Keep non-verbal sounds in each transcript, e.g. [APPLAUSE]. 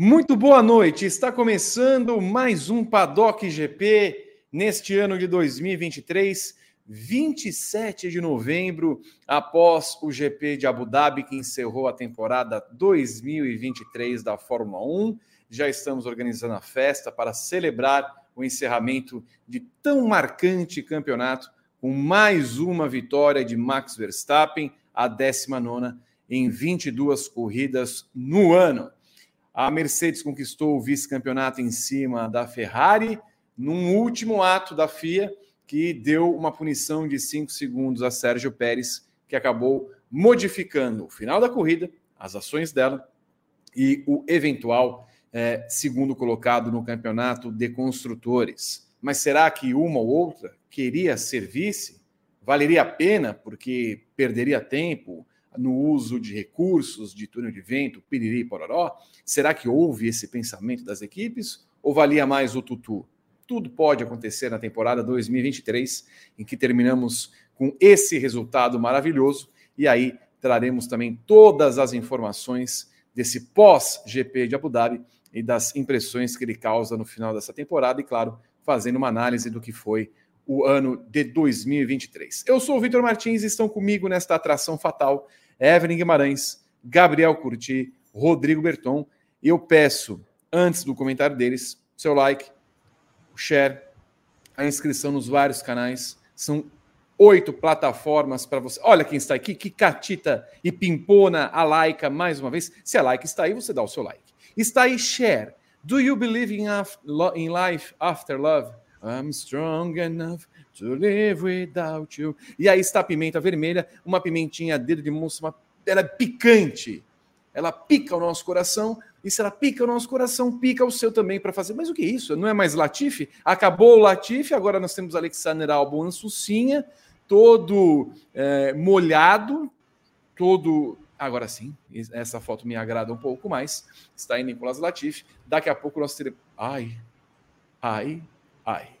Muito boa noite. Está começando mais um Paddock GP neste ano de 2023, 27 de novembro, após o GP de Abu Dhabi que encerrou a temporada 2023 da Fórmula 1. Já estamos organizando a festa para celebrar o encerramento de tão marcante campeonato com mais uma vitória de Max Verstappen, a 19 em 22 corridas no ano. A Mercedes conquistou o vice-campeonato em cima da Ferrari, num último ato da FIA, que deu uma punição de cinco segundos a Sérgio Pérez, que acabou modificando o final da corrida, as ações dela e o eventual é, segundo colocado no campeonato de construtores. Mas será que uma ou outra queria ser vice? Valeria a pena porque perderia tempo? no uso de recursos, de túnel de vento, piriri e pororó? Será que houve esse pensamento das equipes ou valia mais o tutu? Tudo pode acontecer na temporada 2023, em que terminamos com esse resultado maravilhoso e aí traremos também todas as informações desse pós-GP de Abu Dhabi e das impressões que ele causa no final dessa temporada e, claro, fazendo uma análise do que foi o ano de 2023. Eu sou o Vitor Martins e estão comigo nesta atração fatal Evelyn Guimarães, Gabriel Curti, Rodrigo Berton. Eu peço, antes do comentário deles, seu like, share, a inscrição nos vários canais. São oito plataformas para você. Olha quem está aqui, que catita e pimpona a laica mais uma vez. Se a like está aí, você dá o seu like. Está aí share. Do you believe in, in life after love? I'm strong enough to live without you. E aí está a pimenta vermelha, uma pimentinha dedo de moça, uma... ela é picante. Ela pica o nosso coração, se ela pica o nosso coração, pica o seu também para fazer. Mas o que é isso? Não é mais Latife? Acabou o Latife, agora nós temos Alexander Albon Ansucinha, todo é, molhado, todo. Agora sim, essa foto me agrada um pouco mais. Está aí Nicolas Latifi. Daqui a pouco nós teremos. Ai, ai, ai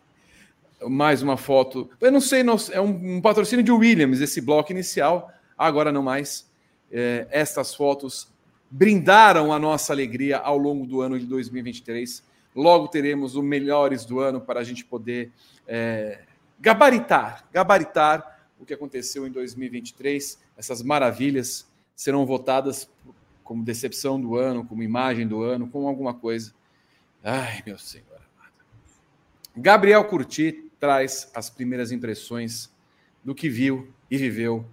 mais uma foto. Eu não sei, é um, patrocínio de Williams, esse bloco inicial, agora não mais. É, estas fotos brindaram a nossa alegria ao longo do ano de 2023. Logo teremos o melhores do ano para a gente poder é, gabaritar, gabaritar o que aconteceu em 2023. Essas maravilhas serão votadas como decepção do ano, como imagem do ano, como alguma coisa. Ai, meu Senhor. Gabriel Curti traz as primeiras impressões do que viu e viveu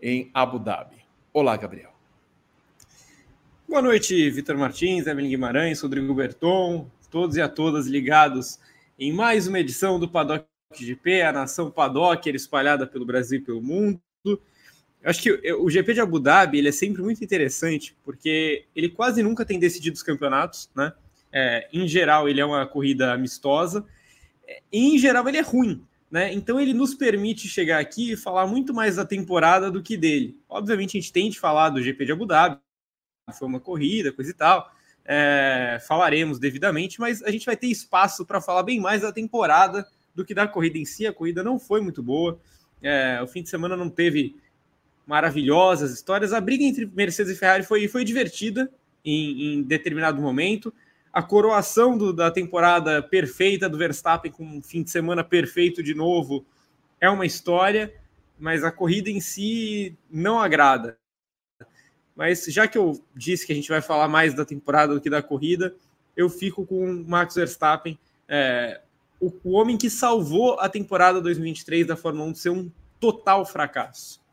em Abu Dhabi. Olá, Gabriel. Boa noite, Vitor Martins, Evelyn Guimarães, Rodrigo Berton, todos e a todas ligados em mais uma edição do Paddock GP, a nação Paddock espalhada pelo Brasil e pelo mundo. Eu acho que o GP de Abu Dhabi ele é sempre muito interessante porque ele quase nunca tem decidido os campeonatos, né? É, em geral, ele é uma corrida amistosa em geral, ele é ruim. Né? Então ele nos permite chegar aqui e falar muito mais da temporada do que dele. Obviamente, a gente tem de falar do GP de Abu Dhabi, foi uma corrida, coisa e tal. É, falaremos devidamente, mas a gente vai ter espaço para falar bem mais da temporada do que da corrida em si. A corrida não foi muito boa. É, o fim de semana não teve maravilhosas histórias. A briga entre Mercedes e Ferrari foi, foi divertida em, em determinado momento a coroação do, da temporada perfeita do Verstappen com um fim de semana perfeito de novo é uma história, mas a corrida em si não agrada. Mas já que eu disse que a gente vai falar mais da temporada do que da corrida, eu fico com o Max Verstappen, é, o, o homem que salvou a temporada 2023 da Fórmula 1 de ser um total fracasso.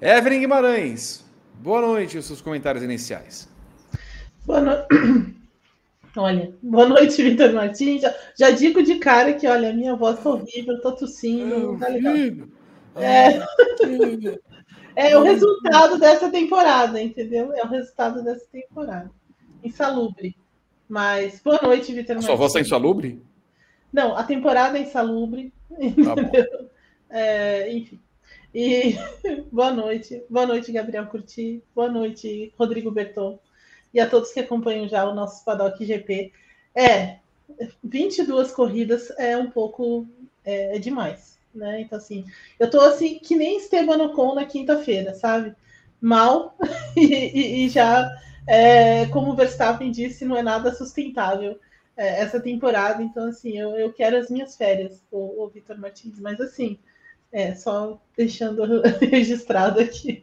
Evelyn Guimarães, boa noite, os seus comentários iniciais. Boa noite. [COUGHS] Olha, boa noite, Vitor Martins. Já, já, digo de cara que, olha, minha voz tá horrível, tô tossindo, tá legal. É, é o resultado dessa temporada, entendeu? É o resultado dessa temporada. Insalubre. Mas, boa noite, Vitor. Sua voz tá insalubre? Não, a temporada é insalubre. Tá é, enfim. E [LAUGHS] boa noite. Boa noite, Gabriel Curti. Boa noite, Rodrigo Berton. E a todos que acompanham já o nosso Paddock GP. É, 22 corridas é um pouco é, é demais, né? Então, assim, eu tô assim, que nem Esteban Ocon na quinta-feira, sabe? Mal [LAUGHS] e, e, já, é, como o Verstappen disse, não é nada sustentável é, essa temporada. Então, assim, eu, eu quero as minhas férias, o, o Vitor Martins, mas assim. É, só deixando [LAUGHS] registrado aqui.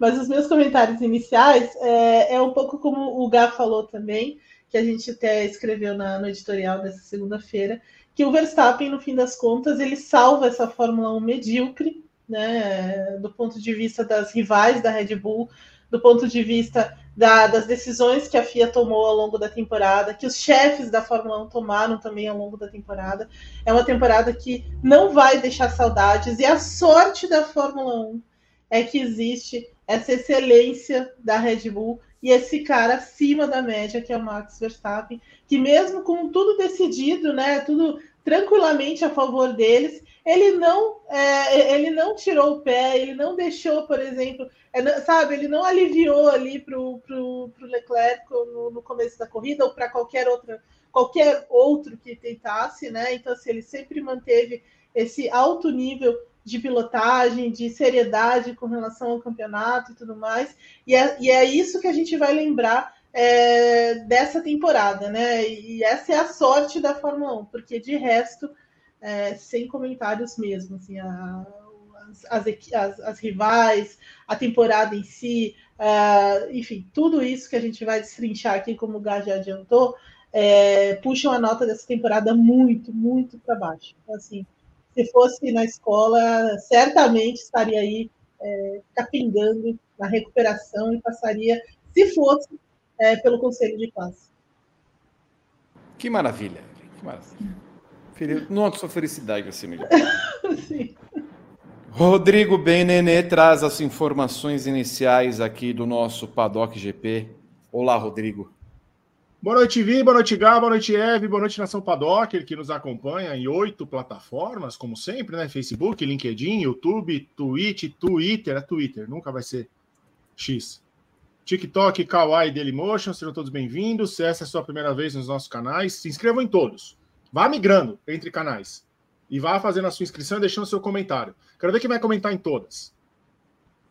Mas os meus comentários iniciais é, é um pouco como o Gá falou também que a gente até escreveu na, no editorial dessa segunda-feira, que o Verstappen, no fim das contas, ele salva essa Fórmula 1 medíocre, né, do ponto de vista das rivais da Red Bull, do ponto de vista da, das decisões que a FIA tomou ao longo da temporada, que os chefes da Fórmula 1 tomaram também ao longo da temporada. É uma temporada que não vai deixar saudades, e a sorte da Fórmula 1 é que existe essa excelência da Red Bull e esse cara acima da média, que é o Max Verstappen, que mesmo com tudo decidido, né, tudo tranquilamente a favor deles, ele não, é, ele não tirou o pé, ele não deixou, por exemplo, é, sabe, ele não aliviou ali para o Leclerc no, no, começo da corrida ou para qualquer outra qualquer outro que tentasse, né? Então, assim, ele sempre manteve esse alto nível de pilotagem, de seriedade com relação ao campeonato e tudo mais. E é, e é isso que a gente vai lembrar é, dessa temporada, né? E essa é a sorte da Fórmula 1, porque de resto, é, sem comentários mesmo, assim, a, as, as, as, rivais, a temporada em si, enfim, tudo isso que a gente vai destrinchar aqui, como o Gá já adiantou, é, puxam a nota dessa temporada muito, muito para baixo. Então, assim, se fosse na escola, certamente estaria aí é, capingando na recuperação e passaria, se fosse, é, pelo conselho de classe. Que maravilha, que maravilha. Nossa sua felicidade assim, melhor. [LAUGHS] Sim. Rodrigo Benenê traz as informações iniciais aqui do nosso Paddock GP. Olá, Rodrigo. Boa noite, Vi, boa noite, Gá, boa noite, Eve, boa noite, Nação Paddock, que nos acompanha em oito plataformas, como sempre, né? Facebook, LinkedIn, YouTube, Twitch, Twitter, é Twitter, nunca vai ser X. TikTok, Kawaii, Dailymotion, sejam todos bem-vindos. Se essa é a sua primeira vez nos nossos canais, se inscrevam em todos. Vá migrando entre canais. E vá fazendo a sua inscrição e deixando seu comentário. Quero ver quem vai comentar em todas.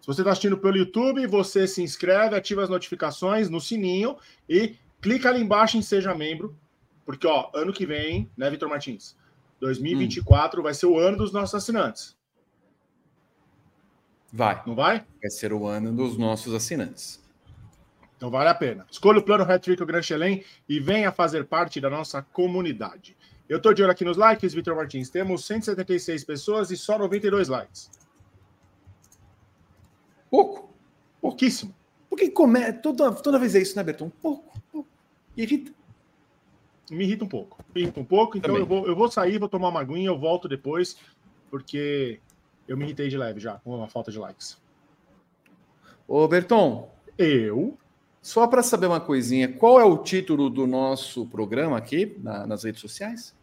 Se você está assistindo pelo YouTube, você se inscreve, ativa as notificações no sininho e Clica ali embaixo em Seja Membro, porque, ó, ano que vem, né, Vitor Martins? 2024 hum. vai ser o ano dos nossos assinantes. Vai. Não vai? Vai ser o ano dos nossos assinantes. Então vale a pena. Escolha o plano Hat-Trick Gran Chelem e venha fazer parte da nossa comunidade. Eu tô de olho aqui nos likes, Vitor Martins. Temos 176 pessoas e só 92 likes. Pouco. Pouquíssimo. Porque come... toda, toda vez é isso, né, Berton? Pouco. Irrita. Me irrita um pouco. Me irrita um pouco, então eu vou, eu vou sair, vou tomar uma aguinha, eu volto depois, porque eu me irritei de leve já, com a falta de likes. Ô, Berton. Eu. Só para saber uma coisinha, qual é o título do nosso programa aqui na, nas redes sociais?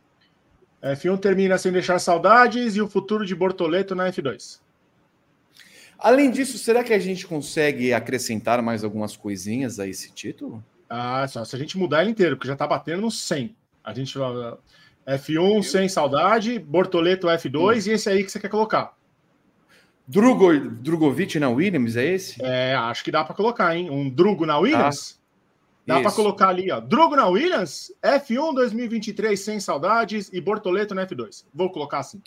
F1 termina sem deixar saudades e o futuro de Bortoleto na F2. Além disso, será que a gente consegue acrescentar mais algumas coisinhas a esse título? Ah, só se a gente mudar ele inteiro, porque já tá batendo no 100. A gente F1 sem saudade, Bortoleto F2 hum. e esse aí que você quer colocar. Drugo, Drugovic na Williams, é esse? É, acho que dá para colocar, hein? Um Drugo na Williams. Ah, dá para colocar ali, ó. Drugo na Williams, F1 2023 sem saudades e Bortoleto na F2. Vou colocar assim.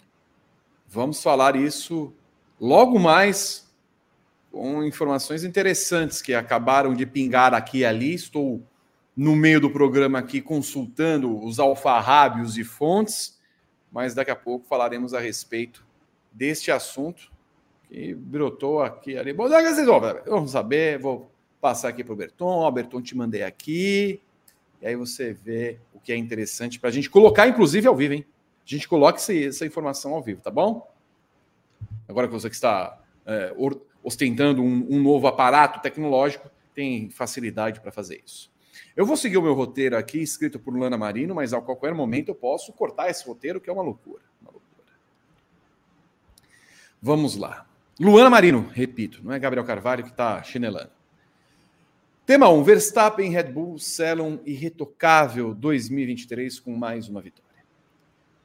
Vamos falar isso logo mais com informações interessantes que acabaram de pingar aqui e ali. Estou no meio do programa aqui consultando os alfarrábios e fontes, mas daqui a pouco falaremos a respeito deste assunto que brotou aqui ali. Bom, vocês vão saber, vou passar aqui para o Berton. Ó, Berton, te mandei aqui. E aí você vê o que é interessante para a gente colocar, inclusive, ao vivo, hein? A gente coloca essa informação ao vivo, tá bom? Agora que você que está é, ostentando um, um novo aparato tecnológico, tem facilidade para fazer isso. Eu vou seguir o meu roteiro aqui, escrito por Lana Marino, mas a qualquer momento eu posso cortar esse roteiro, que é uma loucura. Uma loucura. Vamos lá. Luana Marino, repito, não é Gabriel Carvalho que está chinelando. Tema 1. Verstappen Red Bull selam irretocável 2023 com mais uma vitória.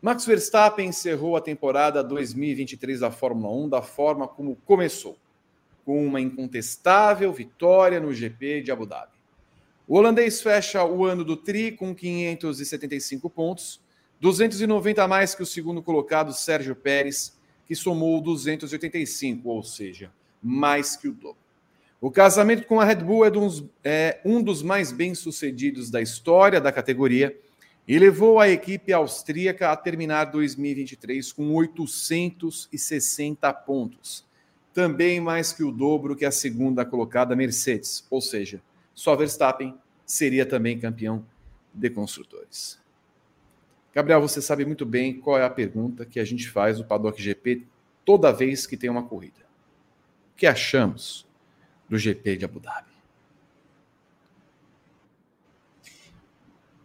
Max Verstappen encerrou a temporada 2023 da Fórmula 1 da forma como começou, com uma incontestável vitória no GP de Abu Dhabi. O holandês fecha o ano do Tri com 575 pontos, 290 a mais que o segundo colocado Sérgio Pérez, que somou 285, ou seja, mais que o dobro. O casamento com a Red Bull é, dos, é um dos mais bem-sucedidos da história da categoria e levou a equipe austríaca a terminar 2023 com 860 pontos, também mais que o dobro que a segunda colocada Mercedes, ou seja, só Verstappen seria também campeão de construtores. Gabriel, você sabe muito bem qual é a pergunta que a gente faz no Paddock GP toda vez que tem uma corrida. O que achamos do GP de Abu Dhabi?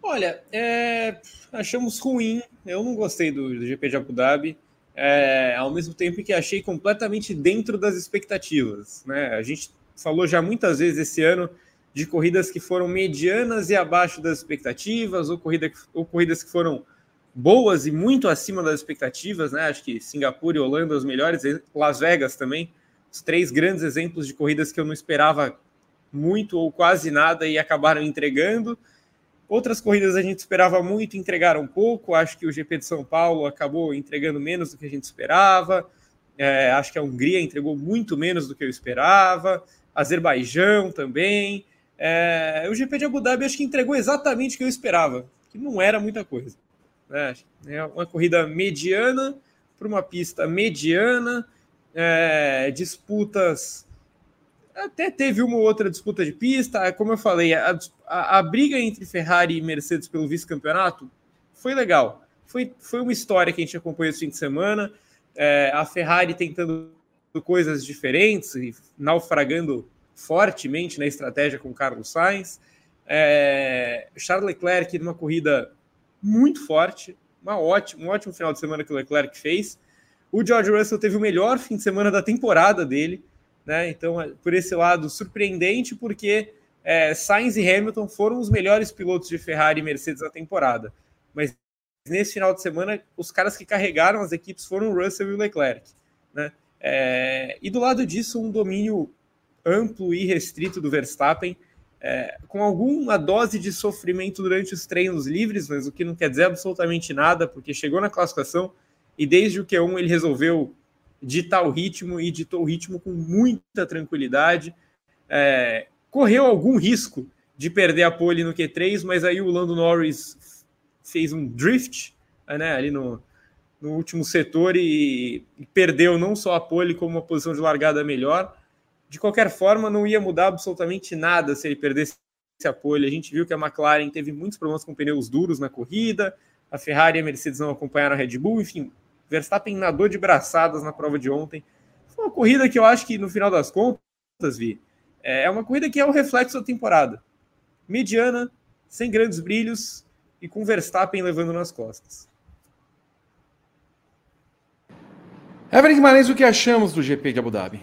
Olha, é, achamos ruim. Eu não gostei do, do GP de Abu Dhabi. É, ao mesmo tempo que achei completamente dentro das expectativas. Né? A gente falou já muitas vezes esse ano de corridas que foram medianas e abaixo das expectativas, ou, corrida, ou corridas que foram boas e muito acima das expectativas. Né? Acho que Singapura e Holanda os melhores, Las Vegas também os três grandes exemplos de corridas que eu não esperava muito ou quase nada e acabaram entregando. Outras corridas a gente esperava muito entregaram pouco. Acho que o GP de São Paulo acabou entregando menos do que a gente esperava. É, acho que a Hungria entregou muito menos do que eu esperava. Azerbaijão também. É, o GP de Abu Dhabi acho que entregou exatamente o que eu esperava, que não era muita coisa. Né? É uma corrida mediana para uma pista mediana é, disputas. Até teve uma ou outra disputa de pista. Como eu falei, a, a, a briga entre Ferrari e Mercedes pelo vice-campeonato foi legal. Foi, foi uma história que a gente acompanhou esse fim de semana. É, a Ferrari tentando coisas diferentes e naufragando fortemente na estratégia com Carlos Sainz. É, Charles Leclerc numa corrida muito forte, uma ótima, um ótimo final de semana que o Leclerc fez. O George Russell teve o melhor fim de semana da temporada dele, né? Então, é, por esse lado, surpreendente, porque é, Sainz e Hamilton foram os melhores pilotos de Ferrari e Mercedes na temporada. Mas nesse final de semana, os caras que carregaram as equipes foram o Russell e o Leclerc, né? É, e do lado disso, um domínio amplo e restrito do Verstappen, é, com alguma dose de sofrimento durante os treinos livres, mas o que não quer dizer absolutamente nada, porque chegou na classificação e desde o Q1 ele resolveu ditar o ritmo e ditou o ritmo com muita tranquilidade. É, correu algum risco de perder a pole no Q3, mas aí o Lando Norris fez um drift né, ali no, no último setor e, e, perdeu não só a pole, como uma posição de largada melhor. De qualquer forma, não ia mudar absolutamente nada se ele perdesse a pole. A gente viu que a McLaren teve muitos problemas com pneus duros na corrida, a Ferrari e a Mercedes não acompanharam a Red Bull, enfim, Verstappen nadou de braçadas na prova de ontem. Foi uma corrida que eu acho que, no final das contas, Vi, é uma corrida que é o reflexo da temporada. Mediana, sem grandes brilhos e com Verstappen levando nas costas. Evelyn Guimarães, o que achamos do GP de Abu Dhabi?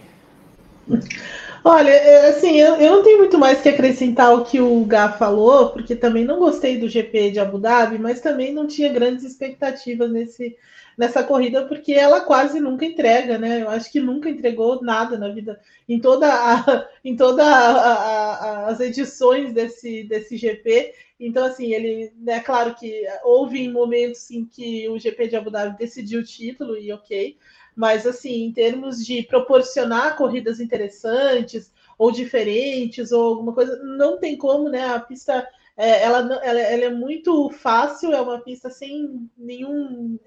Olha, é, assim, eu, eu não tenho muito mais que acrescentar ao que o Gá falou, porque também não gostei do GP de Abu Dhabi, mas também não tinha grandes expectativas nesse, nessa corrida, porque ela quase nunca entrega, né? Eu acho que nunca entregou nada na vida, em toda a, [LAUGHS] em toda as edições desse, desse GP. Então, assim, ele é né, claro que houve momentos em que o GP de Abu Dhabi decidiu o título, e ok, mas assim, em termos de proporcionar corridas interessantes ou diferentes ou alguma coisa, não tem como, né? A pista é, ela, ela, ela é muito fácil, é uma pista sem nenhum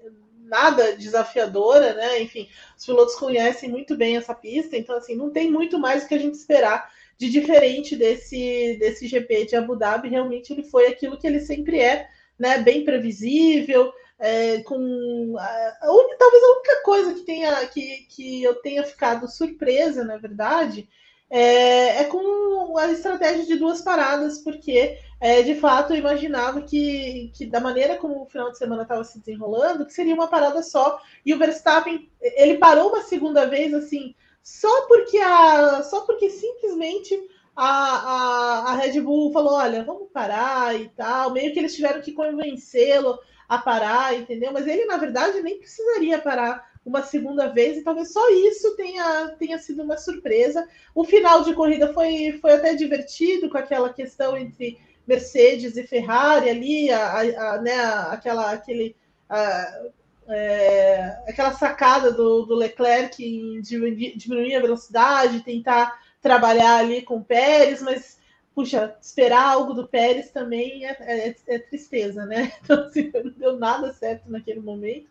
nada desafiadora, né? Enfim, os pilotos conhecem muito bem essa pista, então assim, não tem muito mais o que a gente esperar de diferente desse desse GP de Abu Dhabi. Realmente ele foi aquilo que ele sempre é, né? Bem previsível, é, com a, a talvez a única coisa que tenha que, que eu tenha ficado surpresa, na verdade, é, é, com a estratégia de duas paradas, porque é, de fato eu imaginava que, que da maneira como o final de semana estava se desenrolando, que seria uma parada só, e o Verstappen ele parou uma segunda vez assim só porque a só porque simplesmente a, a, a Red Bull falou, olha, vamos parar e tal, meio que eles tiveram que convencê-lo a parar, entendeu? Mas ele, na verdade, nem precisaria parar uma segunda vez, e talvez só isso tenha, tenha sido uma surpresa. O final de corrida foi, foi até divertido com aquela questão entre Mercedes e Ferrari ali, a, a, a né, aquela, aquele, a, é, aquela sacada do, do Leclerc em diminuir a velocidade, tentar trabalhar ali com o Pérez, mas puxa, esperar algo do Pérez também é, é, é tristeza, né? [LAUGHS] Então, assim, não deu nada certo naquele momento.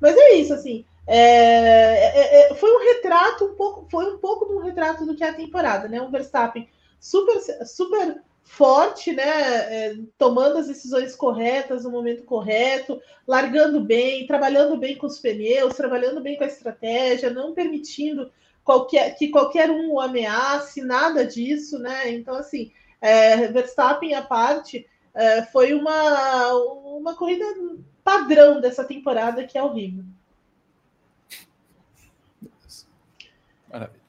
Mas é isso, assim. É, é, é, foi um retrato um pouco, foi um pouco de um retrato do que é a temporada, né? Um Verstappen super, super forte, né? É, tomando as decisões corretas no momento correto, largando bem, trabalhando bem com os pneus, trabalhando bem com a estratégia, não permitindo qualquer, que qualquer um o ameace, nada disso, né? Então, assim, é, Verstappen à parte, é, foi uma, uma corrida padrão dessa temporada que é horrível. Maravilha.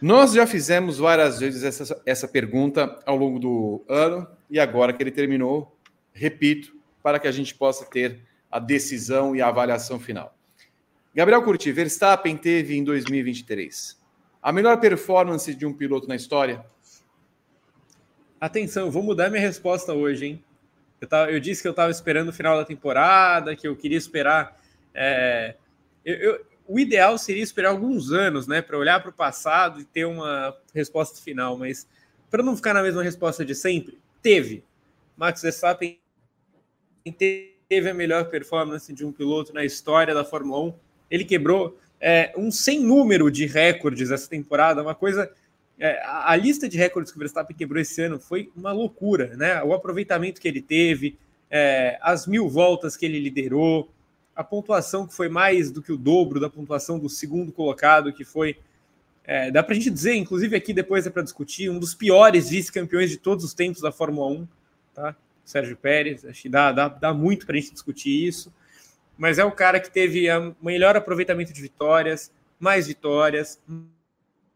Nós já fizemos várias vezes essa, essa pergunta ao longo do ano e agora que ele terminou, repito, para que a gente possa ter a decisão e a avaliação final. Gabriel Curti, Verstappen teve em 2023 a melhor performance de um piloto na história? Atenção, vou mudar minha resposta hoje, hein? Eu, tava, eu disse que eu estava esperando o final da temporada, que eu queria esperar. É, eu, eu, o ideal seria esperar alguns anos, né, para olhar para o passado e ter uma resposta final, mas para não ficar na mesma resposta de sempre, teve. Max Verstappen teve a melhor performance de um piloto na história da Fórmula 1 ele quebrou é, um sem número de recordes essa temporada, uma coisa. É, a, lista de recordes que o Verstappen quebrou esse ano foi uma loucura, né? O aproveitamento que ele teve, é, as mil voltas que ele liderou, a pontuação que foi mais do que o dobro da pontuação do segundo colocado, que foi. É, dá para a gente dizer, inclusive aqui depois é para discutir, um dos piores vice-campeões de todos os tempos da Fórmula 1, tá? Sérgio Pérez, acho que dá, dá, dá muito para a gente discutir isso mas é o cara que teve o melhor aproveitamento de vitórias, mais vitórias,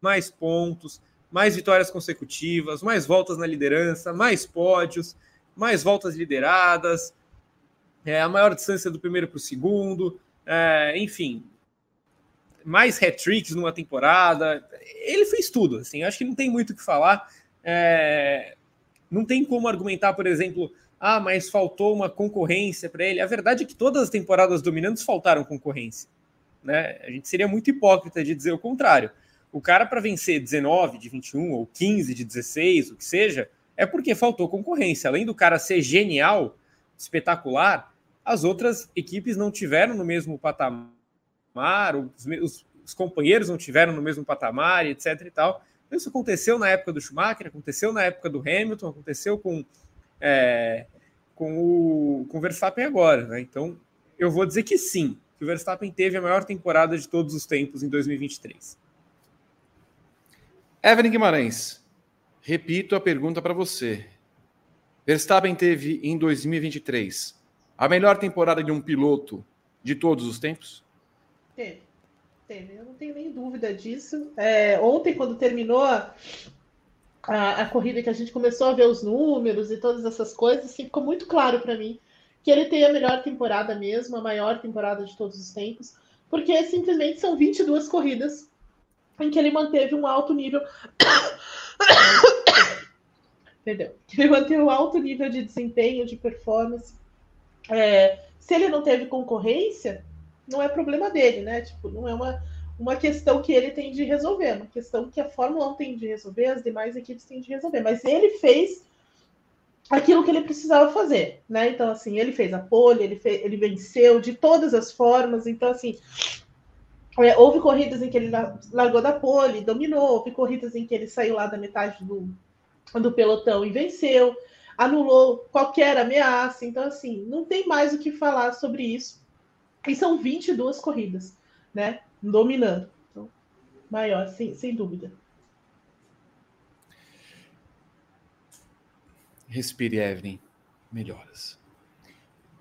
mais pontos, mais vitórias consecutivas, mais voltas na liderança, mais pódios, mais voltas lideradas, é, a maior distância do primeiro para o segundo, é, enfim, mais hat-tricks numa temporada. Ele fez tudo, assim, acho que não tem muito o que falar. É, não tem como argumentar, por exemplo, ah, mas faltou uma concorrência para ele. A verdade é que todas as temporadas dominantes faltaram concorrência. Né? A gente seria muito hipócrita de dizer o contrário. O cara, para vencer 19 de 21 ou 15 de 16, o que seja, é porque faltou concorrência. Além do cara ser genial, espetacular, as outras equipes não tiveram no mesmo patamar, os, os, os companheiros não tiveram no mesmo patamar, etc. e tal. Isso aconteceu na época do Schumacher, aconteceu na época do Hamilton, aconteceu com é, com, o, com o Verstappen agora. Né? Então, eu vou dizer que sim, que o Verstappen teve a maior temporada de todos os tempos em 2023. Evelyn Guimarães, repito a pergunta para você. Verstappen teve em 2023 a melhor temporada de um piloto de todos os tempos? Teve, teve. Eu não tenho nem dúvida disso. É, ontem, quando terminou a, a, corrida que a gente começou a ver os números e todas essas coisas, assim, ficou muito claro para mim que ele tem a melhor temporada mesmo, a maior temporada de todos os tempos, porque simplesmente são 22 corridas em que ele manteve um alto nível. [COUGHS] Perdão. Ele manteve um alto nível de desempenho, de performance. É, se ele não teve concorrência, não é problema dele, né? Tipo, não é uma uma questão que ele tem de resolver, uma questão que a Fórmula 1 tem de resolver, as demais equipes têm de resolver. Mas ele fez aquilo que ele precisava fazer, né? Então, assim, ele fez a pole, ele, fez, ele venceu de todas as formas. Então, assim, é, houve corridas em que ele largou da pole, dominou, houve corridas em que ele saiu lá da metade do, do pelotão e venceu, anulou qualquer ameaça. Então, assim, não tem mais o que falar sobre isso. E são 22 corridas, né? dominando. Então, maior, sem, sem dúvida. Respire, Evelyn. Melhoras.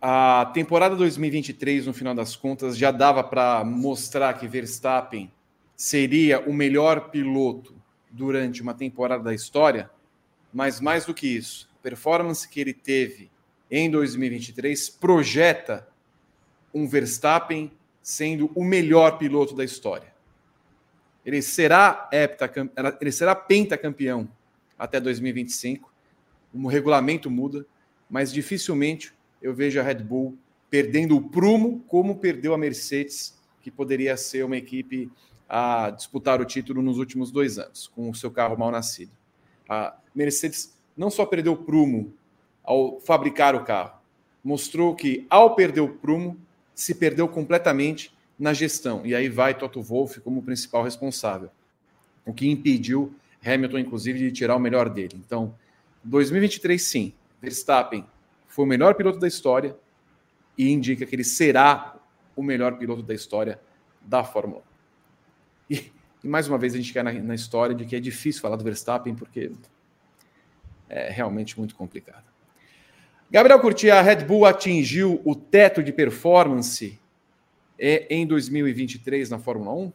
A temporada 2023, no final das contas, já dava para mostrar que Verstappen seria o melhor piloto durante uma temporada da história, mas mais do que isso, performance que ele teve em 2023 projeta um Verstappen sendo o melhor piloto da história. Ele será heptacampeão, ele será pentacampeão até 2025. O regulamento muda, mas dificilmente eu vejo a Red Bull perdendo o prumo como perdeu a Mercedes, que poderia ser uma equipe a disputar o título nos últimos dois anos, com o seu carro mal nascido. A Mercedes não só perdeu o prumo ao fabricar o carro, mostrou que ao perder o prumo, se perdeu completamente na gestão. E aí vai Toto Wolff como principal responsável, o que impediu Hamilton, inclusive, de tirar o melhor dele. Então, 2023, sim, Verstappen foi o melhor piloto da história e indica que ele será o melhor piloto da história da Fórmula 1. E, e mais uma vez a gente quer na, na história de que é difícil falar do Verstappen porque é realmente muito complicado. Gabriel Curti, a Red Bull atingiu o teto de performance é, em 2023 na Fórmula 1?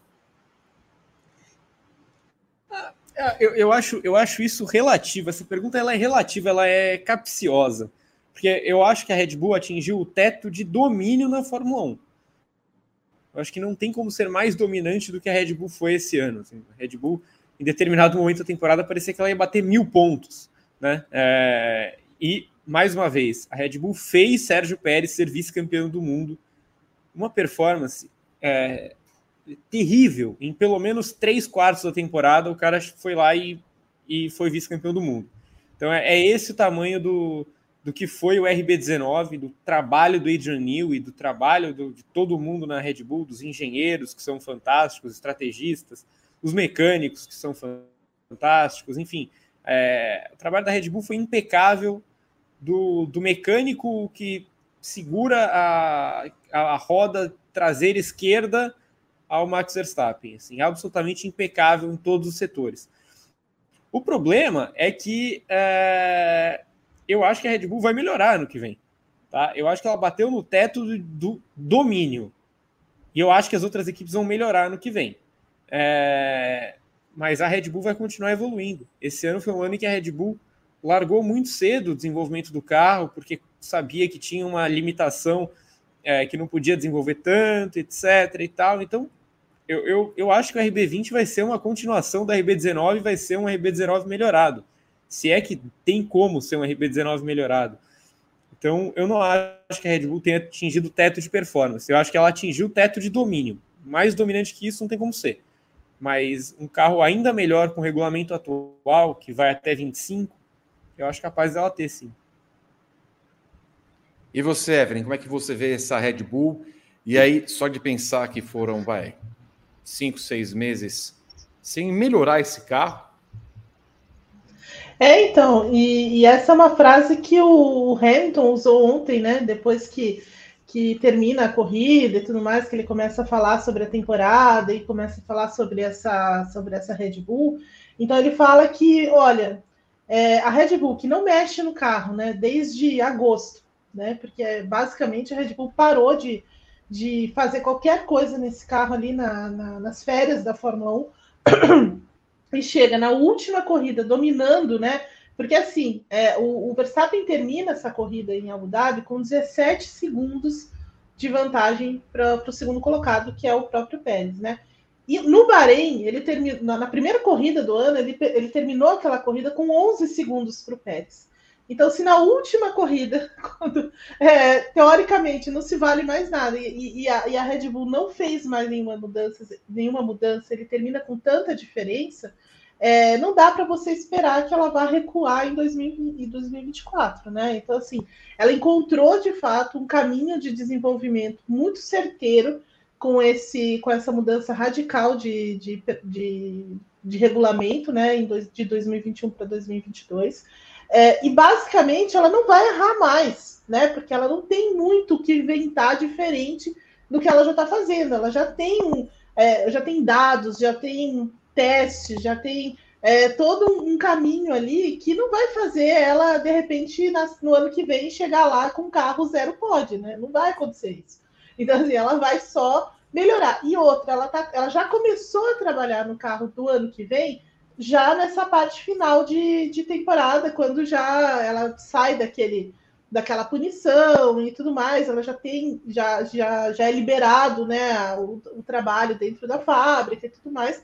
Ah, é, eu, eu, acho, eu acho isso relativo. Essa pergunta ela é relativa, ela é capciosa. Porque eu acho que a Red Bull atingiu o teto de domínio na Fórmula 1. Eu acho que não tem como ser mais dominante do que a Red Bull foi esse ano. Assim, a Red Bull, em determinado momento da temporada, parecia que ela ia bater mil pontos. Né? É, e mais uma vez, a Red Bull fez Sérgio Pérez ser vice-campeão do mundo. Uma performance é, terrível. Em pelo menos três quartos da temporada, o cara foi lá e, e foi vice-campeão do mundo. Então é, é, esse o tamanho do, do que foi o RB19, do trabalho do Adrian Newey, do trabalho do, de todo mundo na Red Bull, dos engenheiros que são fantásticos, estrategistas, os mecânicos que são fantásticos, enfim. É, o trabalho da Red Bull foi impecável do, do mecânico que segura a, a, roda traseira esquerda ao Max Verstappen. Assim, absolutamente impecável em todos os setores. O problema é que é, eu acho que a Red Bull vai melhorar no que vem. Tá? Eu acho que ela bateu no teto do, do domínio. E eu acho que as outras equipes vão melhorar no que vem. É, mas a Red Bull vai continuar evoluindo. Esse ano foi um ano em que a Red Bull largou muito cedo o desenvolvimento do carro, porque sabia que tinha uma limitação é, que não podia desenvolver tanto, etc. e tal. Então, eu, eu, eu acho que o RB20 vai ser uma continuação da RB19, vai ser um RB19 melhorado. Se é que tem como ser um RB19 melhorado. Então, eu não acho que a Red Bull tenha atingido o teto de performance. Eu acho que ela atingiu o teto de domínio. Mais dominante que isso não tem como ser. Mas um carro ainda melhor com o regulamento atual, que vai até 25, eu acho capaz dela ter, sim. E você, Evelyn, como é que você vê essa Red Bull? E aí, só de pensar que foram, vai, cinco, seis meses sem melhorar esse carro? É, então, e, e essa é uma frase que o Hamilton usou ontem, né? Depois que, que termina a corrida e tudo mais, que ele começa a falar sobre a temporada e começa a falar sobre essa, sobre essa Red Bull. Então ele fala que, olha, é, a Red Bull, que não mexe no carro, né, desde agosto, né, porque basicamente a Red Bull parou de, de fazer qualquer coisa nesse carro ali na, na, nas férias da Fórmula 1 [COUGHS] e chega na última corrida dominando, né, porque assim, é, o, o Verstappen termina essa corrida em Abu Dhabi com 17 segundos de vantagem para o segundo colocado, que é o próprio Pérez, né? E no Bahrein, ele terminou, na primeira corrida do ano, ele, ele terminou aquela corrida com 11 segundos para o Pérez. Então, se na última corrida, [LAUGHS] quando, é, teoricamente não se vale mais nada, e, e, a, e, a, Red Bull não fez mais nenhuma mudança, nenhuma mudança, ele termina com tanta diferença, é, não dá para você esperar que ela vá recuar em 2024, né? Então, assim, ela encontrou de fato um caminho de desenvolvimento muito certeiro com, esse, com essa mudança radical de, de, de, de regulamento, né, de 2021 para 2022. É, e basicamente ela não vai errar mais, né? Porque ela não tem muito o que inventar diferente do que ela já está fazendo. Ela já tem é, já tem dados, já tem testes, já tem é, todo um caminho ali que não vai fazer ela, de repente, no ano que vem, chegar lá com carro zero pode, né? Não vai acontecer isso. Então, assim, ela vai só melhorar. E outra, ela, tá, ela já começou a trabalhar no carro do ano que vem, já nessa parte final de, de temporada, quando já ela sai daquele daquela punição e tudo mais, ela já tem, já, já, já é liberado né, o, o trabalho dentro da fábrica e tudo mais.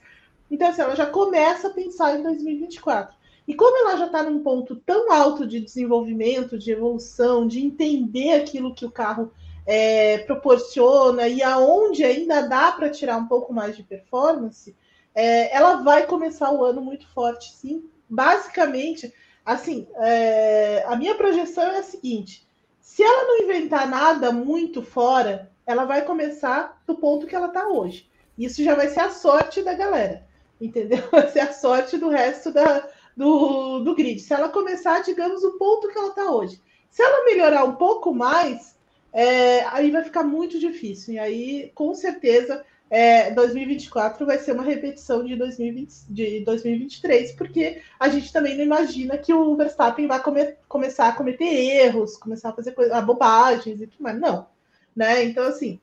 Então, assim, ela já começa a pensar em 2024. E como ela já está num ponto tão alto de desenvolvimento, de evolução, de entender aquilo que o carro é, proporciona e aonde ainda dá para tirar um pouco mais de performance, é, ela vai começar o ano muito forte, sim. Basicamente, assim, é, a minha projeção é a seguinte: se ela não inventar nada muito fora, ela vai começar do ponto que ela está hoje. Isso já vai ser a sorte da galera, entendeu? [LAUGHS] Vai ser a sorte do resto da, do, do grid. Se ela começar, digamos, o ponto que ela está hoje. Se ela melhorar um pouco mais, é, aí vai ficar muito difícil. E aí, com certeza, é, 2024 vai ser uma repetição de, 2020, de 2023, porque a gente também não imagina que o Verstappen vai come, começar a cometer erros, começar a fazer coisa, bobagens e tudo mais. Não. Né? Então, assim,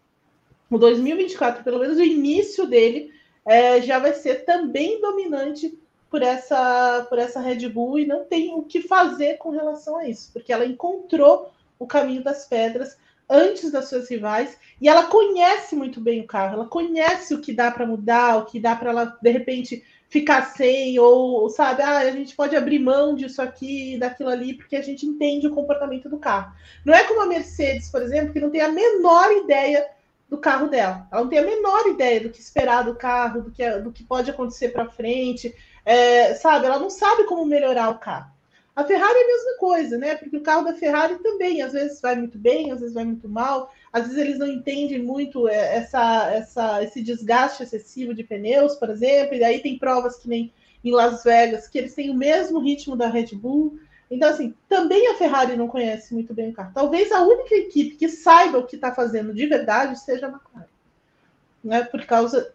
o 2024, pelo menos o início dele, é, já vai ser também dominante por essa, por essa Red Bull e não tem o que fazer com relação a isso, porque ela encontrou o caminho das pedras antes das suas rivais e ela conhece muito bem o carro, ela conhece o que dá para mudar, o que dá para ela de repente ficar sem ou sabe, ah, a gente pode abrir mão disso aqui, daquilo ali, porque a gente entende o comportamento do carro. Não é como a Mercedes, por exemplo, que não tem a menor ideia do carro dela. Ela não tem a menor ideia do que esperar do carro, do que, do que pode acontecer para frente é, sabe? Ela não sabe como melhorar o carro. A Ferrari é a mesma coisa, né? Porque o carro da Ferrari também, às vezes vai muito bem, às vezes vai muito mal, às vezes eles não entendem muito é, essa, essa, esse desgaste excessivo de pneus, por exemplo, e aí tem provas que nem em Las Vegas, que eles têm o mesmo ritmo da Red Bull. Então, assim, também a Ferrari não conhece muito bem o carro. Talvez a única equipe que saiba o que está fazendo de verdade seja a McLaren. Né? Por causa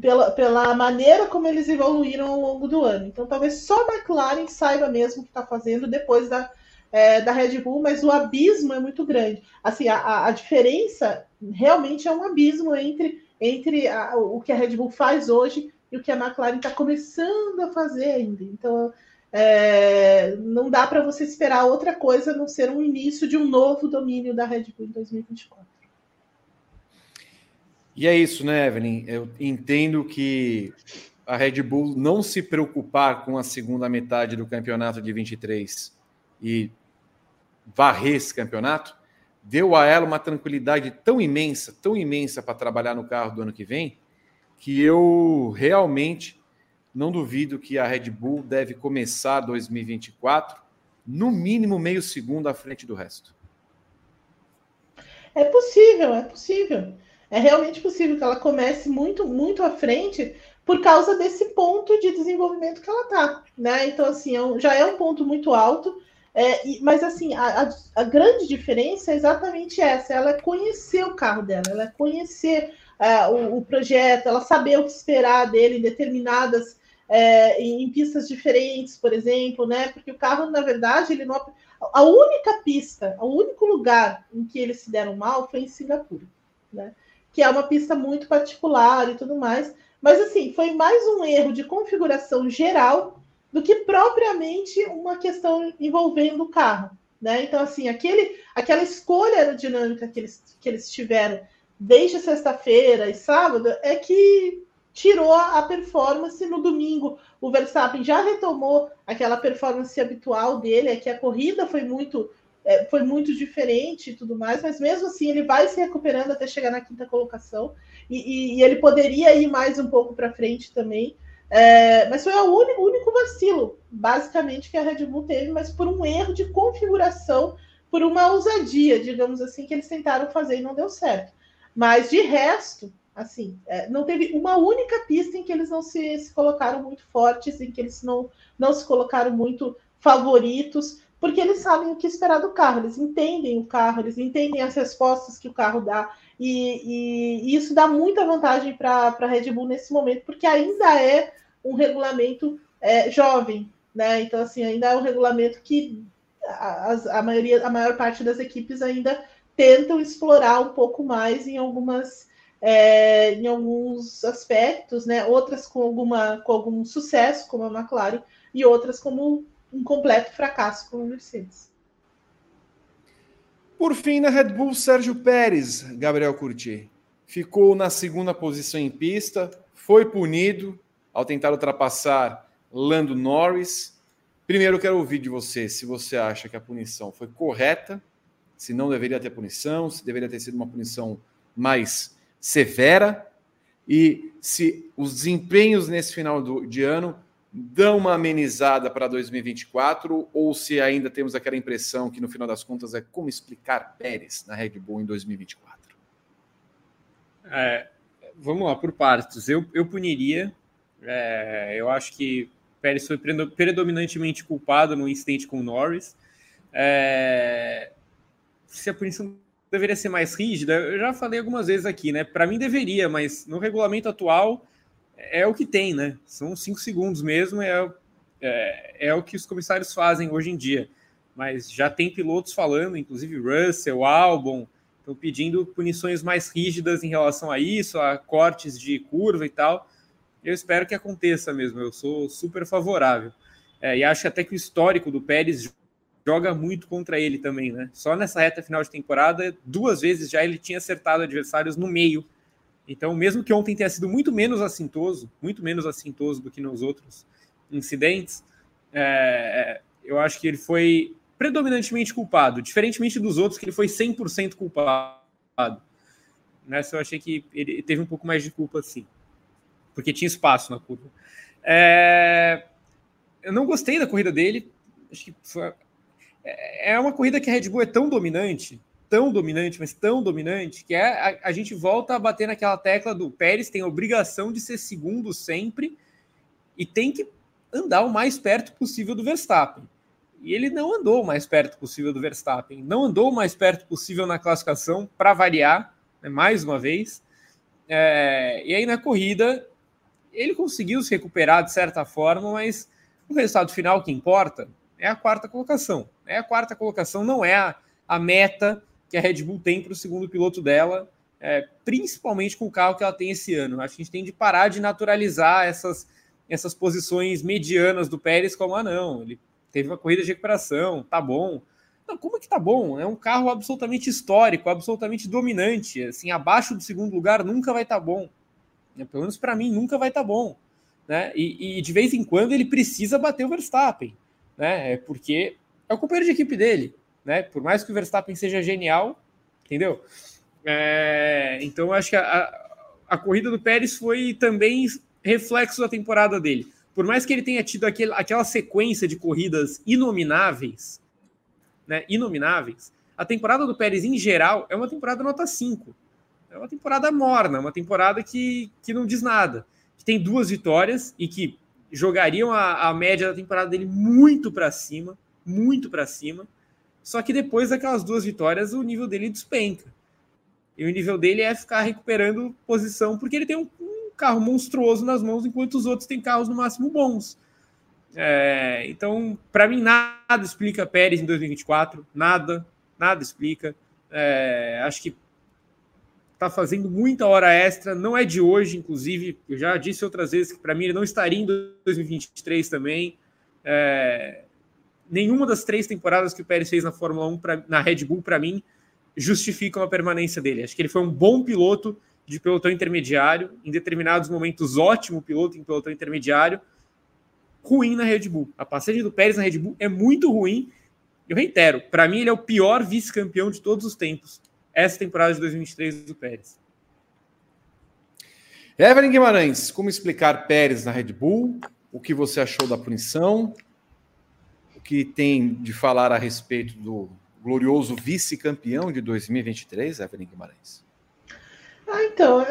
pela, pela maneira como eles evoluíram ao longo do ano. Então, talvez só a McLaren saiba mesmo o que está fazendo depois da, é, da Red Bull, mas o abismo é muito grande. Assim, a, a diferença realmente é um abismo entre, entre a, o que a Red Bull faz hoje e o que a McLaren está começando a fazer ainda. Então, é, não dá para você esperar outra coisa a não ser um início de um novo domínio da Red Bull em 2024. E é isso, né, Evelyn? Eu entendo que a Red Bull não se preocupar com a segunda metade do campeonato de 23 e varrer esse campeonato deu a ela uma tranquilidade tão imensa, tão imensa para trabalhar no carro do ano que vem, que eu realmente não duvido que a Red Bull deve começar 2024 no mínimo meio segundo à frente do resto. É possível, é possível é realmente possível que ela comece muito, muito à frente por causa desse ponto de desenvolvimento que ela está, né? Então, assim, é já é um ponto muito alto, é, mas assim, a, a, grande diferença é exatamente essa: ela é conhecer o carro dela, ela é conhecer é, o, o, projeto, ela saber o que esperar dele em determinadas. É, em, pistas diferentes, por exemplo, né? Porque o carro, na verdade, ele não. A única pista, o único lugar em que eles se deram mal foi em Singapura, né? que é uma pista muito particular e tudo mais. Mas assim, foi mais um erro de configuração geral do que propriamente uma questão envolvendo o carro. Né? Então, assim, aquele, aquela escolha aerodinâmica que eles, que eles tiveram desde sexta-feira e sábado é que tirou a performance no domingo. O Verstappen já retomou aquela performance habitual dele, é que a corrida foi muito é, foi muito diferente e tudo mais, mas mesmo assim ele vai se recuperando até chegar na quinta colocação e, e, e ele poderia ir mais um pouco para frente também. É, mas foi o único, único vacilo, basicamente, que a Red Bull teve, mas por um erro de configuração, por uma ousadia, digamos assim, que eles tentaram fazer e não deu certo. Mas de resto, assim, é, não teve uma única pista em que eles não se, se colocaram muito fortes, em que eles não, não se colocaram muito favoritos porque eles sabem o que esperar do carro, eles entendem o carro, eles entendem as respostas que o carro dá, e, e, e isso dá muita vantagem para a Red Bull nesse momento, porque ainda é um regulamento é, jovem, né? Então, assim, ainda é um regulamento que a, a, maioria, a maior parte das equipes ainda tentam explorar um pouco mais em algumas, é, em alguns aspectos, né? Outras com alguma com algum sucesso, como a McLaren, e outras como um completo fracasso, como a Mercedes. Por fim, na Red Bull, Sérgio Pérez, Gabriel Curti, ficou na segunda posição em pista, foi punido ao tentar ultrapassar Lando Norris. Primeiro, quero ouvir de você se você acha que a punição foi correta, se não deveria ter punição, se deveria ter sido uma punição mais severa e se os desempenhos nesse final do, de ano dão uma amenizada para 2024 ou se ainda temos aquela impressão que no final das contas é como explicar Pérez na Red Bull em 2024? É, vamos lá, por partes. Eu, eu puniria. É, eu acho que Pérez foi predominantemente culpado no incidente com Norris. É, se a punição deveria ser mais rígida, eu já falei algumas vezes aqui, né? Para mim deveria, mas no regulamento atual é o que tem, né? São cinco segundos mesmo, é, é, é o que os comissários fazem hoje em dia. Mas já tem pilotos falando, inclusive Russell, Albon, estão pedindo punições mais rígidas em relação a isso, a cortes de curva e tal. Eu espero que aconteça mesmo, eu sou super favorável. É, e acho até que o histórico do Pérez joga muito contra ele também, né? Só nessa reta final de temporada, duas vezes já ele tinha acertado adversários no meio. Então, mesmo que ontem tenha sido muito menos assintoso, muito menos assintoso do que nos outros incidentes, é, eu acho que ele foi predominantemente culpado, diferentemente dos outros, que ele foi 100% culpado. Nessa eu achei que ele teve um pouco mais de culpa, sim, porque tinha espaço na curva. É, eu não gostei da corrida dele, acho que foi, é, uma corrida que a Red Bull é tão dominante, tão dominante, mas tão dominante, que é a, a gente volta a bater naquela tecla do Pérez tem a obrigação de ser segundo sempre e tem que andar o mais perto possível do Verstappen. E ele não andou o mais perto possível do Verstappen, não andou o mais perto possível na classificação, para variar, né, mais uma vez. É, e aí na corrida ele conseguiu se recuperar de certa forma, mas o resultado final que importa é a quarta colocação. É a quarta colocação, não é a, a meta que a Red Bull tem para o segundo piloto dela, é, principalmente com o carro que ela tem esse ano. Acho que a gente tem de parar de naturalizar essas, essas posições medianas do Pérez como, ah, não, ele teve uma corrida de recuperação, tá bom. Não, como é que tá bom? É um carro absolutamente histórico, absolutamente dominante. Assim, abaixo do segundo lugar nunca vai estar tá bom. É, pelo menos para mim, nunca vai estar tá bom. Né? E, e, de vez em quando ele precisa bater o Verstappen né? É porque é o companheiro de equipe dele, né? Por mais que o Verstappen seja genial, entendeu? É, então acho que a, a, corrida do Pérez foi também reflexo da temporada dele. Por mais que ele tenha tido aquele, aquela sequência de corridas inomináveis, né? Inomináveis, a temporada do Pérez em geral é uma temporada nota 5. É uma temporada morna, uma temporada que, que não diz nada. Que tem duas vitórias e que jogariam a, a média da temporada dele muito para cima, muito para cima. Só que depois daquelas duas vitórias, o nível dele despenca. E o nível dele é ficar recuperando posição, porque ele tem um, um carro monstruoso nas mãos, enquanto os outros têm carros no máximo bons. É, então, para mim, nada explica Pérez em 2024, nada, nada explica. É, acho que está fazendo muita hora extra, não é de hoje, inclusive. Eu já disse outras vezes que para mim ele não estaria em 2023 também. É, nenhuma das três temporadas que o Pérez fez na Fórmula 1, pra, na Red Bull, para mim, justificam a permanência dele. Acho que ele foi um bom piloto de pelotão intermediário, em determinados momentos, ótimo piloto em pelotão intermediário, ruim na Red Bull. A passagem do Pérez na Red Bull é muito ruim. Eu reitero, para mim ele é o pior vice-campeão de todos os tempos essa temporada de 2023 do Pérez. Evelyn Guimarães, como explicar Pérez na Red Bull? O que você achou da punição? Que tem de falar a respeito do glorioso vice-campeão de 2023, Evelyn Guimarães? Ah, então,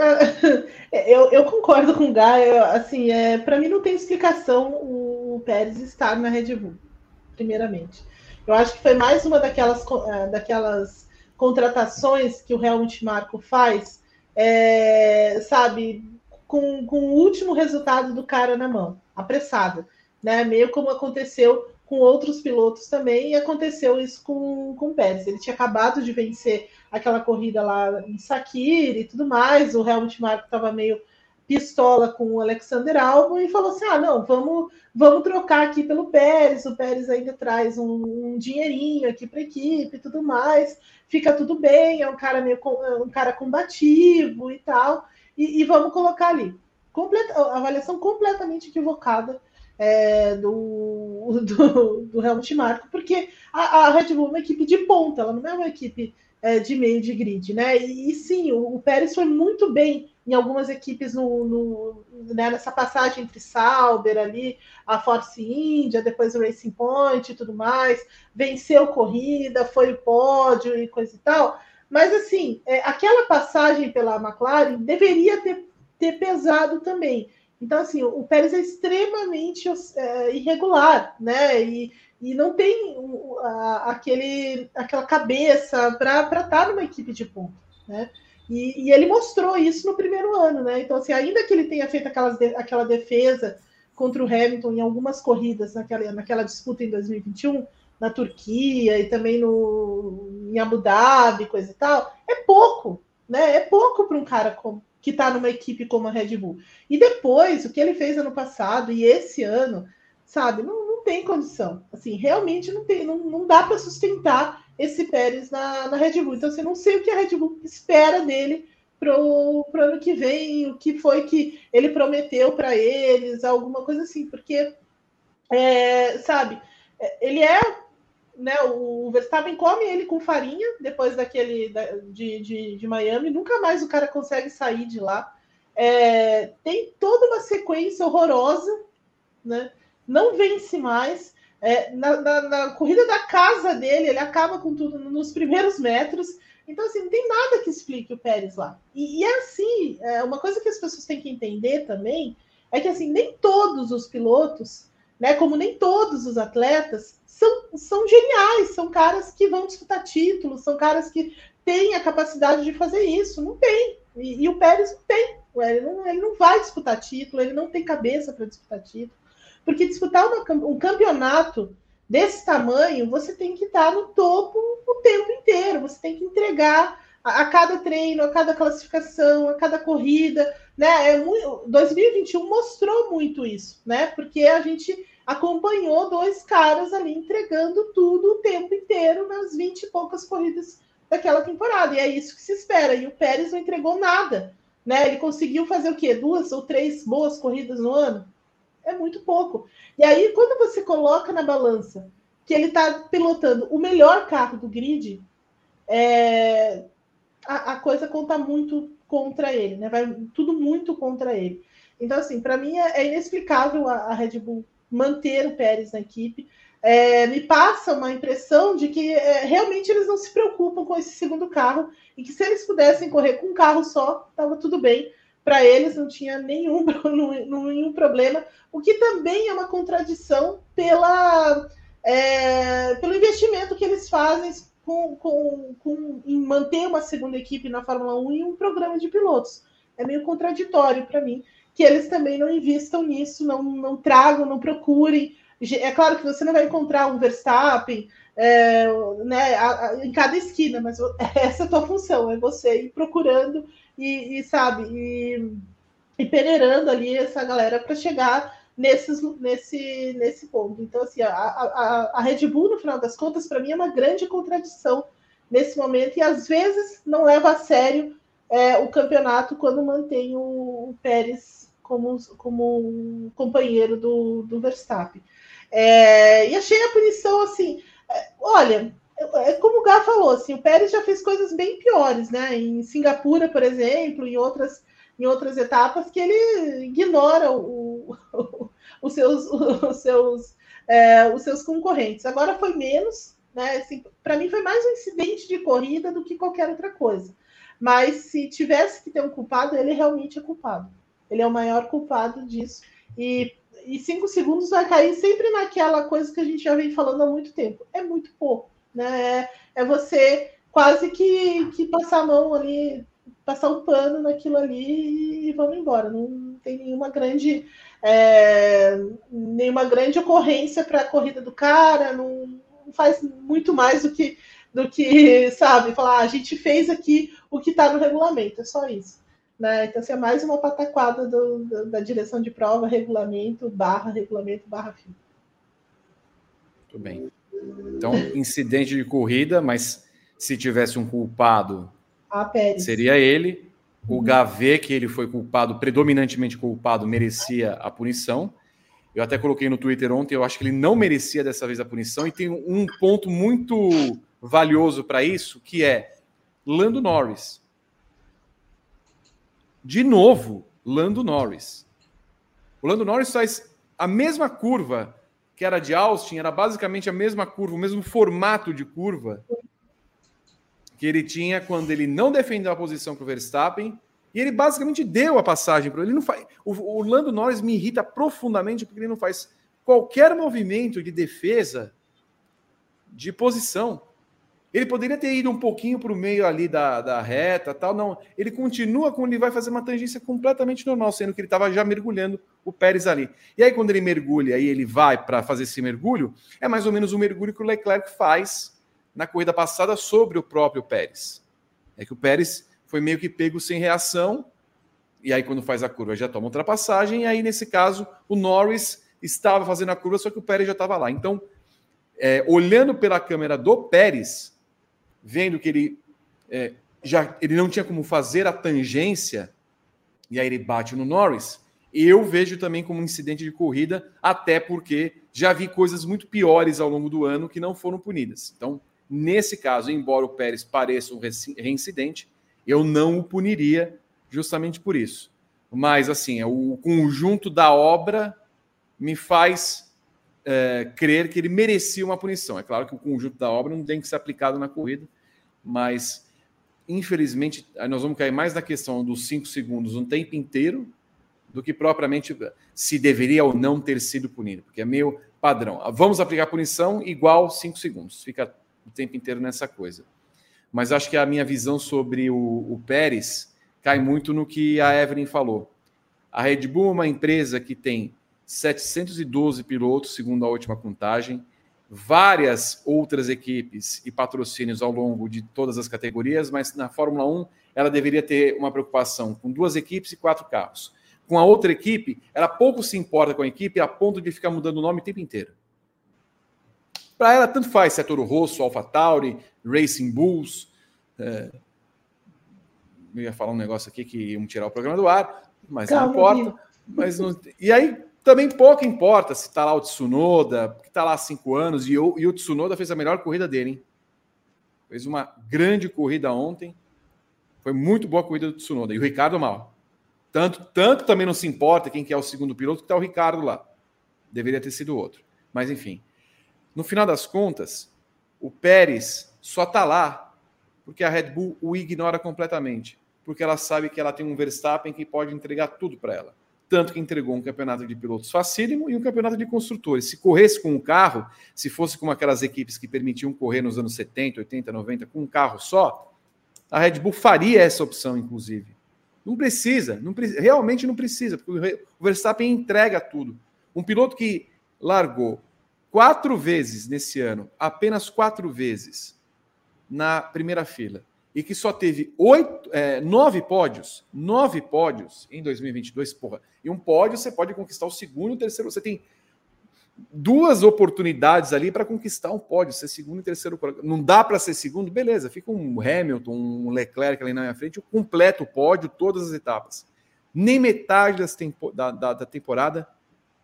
[LAUGHS] eu, eu concordo com o Guy. Assim, é, para mim não tem explicação o Pérez estar na Red Bull, primeiramente. Eu acho que foi mais uma daquelas, é, daquelas contratações que o Helmut Marco faz, é, sabe, com, com o último resultado do cara na mão, apressada, né? Meio como aconteceu com outros pilotos também, e aconteceu isso com, com o Pérez. Ele tinha acabado de vencer aquela corrida lá em Sakir e tudo mais. O Helmut Marko estava meio pistola com o Alexander Albon e falou assim: ah, não, vamos, vamos trocar aqui pelo Pérez. O Pérez ainda traz um, um dinheirinho aqui para a equipe e tudo mais. Fica tudo bem, é um cara meio um cara combativo e tal. E, e vamos colocar ali. Completa, avaliação completamente equivocada é, do, do, do Helmut Marko, porque a, a Red Bull é uma equipe de ponta, ela não é uma equipe é, de meio de grid, né? E, e sim, o, o, Pérez foi muito bem em algumas equipes no, no né, nessa passagem entre Sauber ali, a Force India, depois o Racing Point e tudo mais, venceu corrida, foi o pódio e coisa e tal. Mas assim, é, aquela passagem pela McLaren deveria ter, ter pesado também. Então, assim, o Pérez é extremamente é, irregular, né? E, e não tem a, aquele, aquela cabeça para estar tá numa equipe de ponto, né? E, e, ele mostrou isso no primeiro ano, né? Então, assim, ainda que ele tenha feito aquelas, aquela defesa contra o Hamilton em algumas corridas naquela, naquela disputa em 2021, na Turquia e também no, em Abu Dhabi, coisa e tal, é pouco, né? É pouco para um cara como, que está numa equipe como a Red Bull. E depois, o que ele fez ano passado e esse ano, sabe, não, não tem condição. Assim, realmente não tem, não, não dá para sustentar esse Pérez na, na Red Bull. Então, assim, não sei o que a Red Bull espera dele para o ano que vem, o que foi que ele prometeu para eles, alguma coisa assim, porque, é, sabe, ele é né, o Verstappen come ele com farinha depois daquele de, de, de Miami, nunca mais o cara consegue sair de lá. É, tem toda uma sequência horrorosa, né? Não vence mais. É, na, na, na, corrida da casa dele, ele acaba com tudo nos primeiros metros. Então, assim, não tem nada que explique o Pérez lá. E, e é assim, é, uma coisa que as pessoas têm que entender também é que assim, nem todos os pilotos, né, como nem todos os atletas, são, são geniais, são caras que vão disputar títulos, são caras que têm a capacidade de fazer isso. Não tem. E, e o Pérez não tem. Ele não, ele não vai disputar título, ele não tem cabeça para disputar título. Porque disputar uma, um campeonato desse tamanho, você tem que estar no topo o tempo inteiro, você tem que entregar a, cada treino, a cada classificação, a cada corrida. Né? É muito, 2021 mostrou muito isso, né? Porque a gente acompanhou dois caras ali entregando tudo o tempo inteiro nas 20 e poucas corridas daquela temporada. E é isso que se espera. E o Pérez não entregou nada. Né? Ele conseguiu fazer o quê? Duas ou três boas corridas no ano? É muito pouco. E aí, quando você coloca na balança que ele está pilotando o melhor carro do grid, é... a, a, coisa conta muito contra ele, né? Vai tudo muito contra ele. Então, assim, para mim é, é inexplicável a, a Red Bull manter o Pérez na equipe. É, me passa uma impressão de que é, realmente eles não se preocupam com esse segundo carro e que se eles pudessem correr com um carro só, estava tudo bem. Para eles não tinha nenhum, [LAUGHS] nenhum problema, o que também é uma contradição pela, é, pelo investimento que eles fazem com, com, com, em manter uma segunda equipe na Fórmula 1 e um programa de pilotos. É meio contraditório para mim que eles também não invistam nisso, não, não tragam, não procurem. É claro que você não vai encontrar um Verstappen é, né, a, a, em cada esquina, mas [LAUGHS] essa é a tua função, é você ir procurando e, e sabe, e, e peneirando ali essa galera para chegar nesses, nesse, nesse ponto. Então, assim, a, a, a Red Bull, no final das contas, para mim é uma grande contradição nesse momento, e às vezes não leva a sério é, o campeonato quando mantém o, o Pérez como, como companheiro do, do Verstappen. É, e achei a punição assim. É, olha, é como o Gá falou, assim, o Pérez já fez coisas bem piores, né? Em Singapura, por exemplo, em outras, em outras etapas, que ele ignora o, o, [LAUGHS] os, seus, os, seus, é, os seus concorrentes. Agora foi menos, né? Assim, Para mim foi mais um incidente de corrida do que qualquer outra coisa. Mas se tivesse que ter um culpado, ele realmente é culpado. Ele é o maior culpado disso. E, e cinco segundos vai cair sempre naquela coisa que a gente já vem falando há muito tempo. É muito pouco, né? É, é você quase que, que passar a mão ali, passar o um pano naquilo ali e vamos embora. Não tem nenhuma grande é, nenhuma grande ocorrência para a corrida do cara, não faz muito mais do que do que, sabe, falar, ah, a gente fez aqui o que está no regulamento, é só isso. Né? Então, assim, é mais uma pataquada do, da, da, direção de prova, regulamento, barra, regulamento, barra fim. Muito bem. Então, incidente de corrida, mas se tivesse um culpado, seria ele. O uhum. Gavê, que ele foi culpado, predominantemente culpado, merecia a punição. Eu até coloquei no Twitter ontem, eu acho que ele não merecia dessa vez a punição. E tem um ponto muito valioso para isso, que é Lando Norris. De novo, Lando Norris. O Lando Norris faz a mesma curva que era de Austin, era basicamente a mesma curva, o mesmo formato de curva que ele tinha quando ele não defendeu a posição para o Verstappen e ele basicamente deu a passagem para ele. Não faz, o, o Lando Norris me irrita profundamente porque ele não faz qualquer movimento de defesa de posição. Ele poderia ter ido um pouquinho para o meio ali da, da reta, tal, não. Ele continua quando ele vai fazer uma tangência completamente normal, sendo que ele estava já mergulhando o Pérez ali. E aí, quando ele mergulha, aí ele vai para fazer esse mergulho, é mais ou menos o mergulho que o Leclerc faz na corrida passada sobre o próprio Pérez. É que o Pérez foi meio que pego sem reação, e aí, quando faz a curva, já toma ultrapassagem, e aí, nesse caso, o Norris estava fazendo a curva, só que o Pérez já estava lá. Então, é, olhando pela câmera do Pérez, vendo que ele é, já ele não tinha como fazer a tangência, e aí ele bate no Norris, eu vejo também como um incidente de corrida, até porque já vi coisas muito piores ao longo do ano que não foram punidas. Então, nesse caso, embora o Pérez pareça um reincidente, eu não o puniria justamente por isso. Mas, assim, é o conjunto da obra me faz é, crer que ele merecia uma punição. É claro que o conjunto da obra não tem que ser aplicado na corrida, mas infelizmente nós vamos cair mais na questão dos cinco segundos um tempo inteiro do que propriamente se deveria ou não ter sido punido, porque é meio padrão. Vamos aplicar punição igual cinco segundos, fica o tempo inteiro nessa coisa. Mas acho que a minha visão sobre o, o Pérez cai muito no que a Evelyn falou. A Red Bull é uma empresa que tem 712 pilotos, segundo a última contagem, várias outras equipes e patrocínios ao longo de todas as categorias, mas na Fórmula 1 ela deveria ter uma preocupação com duas equipes e quatro carros. Com a outra equipe, ela pouco se importa com a equipe a ponto de ficar mudando o nome o tempo inteiro. Para ela, tanto faz se é Toro Rosso, Alpha Tauri, Racing Bulls. É... Eu ia falar um negócio aqui que iam tirar o programa do ar, mas Calma, não importa. Mas não... E aí, também pouco importa se está lá o Tsunoda, que está lá há cinco anos, e o, e o Tsunoda fez a melhor corrida dele, hein? Fez uma grande corrida ontem. Foi muito boa a corrida do Tsunoda. E o Ricardo mal. Tanto, tanto também não se importa quem que é o segundo piloto, que está o Ricardo lá. Deveria ter sido outro. Mas enfim. No final das contas, o Pérez só está lá porque a Red Bull o ignora completamente. Porque ela sabe que ela tem um Verstappen que pode entregar tudo para ela tanto que entregou um campeonato de pilotos facílimo e um campeonato de construtores. Se corresse com um carro, se fosse como aquelas equipes que permitiam correr nos anos 70, 80, 90 com um carro só, a Red Bull faria essa opção, inclusive. Não precisa, não realmente não precisa, porque o Verstappen entrega tudo. Um piloto que largou quatro vezes nesse ano, apenas quatro vezes na primeira fila, e que só teve oito, é, nove pódios, nove pódios em 2022, porra. E um pódio você pode conquistar o segundo e o terceiro. Você tem duas oportunidades ali para conquistar um pódio, ser segundo e terceiro. Não dá para ser segundo, beleza. Fica um Hamilton, um Leclerc ali na minha frente, completo o pódio, todas as etapas. Nem metade tempo, da, da, da temporada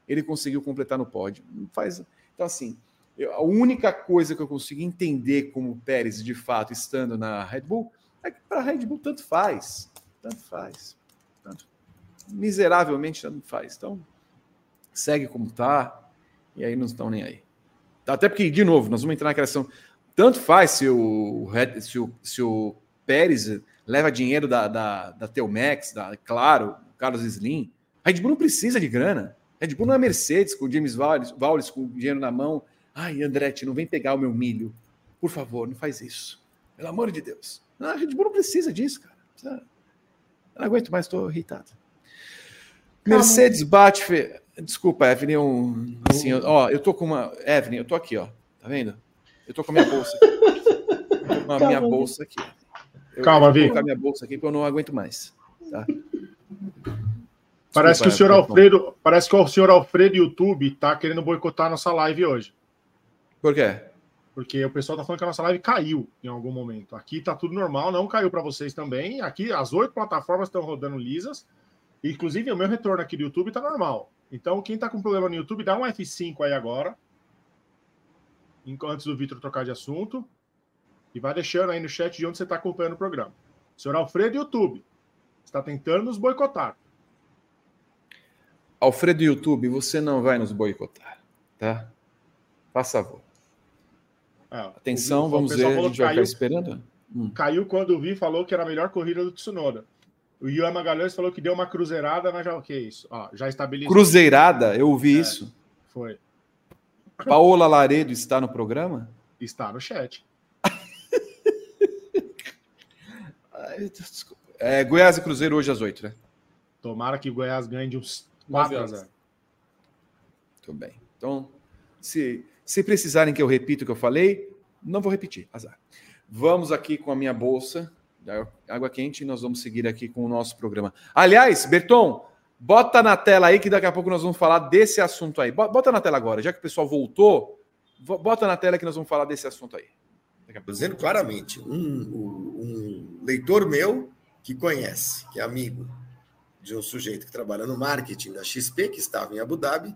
ele conseguiu completar no pódio. Faz, então, assim, eu, a única coisa que eu consigo entender como o Pérez, de fato, estando na Red Bull, é que para a Red Bull tanto faz. Tanto faz. Tanto, miseravelmente tanto faz. Então, segue como está, e aí não estão nem aí. Até porque, de novo, nós vamos entrar na questão. Tanto faz se o, se o, se o Pérez leva dinheiro da, da, da Telmex, da Claro, Carlos Slim. A Red Bull não precisa de grana. A Red Bull não é Mercedes com o James Wallace com dinheiro na mão Ai, Andretti, não vem pegar o meu milho. Por favor, não faz isso. Pelo amor de Deus. Não, a Red Bull não precisa disso, cara. Precisa... não aguento mais, estou irritado. Calma. Mercedes bate. Fe... Desculpa, Evelyn. Um... Assim, ó, eu tô com uma. Evelyn, eu tô aqui, ó. Tá vendo? Eu tô com a minha bolsa. com a minha bolsa aqui. Eu Calma, Vi. Vou colocar minha bolsa aqui porque eu não aguento mais. Tá? Parece que o senhor Alfredo, parece que o senhor Alfredo YouTube tá querendo boicotar a nossa live hoje. Por quê? Porque o pessoal tá falando que a nossa live caiu em algum momento. Aqui tá tudo normal, não caiu para vocês também. Aqui as oito plataformas estão rodando lisas. Inclusive o meu retorno aqui do YouTube tá normal. Então quem tá com problema no YouTube, dá um F5 aí agora. Antes do Vitor trocar de assunto. E vai deixando aí no chat de onde você está acompanhando o programa. Senhor Alfredo YouTube está tentando nos boicotar. Alfredo YouTube, você não vai nos boicotar, tá? Faça favor. É, Atenção, vamos ver, a gente vai ficar esperando. Hum. Caiu quando o Vi falou que era a melhor corrida do Tsunoda. O Ian Magalhães falou que deu uma cruzeirada, mas já o que é isso? Ó, já estabeleceu. Cruzeirada? Eu ouvi é, isso. Foi. Paola Laredo está no programa? Está no chat. [LAUGHS] É, Goiás e Cruzeiro hoje às 8, né? Tomara que o Goiás ganhe de uns 4 a 0. Muito bem. Então, se, se precisarem que eu repita o que eu falei, não vou repetir, azar. Vamos aqui com a minha bolsa da água quente e nós vamos seguir aqui com o nosso programa. Aliás, Berton, bota na tela aí que daqui a pouco nós vamos falar desse assunto aí. Bota na tela agora, já que o pessoal voltou, bota na tela que nós vamos falar desse assunto aí. Dizendo claramente, um, um, leitor meu que conhece, que é amigo de um sujeito que trabalha no marketing da XP, que estava em Abu Dhabi,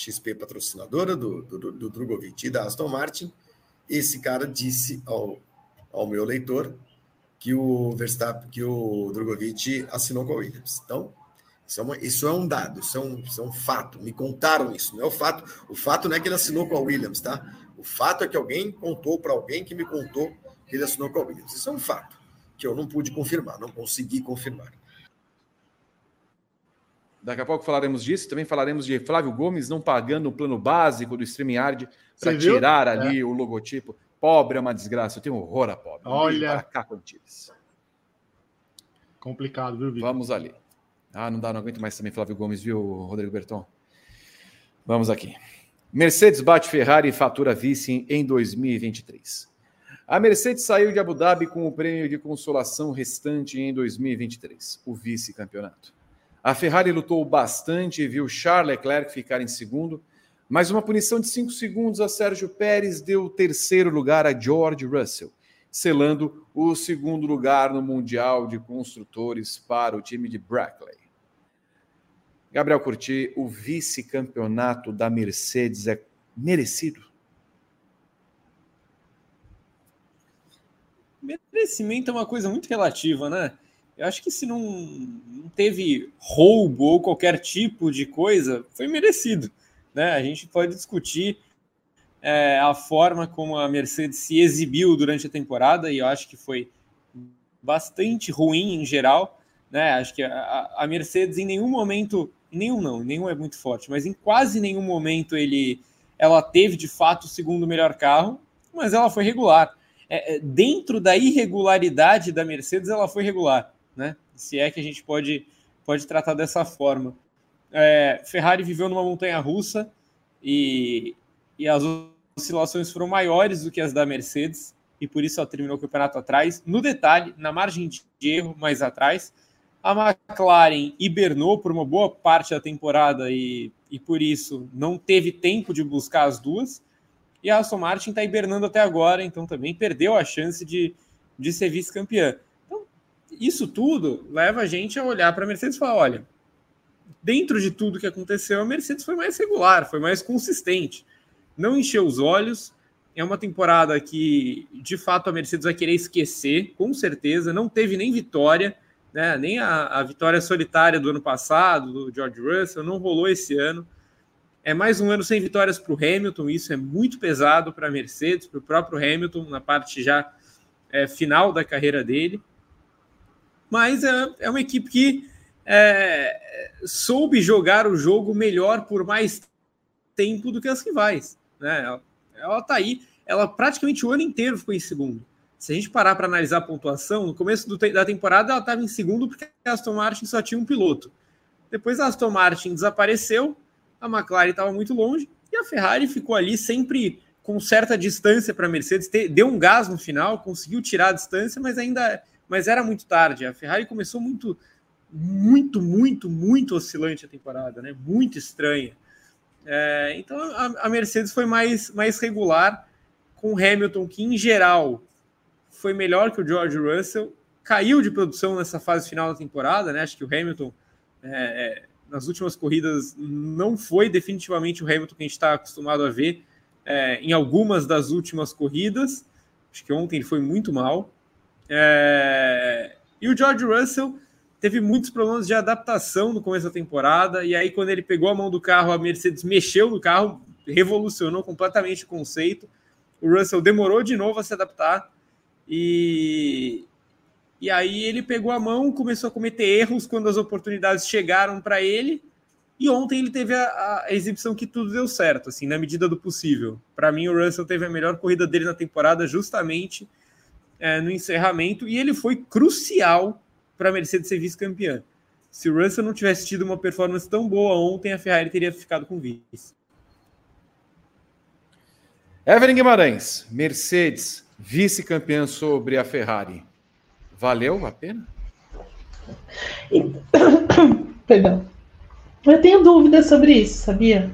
XP patrocinadora do, do, do Drogovic e da Aston Martin, esse cara disse ao, ao meu leitor que o Verstappen, que o Drogovic assinou com a Williams. Então, isso é, uma, isso é um dado, isso é um, isso é um fato. Me contaram isso, não é o fato. O fato não é que ele assinou com a Williams, tá? O fato é que alguém contou para alguém que me contou que ele assinou com a Williams. Isso é um fato que eu não pude confirmar, não consegui confirmar. Daqui a pouco falaremos disso. Também falaremos de Flávio Gomes não pagando o plano básico do StreamYard para tirar ali é. o logotipo. Pobre é uma desgraça. Eu tenho horror a pobre. Olha. Cá. Complicado, viu, Vitor? Vamos ali. Ah, não dá, não aguento mais também Flávio Gomes, viu, Rodrigo Berton? Vamos aqui. Mercedes bate Ferrari e fatura vice em 2023. A Mercedes saiu de Abu Dhabi com o prêmio de consolação restante em 2023, o vice-campeonato. A Ferrari lutou bastante e viu Charles Leclerc ficar em segundo, mas uma punição de cinco segundos a Sérgio Pérez deu terceiro lugar a George Russell, selando o segundo lugar no Mundial de Construtores para o time de Brackley. Gabriel Curti, o vice-campeonato da Mercedes é merecido? Merecimento é uma coisa muito relativa, né? Eu acho que se não, não teve roubo ou qualquer tipo de coisa, foi merecido. Né? A gente pode discutir é, a forma como a Mercedes se exibiu durante a temporada, e eu acho que foi bastante ruim em geral. Né? Acho que a, a Mercedes em nenhum momento nenhum não, nenhum é muito forte, mas em quase nenhum momento ele, ela teve de fato o segundo melhor carro, mas ela foi regular. É, é, dentro da irregularidade da Mercedes, ela foi regular, né? Se é que a gente pode, pode tratar dessa forma. É, Ferrari viveu numa montanha russa e, e as oscilações foram maiores do que as da Mercedes, e por isso ela terminou o campeonato atrás. No detalhe, na margem de erro mais atrás, a McLaren hibernou por uma boa parte da temporada e, e por isso não teve tempo de buscar as duas. E a Aston Martin está hibernando até agora, então também perdeu a chance de, de ser vice-campeã. Isso tudo leva a gente a olhar para a Mercedes e falar: olha, dentro de tudo que aconteceu, a Mercedes foi mais regular, foi mais consistente. Não encheu os olhos. É uma temporada que, de fato, a Mercedes vai querer esquecer, com certeza. Não teve nem vitória né? Nem a, a vitória solitária do ano passado, do George Russell, não rolou esse ano. É mais um ano sem vitórias para o Hamilton, isso é muito pesado para a Mercedes, para o próprio Hamilton, na parte já é, final da carreira dele. Mas é, é uma equipe que é, soube jogar o jogo melhor por mais tempo do que as rivais. Né? Ela está aí, ela praticamente o ano inteiro ficou em segundo. Se a gente parar para analisar a pontuação, no começo do, da temporada ela estava em segundo porque a Aston Martin só tinha um piloto. Depois a Aston Martin desapareceu, a McLaren estava muito longe e a Ferrari ficou ali sempre com certa distância para a Mercedes, deu um gás no final, conseguiu tirar a distância, mas ainda mas era muito tarde. A Ferrari começou muito, muito, muito, muito oscilante a temporada, né? Muito estranha. É, então a, a, Mercedes foi mais, mais regular com Hamilton, que em geral foi melhor que o George Russell, caiu de produção nessa fase final da temporada, né? Acho que o Hamilton é, é nas últimas corridas não foi definitivamente o Hamilton que a gente está acostumado a ver é, em algumas das últimas corridas. Acho que ontem ele foi muito mal. É, e o George Russell teve muitos problemas de adaptação no começo da temporada, e aí, quando ele pegou a mão do carro, a Mercedes mexeu no carro, revolucionou completamente o conceito. O Russell demorou de novo a se adaptar, e, e aí ele pegou a mão, começou a cometer erros quando as oportunidades chegaram para ele. E ontem ele teve a, a, exibição que tudo deu certo, assim, na medida do possível. Para mim, o Russell teve a melhor corrida dele na temporada, justamente é, no encerramento, e ele foi crucial para a Mercedes ser vice-campeã. Se o Russell não tivesse tido uma performance tão boa ontem, a Ferrari teria ficado com vice. Evelyn Guimarães, Mercedes, vice-campeã sobre a Ferrari. Valeu a pena? [COUGHS] Perdão. Eu tenho dúvidas sobre isso, sabia?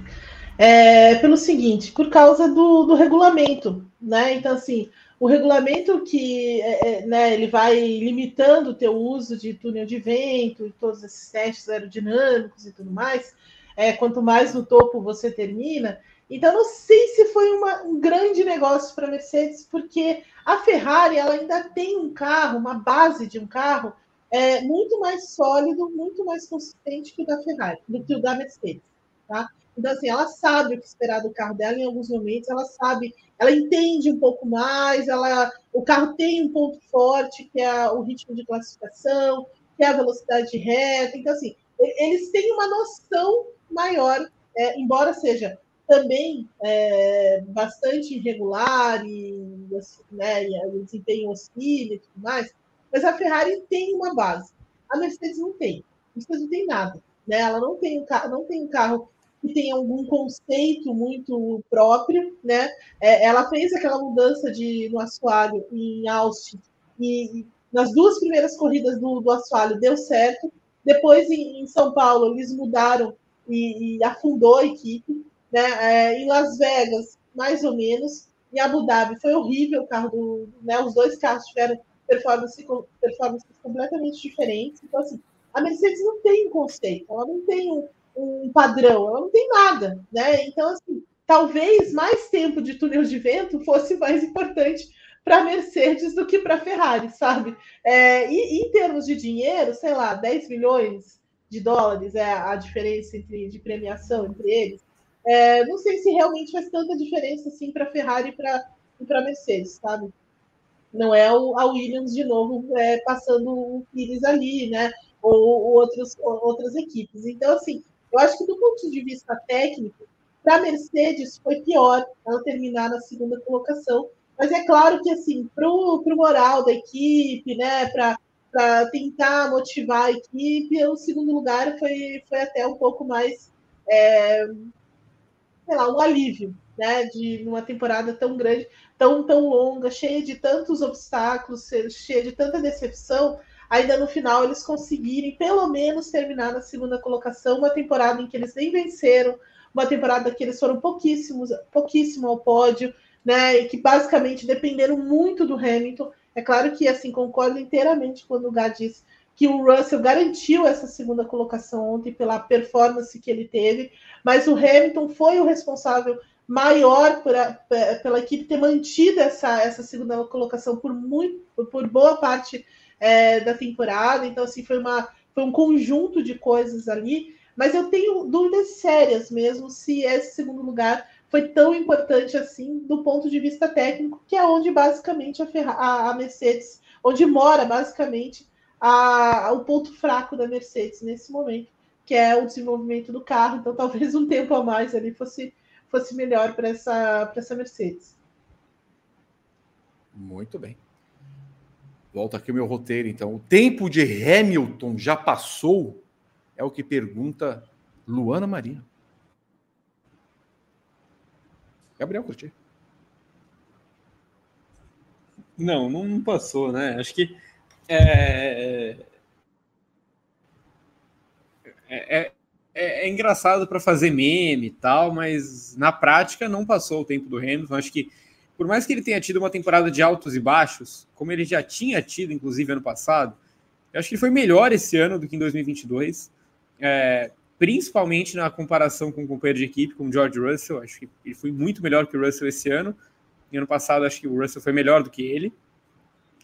É, pelo seguinte, por causa do, do regulamento, né? Então, assim, o regulamento que é, é, né, ele vai limitando o teu uso de túnel de vento e todos esses testes aerodinâmicos e tudo mais, é, quanto mais no topo você termina. Então, não sei se foi uma, um grande negócio para a Mercedes, porque a Ferrari ela ainda tem um carro, uma base de um carro é, muito mais sólido, muito mais consistente que o da Ferrari, do que o da Mercedes. Tá? Então, assim, ela sabe o que esperar do carro dela em alguns momentos, ela sabe, ela entende um pouco mais, ela, o carro tem um ponto forte, que é o ritmo de classificação, que é a velocidade de reta. Então, assim, eles têm uma noção maior, é, embora seja também é, bastante irregular e, assim, né, e o desempenho oscila e tudo mais, mas a Ferrari tem uma base. A Mercedes não tem. A Mercedes não tem nada. Né? Ela não tem um carro, não tem um carro que tem algum conceito muito próprio, né? É, ela fez aquela mudança de no assoalho em Austin e nas duas primeiras corridas do, do assoalho deu certo. Depois em, em São Paulo eles mudaram e, e afundou a equipe, né? É, em Las Vegas mais ou menos. Em Abu Dhabi foi horrível o carro do, né? Os dois carros tiveram performance, performances completamente diferentes. Então assim, a Mercedes não tem um conceito, ela não tem um um padrão, ela não tem nada, né? Então, assim, talvez mais tempo de túnel de vento fosse mais importante para Mercedes do que para Ferrari, sabe? É, e em termos de dinheiro, sei lá, 10 milhões de dólares é a diferença entre, de premiação entre eles. É, não sei se realmente faz tanta diferença assim para Ferrari e para Mercedes, sabe? Não é o, a Williams de novo é, passando o Pires ali, né? Ou, ou outros, ou outras equipes. Então, assim, eu acho que do ponto de vista técnico, para a Mercedes foi pior ela terminar na segunda colocação. Mas é claro que, assim, para o moral da equipe, né, para tentar motivar a equipe, o segundo lugar foi, foi até um pouco mais, é, sei lá, um alívio, né, de uma temporada tão grande, tão, tão longa, cheia de tantos obstáculos, cheia de tanta decepção ainda no final eles conseguirem pelo menos terminar na segunda colocação, uma temporada em que eles nem venceram, uma temporada que eles foram pouquíssimos, pouquíssimo ao pódio, né? E que basicamente dependeram muito do Hamilton. É claro que assim concordo inteiramente quando o Gá diz que o Russell garantiu essa segunda colocação ontem pela performance que ele teve, mas o Hamilton foi o responsável maior por a, pela equipe ter mantido essa, essa segunda colocação por muito por boa parte é, da temporada. Então, assim, foi, uma, foi um conjunto de coisas ali. Mas eu tenho dúvidas sérias mesmo se esse segundo lugar foi tão importante assim do ponto de vista técnico, que é onde basicamente a, Ferra a, Mercedes, onde mora basicamente a, o ponto fraco da Mercedes nesse momento, que é o desenvolvimento do carro. Então, [LAUGHS] talvez um tempo a mais ali fosse, fosse melhor para essa, essa Mercedes. Muito bem. Volta aqui o meu roteiro, então. O tempo de Hamilton já passou? É o que pergunta Luana Maria. Gabriel Curti. Não, não passou, né? Acho que é, é, é, é engraçado para fazer meme e tal, mas na prática não passou o tempo do Hamilton. Acho que, por mais que ele tenha tido uma temporada de altos e baixos, como ele já tinha tido, inclusive, ano passado, eu acho que ele foi melhor esse ano do que em 2022, é, principalmente na comparação com o companheiro de equipe, com o George Russell. Acho que ele foi muito melhor que o Russell esse ano. E ano passado, acho que o Russell foi melhor do que ele.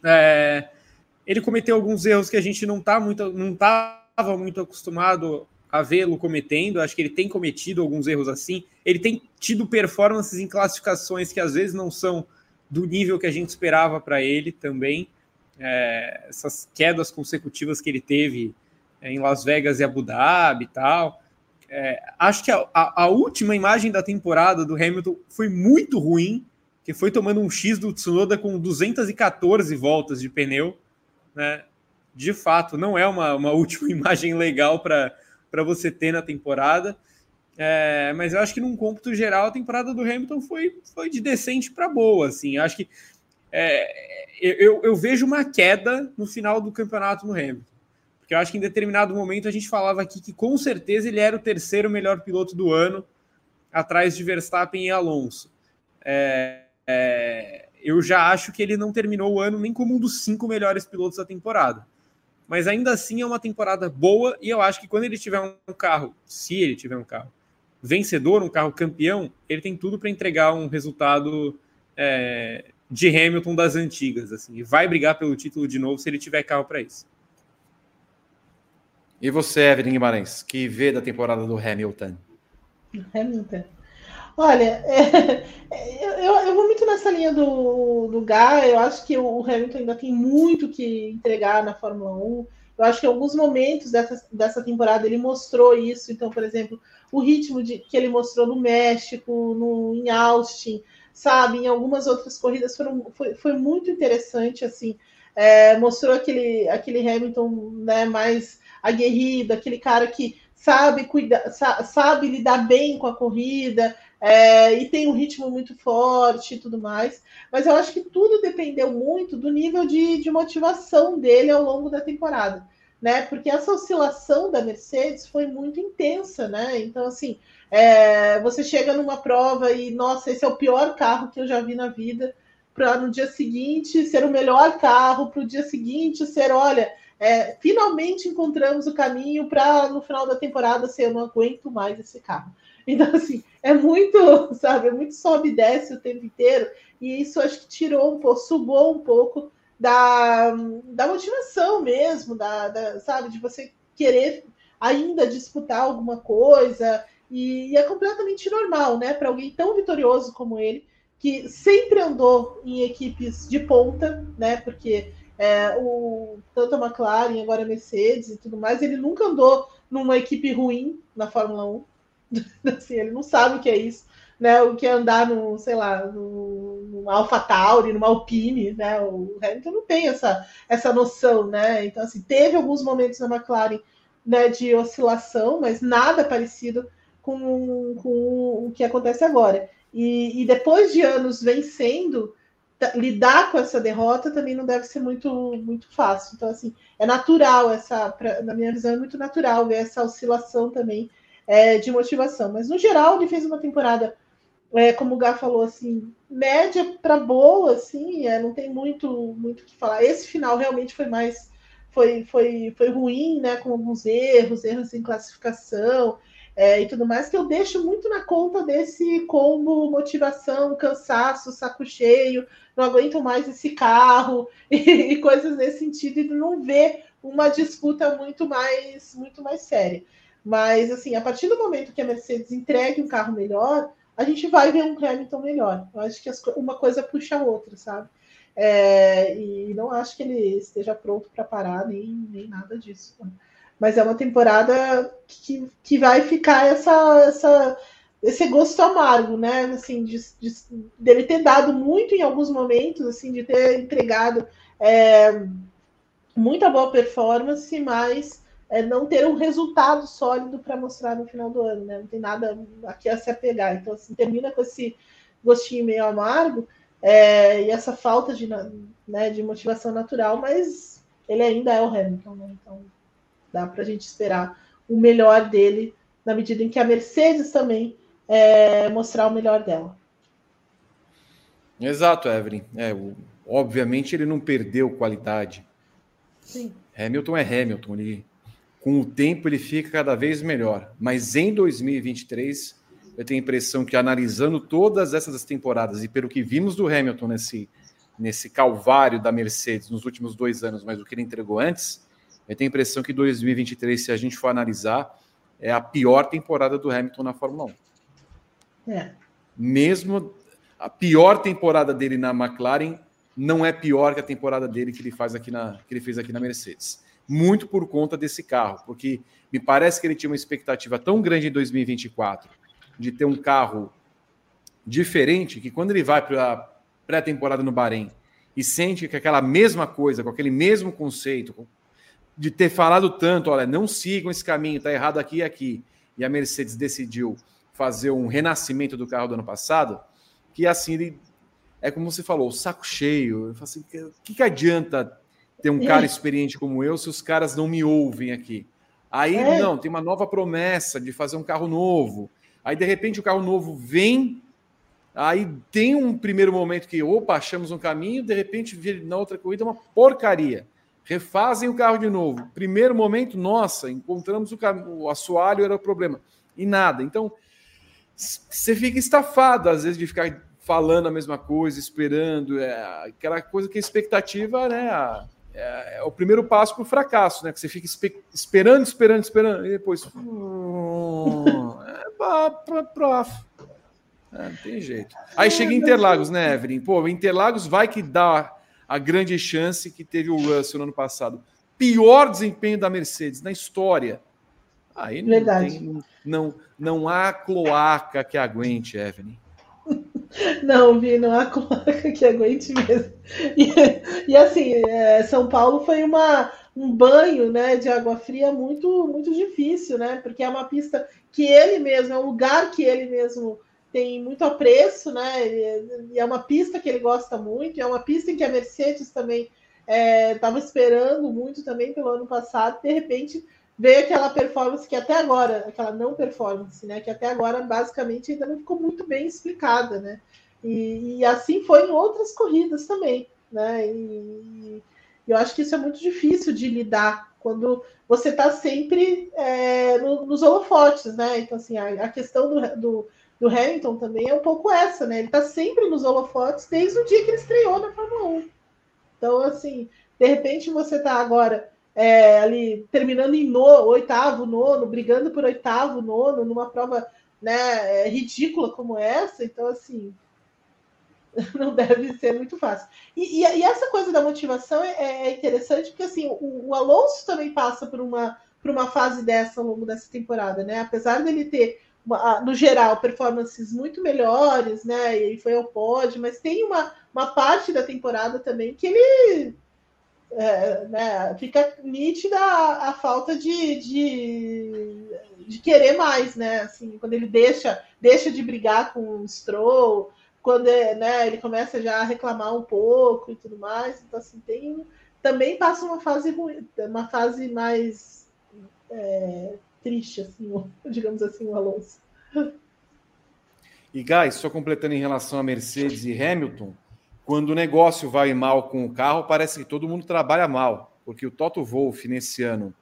É, ele cometeu alguns erros que a gente não tá muito, não estava muito acostumado a vê-lo cometendo. Acho que ele tem cometido alguns erros assim. Ele tem tido performances em classificações que às vezes não são do nível que a gente esperava para ele também. É, essas quedas consecutivas que ele teve é, em Las Vegas e Abu Dhabi e tal. É, acho que a, a, a, última imagem da temporada do Hamilton foi muito ruim que foi tomando um X do Tsunoda com 214 voltas de pneu, né? De fato, não é uma, uma [LAUGHS] última imagem legal para você ter na temporada. É, mas eu acho que num cômputo geral a temporada do Hamilton foi, foi de decente para boa. Assim, eu acho que é, eu, eu vejo uma queda no final do campeonato no Hamilton. Porque eu acho que em determinado momento a gente falava aqui que com certeza ele era o terceiro melhor piloto do ano, atrás de Verstappen e Alonso. É, é, eu já acho que ele não terminou o ano nem como um dos cinco melhores pilotos da temporada. Mas ainda assim é uma temporada boa e eu acho que quando ele tiver um carro, se ele tiver um carro vencedor, um carro campeão, ele tem tudo para entregar um resultado é, de Hamilton das antigas, assim, e vai brigar pelo título de novo se ele tiver carro para isso. E você, Evelyn Guimarães, que vê da temporada do Hamilton? Hamilton. Olha, é, eu, eu, vou muito nessa linha do, do Gá. Eu acho que o Hamilton ainda tem muito que entregar na Fórmula 1. Eu acho que em alguns momentos dessa, dessa temporada ele mostrou isso. Então, por exemplo, o ritmo de, que ele mostrou no México, no, em Austin, sabe? Em algumas outras corridas foram, foi, foi muito interessante, assim. É, mostrou aquele, aquele Hamilton né, mais aguerrido, aquele cara que sabe cuidar, sabe lidar bem com a corrida, é, e tem um ritmo muito forte e tudo mais. Mas eu acho que tudo dependeu muito do nível de, de motivação dele ao longo da temporada, né? Porque essa oscilação da Mercedes foi muito intensa, né? Então, assim, é, você chega numa prova e, nossa, esse é o pior carro que eu já vi na vida, para no dia seguinte ser o melhor carro, para o dia seguinte ser, olha, é, finalmente encontramos o caminho para no final da temporada ser eu não aguento mais esse carro. Então, assim, é muito, [LAUGHS] sabe, é muito sobe e desce o tempo inteiro, e isso acho que tirou um pouco, sugou um pouco da, da motivação mesmo, da, da, sabe, de você querer ainda disputar alguma coisa, e, e é completamente normal, né, para alguém tão vitorioso como ele, que sempre andou em equipes de ponta, né, porque é, o, tanto a McLaren, agora a Mercedes e tudo mais, ele nunca andou numa equipe ruim na Fórmula 1, [LAUGHS] assim, ele não sabe o que é isso, né? O que é andar no, sei lá, no, no Alpha Tauri, numa Alpine, né? O Hamilton não tem essa, essa noção, né? Então, assim, teve alguns momentos na McLaren né, de oscilação, mas nada parecido com, com o que acontece agora. E, e depois de anos vencendo, lidar com essa derrota também não deve ser muito muito fácil. Então, assim, é natural essa, pra, na minha visão, é muito natural ver essa oscilação também é, de motivação. Mas no geral, ele fez uma temporada, é, como o Gá falou, assim, média para boa, assim, é, não tem muito muito que falar. Esse final realmente foi mais foi, foi, foi ruim, né? Com alguns erros, erros em classificação. É, e tudo mais, que eu deixo muito na conta desse combo motivação, cansaço, saco cheio, não aguento mais esse carro [LAUGHS] e, e coisas nesse sentido, e não ver uma disputa muito mais muito mais séria. Mas, assim, a partir do momento que a Mercedes entregue um carro melhor, a gente vai ver um Hamilton melhor. Eu acho que as, uma coisa puxa a outra, sabe? É, e não acho que ele esteja pronto para parar, nem, nem nada disso. Né? Mas é uma temporada que, que vai ficar essa, essa, esse gosto amargo, né? Assim, de, de, dele ter dado muito em alguns momentos, assim, de ter entregado é, muita boa performance, mas é, não ter um resultado sólido para mostrar no final do ano, né? Não tem nada aqui a se apegar. Então, assim, termina com esse gostinho meio amargo, é, e essa falta de, né, de motivação natural, mas ele ainda é o Hamilton, né? então dá para a gente esperar o melhor dele na medida em que a Mercedes também é, mostrar o melhor dela. Exato, Evelyn. É, o, obviamente ele não perdeu qualidade. Sim. Hamilton é Hamilton. Ele, com o tempo ele fica cada vez melhor. Mas em 2023 eu tenho a impressão que analisando todas essas temporadas e pelo que vimos do Hamilton nesse, nesse calvário da Mercedes nos últimos dois anos, mas o que ele entregou antes, eu tenho a impressão que 2023, se a gente for analisar, é a pior temporada do Hamilton na Fórmula 1. É. Mesmo a pior temporada dele na McLaren não é pior que a temporada dele que ele faz aqui na que ele fez aqui na Mercedes. Muito por conta desse carro, porque me parece que ele tinha uma expectativa tão grande em 2024 de ter um carro diferente que quando ele vai para a pré-temporada no Bahrein e sente que aquela mesma coisa, com aquele mesmo conceito, de ter falado tanto, olha, não sigam esse caminho, está errado aqui e aqui, e a Mercedes decidiu fazer um renascimento do carro do ano passado, que assim, ele, é como você falou, o saco cheio. Eu falo assim, o que, que adianta ter um cara experiente como eu se os caras não me ouvem aqui? Aí, é. não, tem uma nova promessa de fazer um carro novo. Aí, de repente, o carro novo vem, aí tem um primeiro momento que, opa, achamos um caminho, de repente, na outra corrida, uma porcaria refazem o carro de novo. Primeiro momento, nossa, encontramos o, o assoalho, era o problema. E nada. Então, você fica estafado, às vezes, de ficar falando a mesma coisa, esperando. É, aquela coisa que a expectativa, né? É, é o primeiro passo para o fracasso, né? Que você fica esperando, esperando, esperando, e depois. Hum, é, pra, pra, pra, é, não tem jeito. Aí chega Interlagos, né, Evelyn? Pô, Interlagos vai que dá a grande chance que teve o Russell no ano passado. Pior desempenho da Mercedes na história. Aí não, Verdade. Tem, não, não há cloaca que aguente, Evelyn. Não, Vi, não há cloaca [LAUGHS] que aguente mesmo. E, e assim, é, São Paulo foi uma, um banho né, de água fria muito, muito difícil, né? Porque é uma pista que ele mesmo, é um lugar que ele mesmo tem muito apreço, né? E é uma pista que ele gosta muito, é uma pista em que a Mercedes também estava é, esperando muito também pelo ano passado, de repente veio aquela performance que até agora, aquela não performance, né? Que até agora basicamente ainda não ficou muito bem explicada, né? E, e assim foi em outras corridas também, né? E, e, eu acho que isso é muito difícil de lidar quando você está sempre é, no, nos holofotes, né? Então, assim, a, a questão do, do do Hamilton também é um pouco essa, né? Ele tá sempre nos holofotes desde o dia que ele estreou na Fórmula 1. Então, assim, de repente você tá agora é, ali terminando em oitavo, nono, brigando por oitavo, nono, numa prova né, é, ridícula como essa. Então, assim, [LAUGHS] não deve ser muito fácil. E, e, e essa coisa da motivação é, é interessante, porque assim, o, o, Alonso também passa por uma, por uma fase dessa ao longo dessa temporada, né? Apesar dele ter no geral, performances muito melhores, né? E foi ao pódio, mas tem uma, uma parte da temporada também que ele é, né, fica nítida a, a falta de, de, de, querer mais, né? Assim, quando ele deixa, deixa de brigar com o Stroll, quando né, ele começa já a reclamar um pouco e tudo mais. Então, assim, tem também passa uma fase ruim, uma fase mais é, triste, assim, [LAUGHS] digamos assim, o Alonso. E, Guys, só completando em relação a Mercedes e Hamilton, quando o negócio vai mal com o carro, parece que todo mundo trabalha mal, porque o Toto Wolff, nesse ano,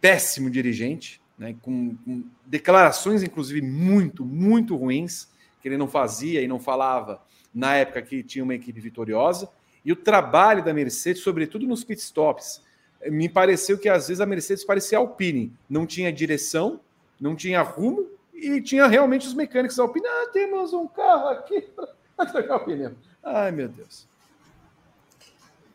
péssimo dirigente, né, com, com declarações, inclusive, muito, muito ruins, que ele não fazia e não falava na época que tinha uma equipe vitoriosa, e o trabalho da Mercedes, sobretudo nos pitstops, me pareceu que às vezes a Mercedes parecia Alpine, não tinha direção, não tinha rumo e tinha realmente os mecânicos Alpine. Ah, temos um carro aqui para trocar o pneu. Ai, meu Deus.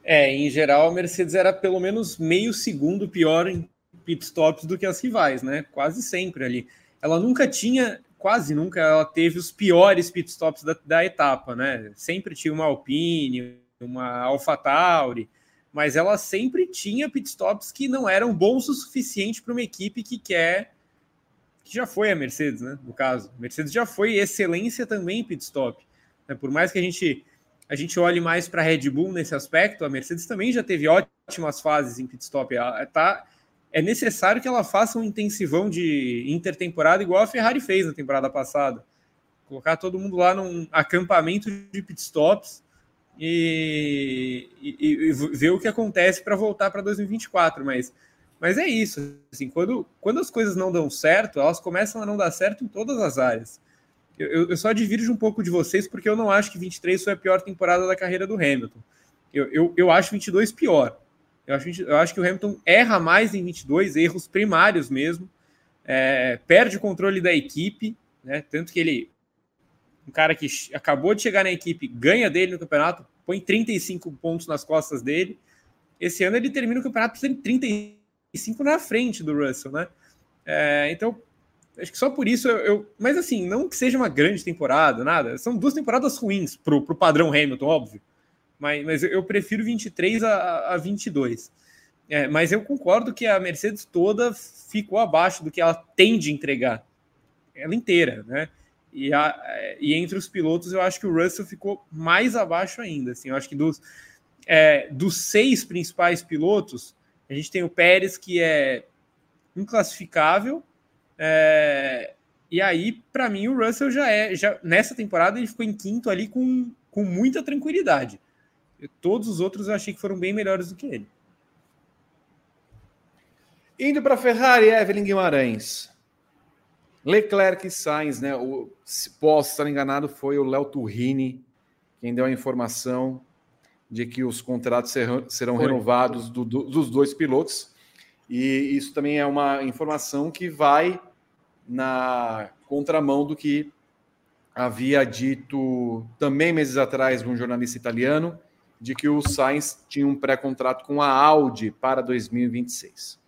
É, em geral, a Mercedes era pelo menos meio segundo pior em pitstops do que as rivais, né? Quase sempre ali. Ela nunca tinha, quase nunca, ela teve os piores pitstops da, da etapa, né? Sempre tinha uma Alpine, uma AlphaTauri, mas ela sempre tinha pitstops que não eram bons o suficiente para uma equipe que quer que já foi a Mercedes, né? No caso, Mercedes já foi excelência também em pitstop. Né? Por mais que a gente, a gente olhe mais para a Red Bull nesse aspecto, a Mercedes também já teve ótimas fases em pit stop. Tá, é necessário que ela faça um intensivão de intertemporada igual a Ferrari fez na temporada passada. Colocar todo mundo lá num acampamento de pit stops e, e, e ver o que acontece para voltar para 2024. Mas, mas é isso. Assim, quando, quando as coisas não dão certo, elas começam a não dar certo em todas as áreas. Eu, eu só divirjo um pouco de vocês porque eu não acho que 23 foi a pior temporada da carreira do Hamilton. Eu, eu, eu acho 22 pior. Eu acho, eu acho que o Hamilton erra mais em 22, erros primários mesmo. É, perde o controle da equipe, né? Tanto que ele um cara que acabou de chegar na equipe, ganha dele no campeonato, põe 35 pontos nas costas dele. Esse ano ele termina o campeonato sendo 35 na frente do Russell, né? É, então, acho que só por isso eu, eu, Mas assim, não que seja uma grande temporada, nada. São duas temporadas ruins pro, pro padrão Hamilton, óbvio. Mas, mas eu prefiro 23 a, a 22. É, mas eu concordo que a Mercedes toda ficou abaixo do que ela tem de entregar. Ela inteira, né? E, a, e entre os pilotos, eu acho que o Russell ficou mais abaixo ainda. Assim, eu acho que dos, é, dos seis principais pilotos, a gente tem o Pérez, que é inclassificável. É, e aí, para mim, o Russell já é. Já, nessa temporada, ele ficou em quinto ali com, com muita tranquilidade. Todos os outros eu achei que foram bem melhores do que ele. Indo para a Ferrari, Evelyn Guimarães. Leclerc e Sainz, né? O, se posso estar enganado, foi o Léo Turrini quem deu a informação de que os contratos serão, serão renovados do, do, dos dois pilotos. E isso também é uma informação que vai na contramão do que havia dito também meses atrás um jornalista italiano, de que o Sainz tinha um pré-contrato com a Audi para 2026.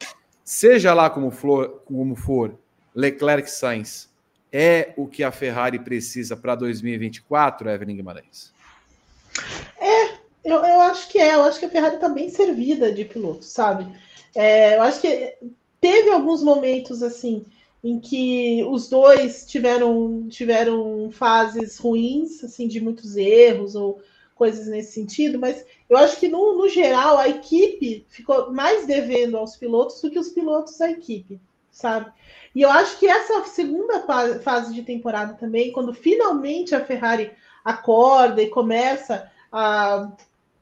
Seja lá como for, como for Leclerc Sainz é o que a Ferrari precisa para 2024, Evelyn Guimarães? É, eu, eu acho que é. Eu acho que a Ferrari está bem servida de pilotos, sabe? É, eu acho que teve alguns momentos assim em que os dois tiveram tiveram fases ruins, assim, de muitos erros ou coisas nesse sentido, mas eu acho que no, no geral a equipe ficou mais devendo aos pilotos do que os pilotos à equipe, sabe? E eu acho que essa segunda fase de temporada também, quando finalmente a Ferrari acorda e começa a,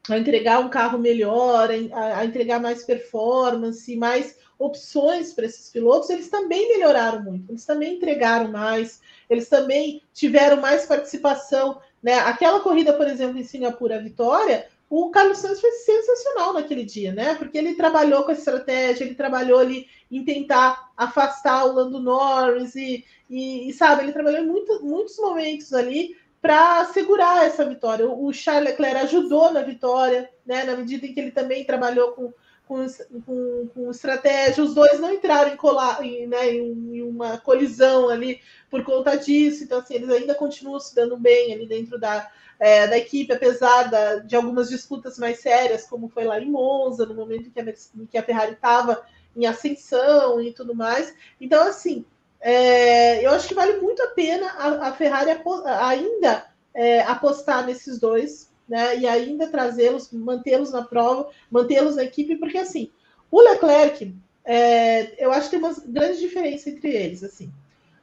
a entregar um carro melhor, a, a entregar mais performance, mais opções para esses pilotos, eles também melhoraram muito, eles também entregaram mais, eles também tiveram mais participação. Né? Aquela corrida, por exemplo, em Singapura, a vitória, o Carlos Sainz foi sensacional naquele dia, né? Porque ele trabalhou com a estratégia, ele trabalhou ali em tentar afastar o Lando Norris e, e, e sabe, ele trabalhou em muito, muitos momentos ali para segurar essa vitória. O Charles Leclerc ajudou na vitória, né? Na medida em que ele também trabalhou com, com, com, com estratégia. Os dois não entraram em, colar, em, né, em, uma colisão ali por conta disso. Então, assim, eles ainda continuam se dando bem ali dentro da, é, da equipe, apesar da, de algumas disputas mais sérias, como foi lá em Monza, no momento em que a, em que a Ferrari estava em ascensão e tudo mais. Então, assim, é, eu acho que vale muito a pena a, a Ferrari ainda é, apostar nesses dois, né? E ainda trazê-los, mantê-los na prova, mantê-los na equipe, porque assim, o Leclerc, é, eu acho que tem uma grande diferença entre eles. Assim,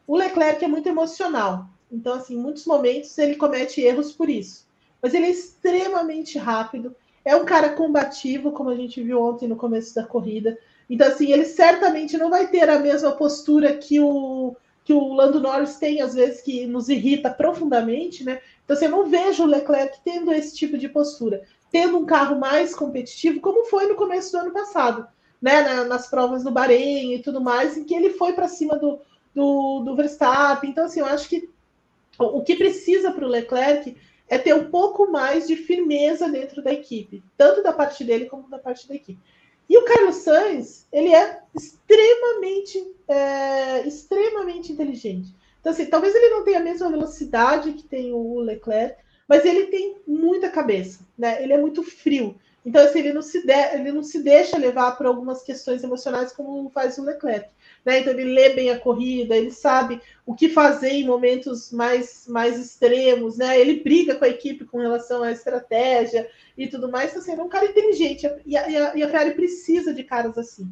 o Leclerc é muito emocional. Então, assim, em muitos momentos ele comete erros por isso. Mas ele é extremamente rápido, é um cara combativo, como a gente viu ontem no começo da corrida. Então, assim, ele certamente não vai ter a mesma postura que o, que o Lando Norris tem, às vezes, que nos irrita profundamente, né? Então, assim, eu não vejo o Leclerc tendo esse tipo de postura, tendo um carro mais competitivo, como foi no começo do ano passado, né? Na, nas provas do Bahrein e tudo mais, em que ele foi para cima do, do, do Verstappen. Então, assim, eu acho que o que precisa para o Leclerc é ter um pouco mais de firmeza dentro da equipe, tanto da parte dele como da parte da equipe. E o Carlos Sainz, ele é extremamente, é, extremamente inteligente. Então, assim, talvez ele não tenha a mesma velocidade que tem o Leclerc, mas ele tem muita cabeça, né? Ele é muito frio. Então, assim, ele não se, de, ele não se deixa levar por algumas questões emocionais como faz o Leclerc. Né? Então, ele lê bem a corrida, ele sabe o que fazer em momentos mais, mais extremos, né? Ele briga com a equipe com relação à estratégia e tudo mais. Então, assim, ele é um cara inteligente e a, e a, e a Ferrari precisa de caras assim.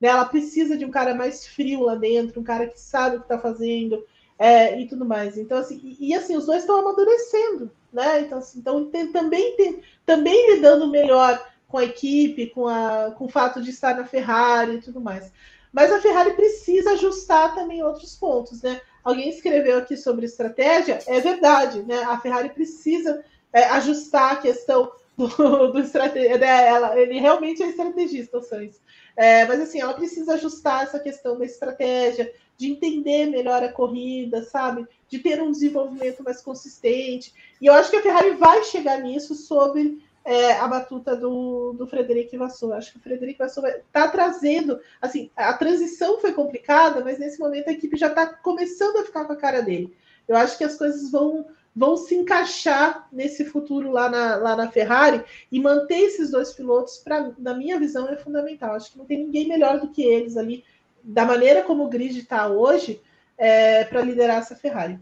Né? Ela precisa de um cara mais frio lá dentro, um cara que sabe o que está fazendo é, e tudo mais. Então, assim, e, e assim, os dois estão amadurecendo, né? Então, assim, então tem, também, tem, também lidando melhor com a equipe, com, a, com o fato de estar na Ferrari e tudo mais. Mas a Ferrari precisa ajustar também outros pontos, né? Alguém escreveu aqui sobre estratégia, é verdade, né? A Ferrari precisa é, ajustar a questão [LAUGHS] do, do estratégia. Né? Ela, ele realmente é estrategista, o Sainz. É, mas assim, ela precisa ajustar essa questão da estratégia, de entender melhor a corrida, sabe? De ter um desenvolvimento mais consistente. E eu acho que a Ferrari vai chegar nisso sobre é, a batuta do, do Frederico Vassou. Acho que o Frederico Vassou está trazendo. Assim, a transição foi complicada, mas nesse momento a equipe já está começando a ficar com a cara dele. Eu acho que as coisas vão vão se encaixar nesse futuro lá na, lá na Ferrari e manter esses dois pilotos, pra, na minha visão, é fundamental. Acho que não tem ninguém melhor do que eles ali, da maneira como o grid está hoje, é, para liderar essa Ferrari.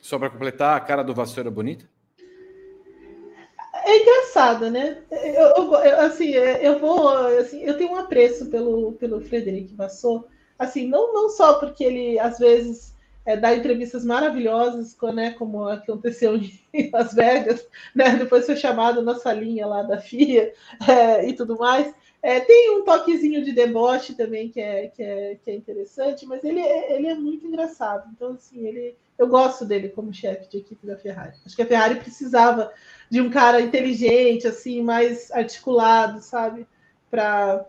Só para completar, a cara do Vassoura bonita? É engraçada, né? Eu, eu, assim, eu vou, assim, eu tenho um apreço pelo, pelo Frederico Vassou, assim, não, não só porque ele às vezes é, dá entrevistas maravilhosas, né, como aconteceu em [LAUGHS] Las Vegas, né, depois foi chamado na salinha lá da FIA é, e tudo mais. É, tem um toquezinho de deboche também que é, que é, que é interessante, mas ele, é, ele é muito engraçado. Então, assim, ele, eu gosto dele como chefe de equipe da Ferrari. Acho que a Ferrari precisava de um cara inteligente, assim, mais articulado, sabe? Para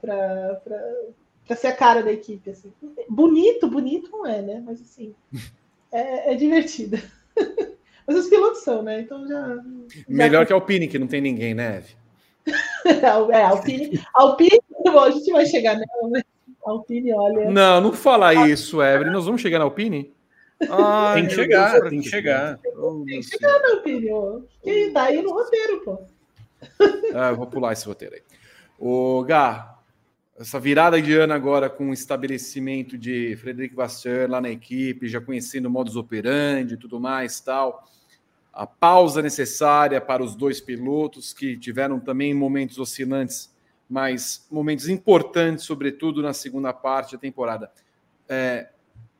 ser a cara da equipe. Assim. Bonito, bonito não é, né? Mas assim, [LAUGHS] é, é divertido. [LAUGHS] Mas os pilotos são, né? Então já. já... Melhor que a Alpine, que não tem ninguém, né, Eve? [LAUGHS] é, Alpine. Alpine, bom, a gente vai chegar nela, né? Alpine, olha. Não, não fala isso, Evelyn. Nós vamos chegar na Alpine? Ai, tem que chegar, Deus, tem que chegar. Oh, tem que chegar na Alpine, ó. Que tá aí no roteiro, pô. Ah, eu vou pular esse roteiro aí. O Gá, essa virada de ano agora com o estabelecimento de Frederico Vasseur lá na equipe, já conhecendo o modus operandi e tudo mais, tal. A pausa necessária para os dois pilotos que tiveram também momentos oscilantes, mas momentos importantes, sobretudo na segunda parte da temporada. É,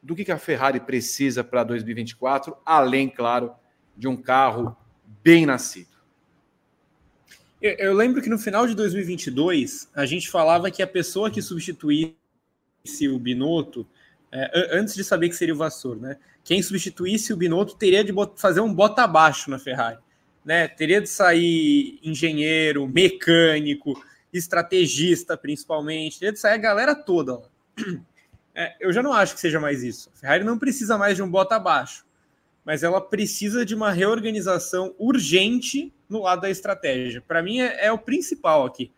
do que, a Ferrari precisa para 2024, além, claro, de um carro bem nascido? Eu, lembro que no final de 2022 a gente falava que a pessoa que substituísse o Binotto, é, antes de saber que seria o Vassor, né? Quem substituísse o Binotto teria de fazer um bota abaixo na Ferrari, né? Teria de sair engenheiro, mecânico, estrategista, principalmente, teria de sair a galera toda. É, eu já não acho que seja mais isso. A Ferrari não precisa mais de um bota abaixo mas ela precisa de uma reorganização urgente no lado da estratégia. Para mim, é, é, o principal aqui.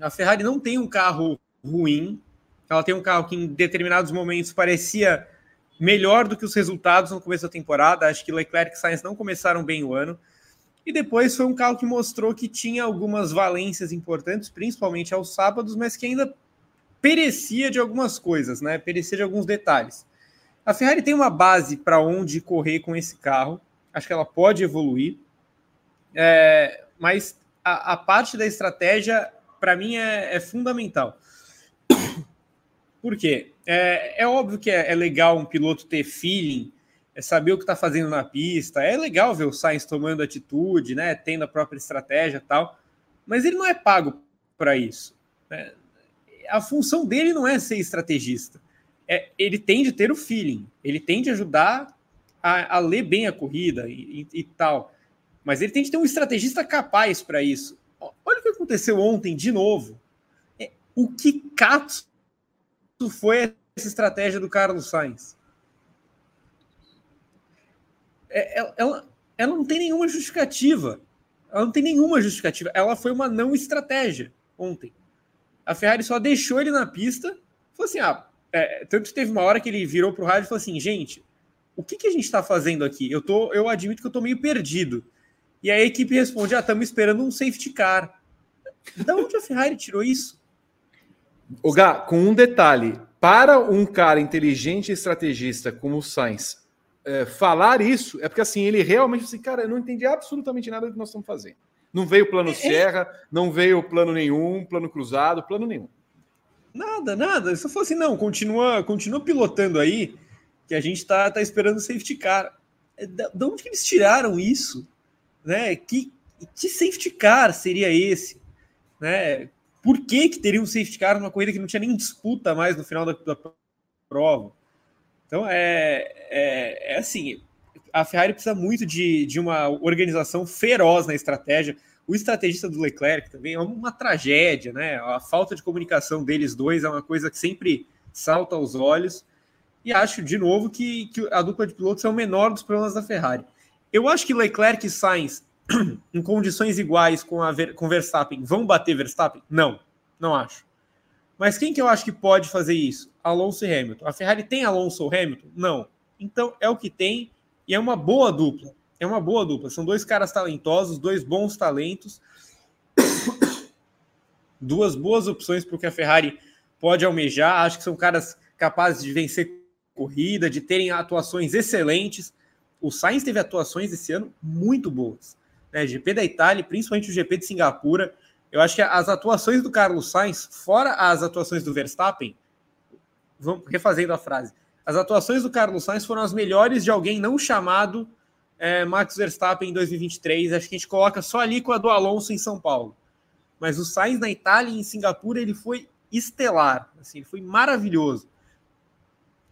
A Ferrari não tem um carro ruim, ela tem um carro que em determinados momentos parecia melhor do que os resultados no começo da temporada. Acho que Leclerc e Sainz não começaram bem o ano. E depois foi um carro que mostrou que tinha algumas valências importantes, principalmente aos sábados, mas que ainda perecia de algumas coisas, né? Perecia de alguns detalhes. A Ferrari tem uma base para onde correr com esse carro. Acho que ela pode evoluir. É, mas a, a, parte da estratégia, para mim, é, é, fundamental. [COUGHS] Por quê? É, é óbvio que é, é, legal um piloto ter feeling, é saber o que está fazendo na pista. É legal ver o Sainz tomando atitude, né, tendo a própria estratégia tal. Mas ele não é pago para isso. Né? A função dele não é ser estrategista é, ele tem de ter o feeling, ele tem de ajudar a, a ler bem a corrida e, e, e, tal. Mas ele tem de ter um estrategista capaz para isso. Olha o que aconteceu ontem de novo. É, o que cato foi essa estratégia do Carlos Sainz? É, ela, ela, ela não tem nenhuma justificativa. Ela não tem nenhuma justificativa. Ela foi uma não estratégia ontem. A Ferrari só deixou ele na pista. Falou assim: ah, é, tanto teve uma hora que ele virou para o rádio e falou assim: gente, o que, que a gente está fazendo aqui? Eu, tô, eu admito que eu estou meio perdido. E a equipe responde: ah, estamos esperando um safety car. Da onde a Ferrari tirou isso? O Gá, com um detalhe: para um cara inteligente e estrategista como o Sainz é, falar isso, é porque assim, ele realmente assim, cara, eu não entendi absolutamente nada do que nós estamos fazendo. Não veio plano é, é. Serra, não veio plano nenhum, plano cruzado, plano nenhum. Nada, nada. Se eu fosse, não, continua, continua pilotando aí, que a gente tá, tá esperando o safety car. É, da, de onde que eles tiraram isso? Né? Que, que safety car seria esse? Né? Por que, que teria um safety car numa corrida que não tinha nem disputa mais no final da, da prova? Então é, é, é, assim: a Ferrari precisa muito de, de uma organização feroz na estratégia. O estrategista do Leclerc também é uma tragédia, né? A falta de comunicação deles dois é uma coisa que sempre salta aos olhos. E acho, de novo, que, que a dupla de pilotos é o menor dos problemas da Ferrari. Eu acho que Leclerc e Sainz, [CLEARS THROAT] em condições iguais com, a, com Verstappen, vão bater Verstappen? Não, não acho. Mas quem que eu acho que pode fazer isso? Alonso e Hamilton. A Ferrari tem Alonso ou Hamilton? Não. Então é o que tem e é uma boa dupla. É uma boa dupla. São dois caras talentosos, dois bons talentos. [COUGHS] Duas boas opções para o que a Ferrari pode almejar. Acho que são caras capazes de vencer corrida, de terem atuações excelentes. O Sainz teve atuações esse ano muito boas. Né? GP da Itália, principalmente o GP de Singapura. Eu acho que as atuações do Carlos Sainz, fora as atuações do Verstappen, vamos refazendo a frase, as atuações do Carlos Sainz foram as melhores de alguém não chamado é, Max Verstappen em 2023. Acho que a gente coloca só ali com a do Alonso em São Paulo. Mas o Sainz na Itália e em Singapura ele foi estelar, assim, foi maravilhoso.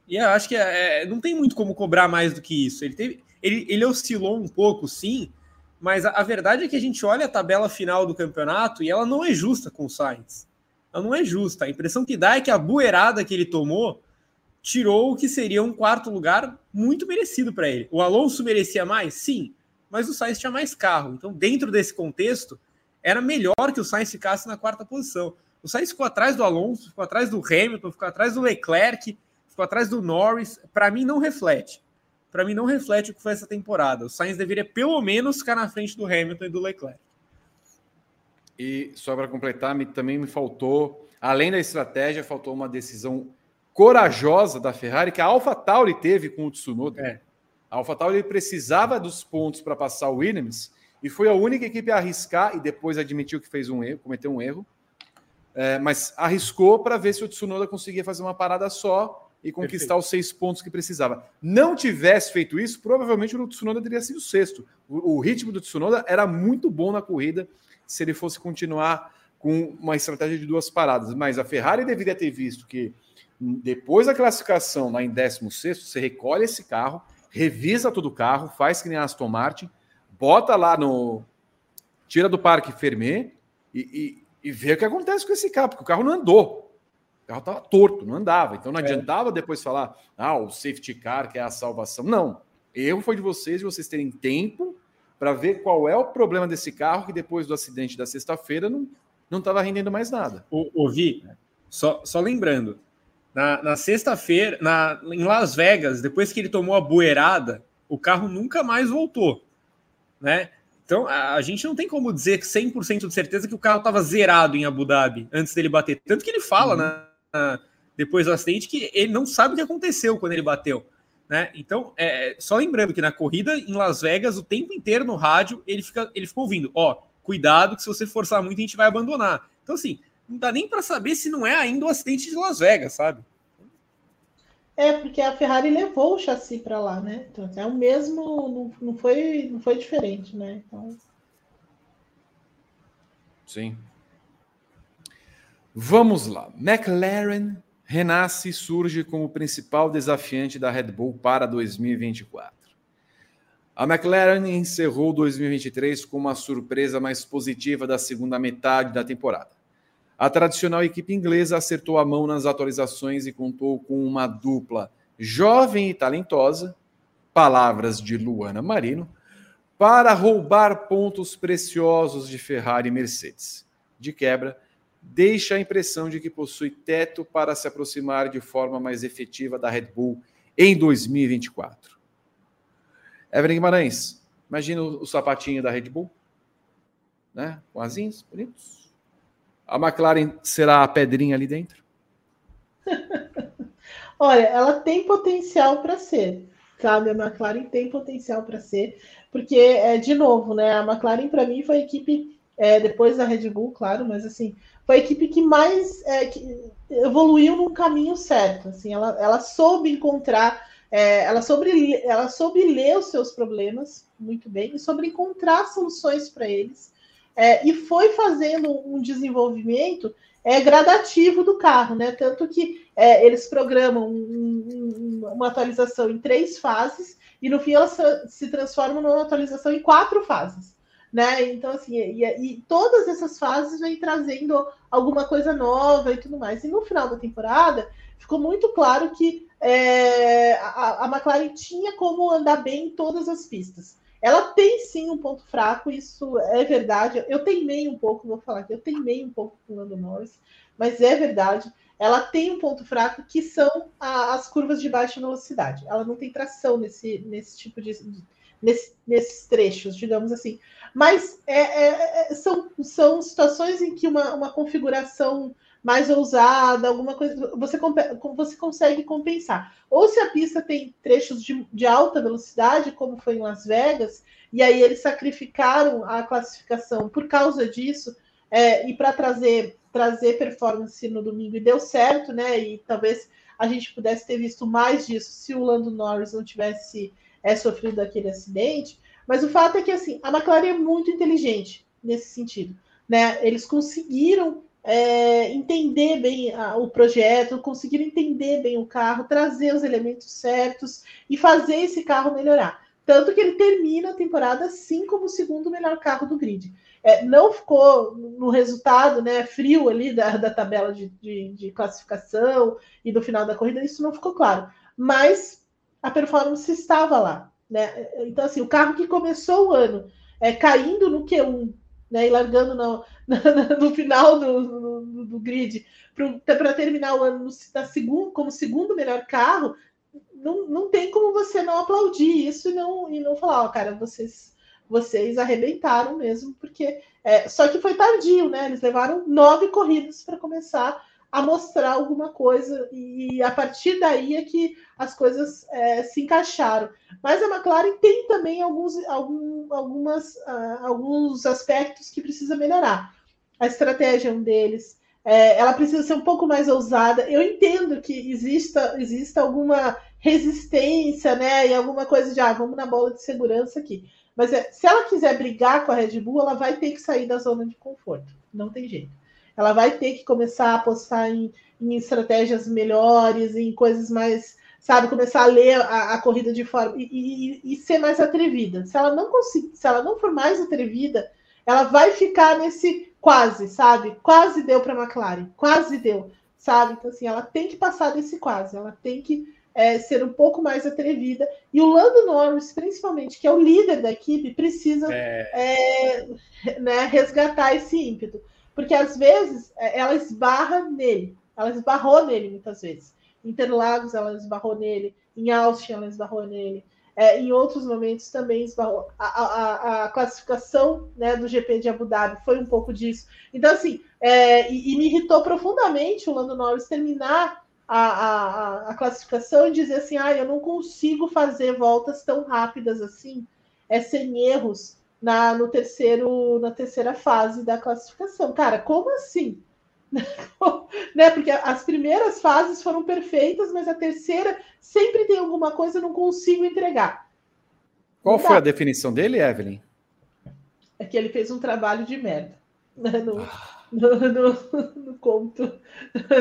E eu acho que é, é, não tem muito como cobrar mais do que isso. Ele, teve, ele, ele oscilou um pouco, sim, mas a, a, verdade é que a gente olha a tabela final do campeonato e ela não é justa com o Sainz. Ela não é justa. A impressão que dá é que a bueirada que ele tomou tirou o que seria um quarto lugar muito merecido para ele. O Alonso merecia mais? Sim, mas o Sainz tinha mais carro. Então, dentro desse contexto, era melhor que o Sainz ficasse na quarta posição. O Sainz ficou atrás do Alonso, ficou atrás do Hamilton, ficou atrás do Leclerc, ficou atrás do Norris. Para mim, não reflete. Para mim, não reflete o que foi essa temporada. O Sainz deveria pelo menos ficar na frente do Hamilton e do Leclerc. E só para completar, me, também me faltou, além da estratégia, faltou uma decisão corajosa da Ferrari que a AlphaTauri teve com o Tsunoda. É. A AlphaTauri precisava dos pontos para passar o Williams e foi a única equipe a arriscar e depois admitiu que fez um erro, cometeu um erro. É, mas arriscou para ver se o Tsunoda conseguia fazer uma parada só e conquistar Perfeito. os seis pontos que precisava. Não tivesse feito isso, provavelmente o Tsunoda teria sido sexto. O, o ritmo do Tsunoda era muito bom na corrida se ele fosse continuar com uma estratégia de duas paradas. Mas a Ferrari deveria ter visto que depois da classificação, lá em 16, você recolhe esse carro, revisa todo o carro, faz que nem a Aston Martin, bota lá no. Tira do parque Fermé e, e, e vê o que acontece com esse carro, porque o carro não andou. O carro estava torto, não andava. Então não é. adiantava depois falar, ah, o safety car que é a salvação. Não. Erro foi de vocês, de vocês terem tempo para ver qual é o problema desse carro que depois do acidente da sexta-feira não estava rendendo mais nada. Ouvi, só, só lembrando, na, na sexta-feira, em Las Vegas, depois que ele tomou a bueirada, o carro nunca mais voltou, né? Então, a, a gente não tem como dizer 100% de certeza que o carro estava zerado em Abu Dhabi antes dele bater. Tanto que ele fala, uhum. na, na, depois do acidente, que ele não sabe o que aconteceu quando ele bateu. Né? Então, é, só lembrando que na corrida em Las Vegas, o tempo inteiro no rádio, ele, fica, ele ficou ouvindo: ó, cuidado que se você forçar muito, a gente vai abandonar. Então, assim, não dá nem para saber se não é ainda o acidente de Las Vegas, sabe? É, porque a Ferrari levou o chassi para lá, né? Então, é o mesmo, não, não, foi, não foi diferente, né? Então... Sim. Vamos lá. McLaren renasce e surge como principal desafiante da Red Bull para 2024. A McLaren encerrou 2023 com uma surpresa mais positiva da segunda metade da temporada. A tradicional equipe inglesa acertou a mão nas atualizações e contou com uma dupla jovem e talentosa, palavras de Luana Marino, para roubar pontos preciosos de Ferrari e Mercedes. De quebra, deixa a impressão de que possui teto para se aproximar de forma mais efetiva da Red Bull em 2024. Evelyn Guimarães, Imagina o, sapatinho da Red Bull, né? Com asinhos bonitos. A McLaren será a pedrinha ali dentro? [LAUGHS] Olha, ela tem potencial para ser, sabe? A McLaren tem potencial para ser, porque, é, de novo, né? A McLaren, para mim, foi a equipe, é, depois da Red Bull, claro, mas assim, foi a equipe que mais é, que evoluiu no caminho certo. Assim, ela, ela soube encontrar, é, ela, soube, ela soube ler os seus problemas muito bem e sobre encontrar soluções para eles. É, e foi fazendo um desenvolvimento é, gradativo do carro, né? Tanto que é, eles programam um, um, uma atualização em três fases e no fim ela se transforma numa atualização em quatro fases né? Então, assim, e, e, todas essas fases vêm trazendo alguma coisa nova e tudo mais. E no final da temporada, ficou muito claro que é, a, a McLaren tinha como andar bem em todas as pistas. Ela tem sim um ponto fraco, isso é verdade. Eu teimei um pouco, vou falar aqui, eu teimei um pouco com o Lando Norris, mas é verdade. Ela tem um ponto fraco que são a, as curvas de baixa velocidade. Ela não tem tração nesse, nesse tipo de, nesse, nesses trechos, digamos assim. Mas é, é, é, são, são situações em que uma, uma configuração mais ousada, alguma coisa, você, você consegue compensar. Ou se a pista tem trechos de, de alta velocidade, como foi em Las Vegas, e aí eles sacrificaram a classificação por causa disso, é, e para trazer, trazer performance no domingo, e deu certo, né? E talvez a gente pudesse ter visto mais disso se o Lando Norris não tivesse é sofrido daquele acidente. Mas o fato é que assim, a McLaren é muito inteligente nesse sentido. Né? Eles conseguiram é, entender bem a, o projeto, conseguiram entender bem o carro, trazer os elementos certos e fazer esse carro melhorar. Tanto que ele termina a temporada sim como o segundo melhor carro do grid. É, não ficou no resultado né, frio ali da, da tabela de, de, de classificação e do final da corrida, isso não ficou claro. Mas a performance estava lá. Né? Então, assim, o carro que começou o ano é, caindo no Q1 né, e largando no, [LAUGHS] no, final do, do, do grid para terminar o ano no, segundo, como segundo melhor carro, não, não tem como você não aplaudir isso e não, e não falar, ó, cara, vocês vocês arrebentaram mesmo, porque é, só que foi tardio, né? Eles levaram nove corridas para começar a mostrar alguma coisa, e a partir daí é que as coisas é, se encaixaram. Mas a McLaren tem também alguns, algum, algumas, uh, alguns aspectos que precisa melhorar. A estratégia é um deles. É, ela precisa ser um pouco mais ousada. Eu entendo que exista, exista alguma resistência, né? E alguma coisa de ah, vamos na bola de segurança aqui. Mas é, se ela quiser brigar com a Red Bull, ela vai ter que sair da zona de conforto. Não tem jeito ela vai ter que começar a apostar em, em estratégias melhores, em coisas mais, sabe, começar a ler a, a corrida de forma e, e, e, ser mais atrevida. Se ela não conseguir, se ela não for mais atrevida, ela vai ficar nesse quase, sabe? Quase deu para a McLaren, quase deu, sabe? Então assim, ela tem que passar desse quase, ela tem que é, ser um pouco mais atrevida. E o Lando Norris, principalmente, que é o líder da equipe, precisa é... É, né, resgatar esse ímpeto porque às vezes é, ela esbarra nele, ela esbarrou nele muitas vezes. Em Interlagos ela esbarrou nele, em Austin ela esbarrou nele, é, em outros momentos também esbarrou. A, a, a, classificação né, do GP de Abu Dhabi foi um pouco disso. Então, assim, é, e, e, me irritou profundamente o Lando Norris terminar a, a, classificação e dizer assim: ah, eu não consigo fazer voltas tão rápidas assim, é, sem erros na, no terceiro, na terceira fase da classificação. Cara, como assim? Né? Porque as primeiras fases foram perfeitas, mas a terceira sempre tem alguma coisa, eu não consigo entregar. Qual foi a definição dele, Evelyn? É que ele fez um trabalho de merda. Né? No, no, no, no, conto.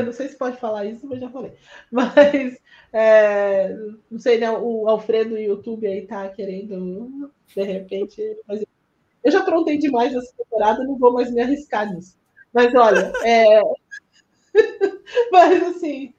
Não sei se pode falar isso, mas já falei. Mas é, não sei, né? O Alfredo YouTube aí tá querendo, de repente. Mas eu já aprontei demais essa temporada, não vou mais me arriscar nisso. Mas olha, é... [LAUGHS] mas assim,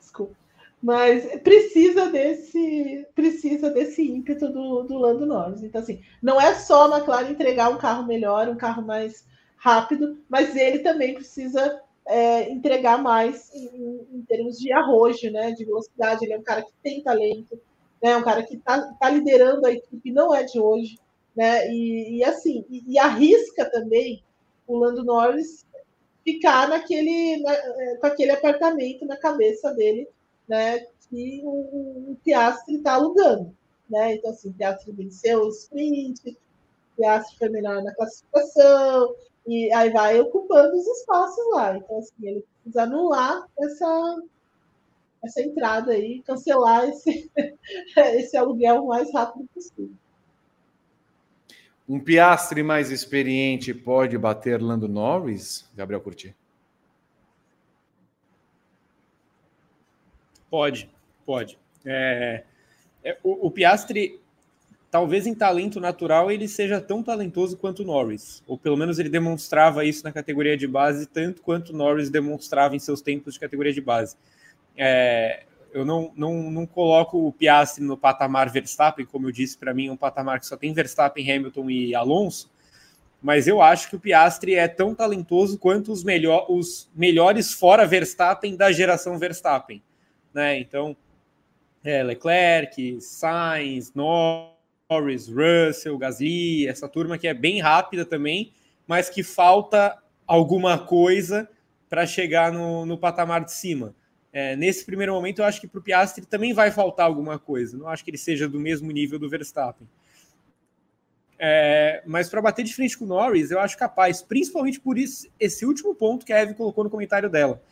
desculpa. Mas precisa desse, precisa desse ímpeto do, do Lando Norris. Então, assim, não é só a McLaren entregar um carro melhor, um carro mais rápido, mas ele também precisa é, entregar mais em, em, termos de arrojo, né? De velocidade. Ele é um cara que tem talento, né? Um cara que está tá liderando a equipe, não é de hoje, né? E, e assim, e, e, arrisca também o Lando Norris ficar naquele, na, é, com aquele apartamento na cabeça dele, né? Que o, o Piastri está alugando, né? Então, assim, o Piastri venceu o sprint, o Piastri foi melhor na classificação, e aí vai ocupando os espaços lá. Então, assim, ele precisa anular essa, essa entrada aí, cancelar esse, [LAUGHS] esse aluguel o mais rápido possível. Um Piastre mais experiente pode bater Lando Norris, Gabriel Curti? Pode, pode. É, é, o, o Piastre talvez em talento natural ele seja tão talentoso quanto o Norris, ou pelo menos ele demonstrava isso na categoria de base, tanto quanto o Norris demonstrava em seus tempos de categoria de base. É, eu não, não, não coloco o Piastri no patamar Verstappen, como eu disse, para mim é um patamar que só tem Verstappen, Hamilton e Alonso, mas eu acho que o Piastri é tão talentoso quanto os, melhor, os melhores fora Verstappen da geração Verstappen. Né? Então, é, Leclerc, Sainz, Norris, Russell, Gasly, essa turma que é bem rápida também, mas que falta alguma coisa para chegar no, no, patamar de cima. É, nesse primeiro momento, eu acho que para o Piastri também vai faltar alguma coisa. Não acho que ele seja do mesmo nível do Verstappen. É, mas para bater de frente com o Norris, eu acho capaz, principalmente por isso, esse último ponto que a Eve colocou no comentário dela.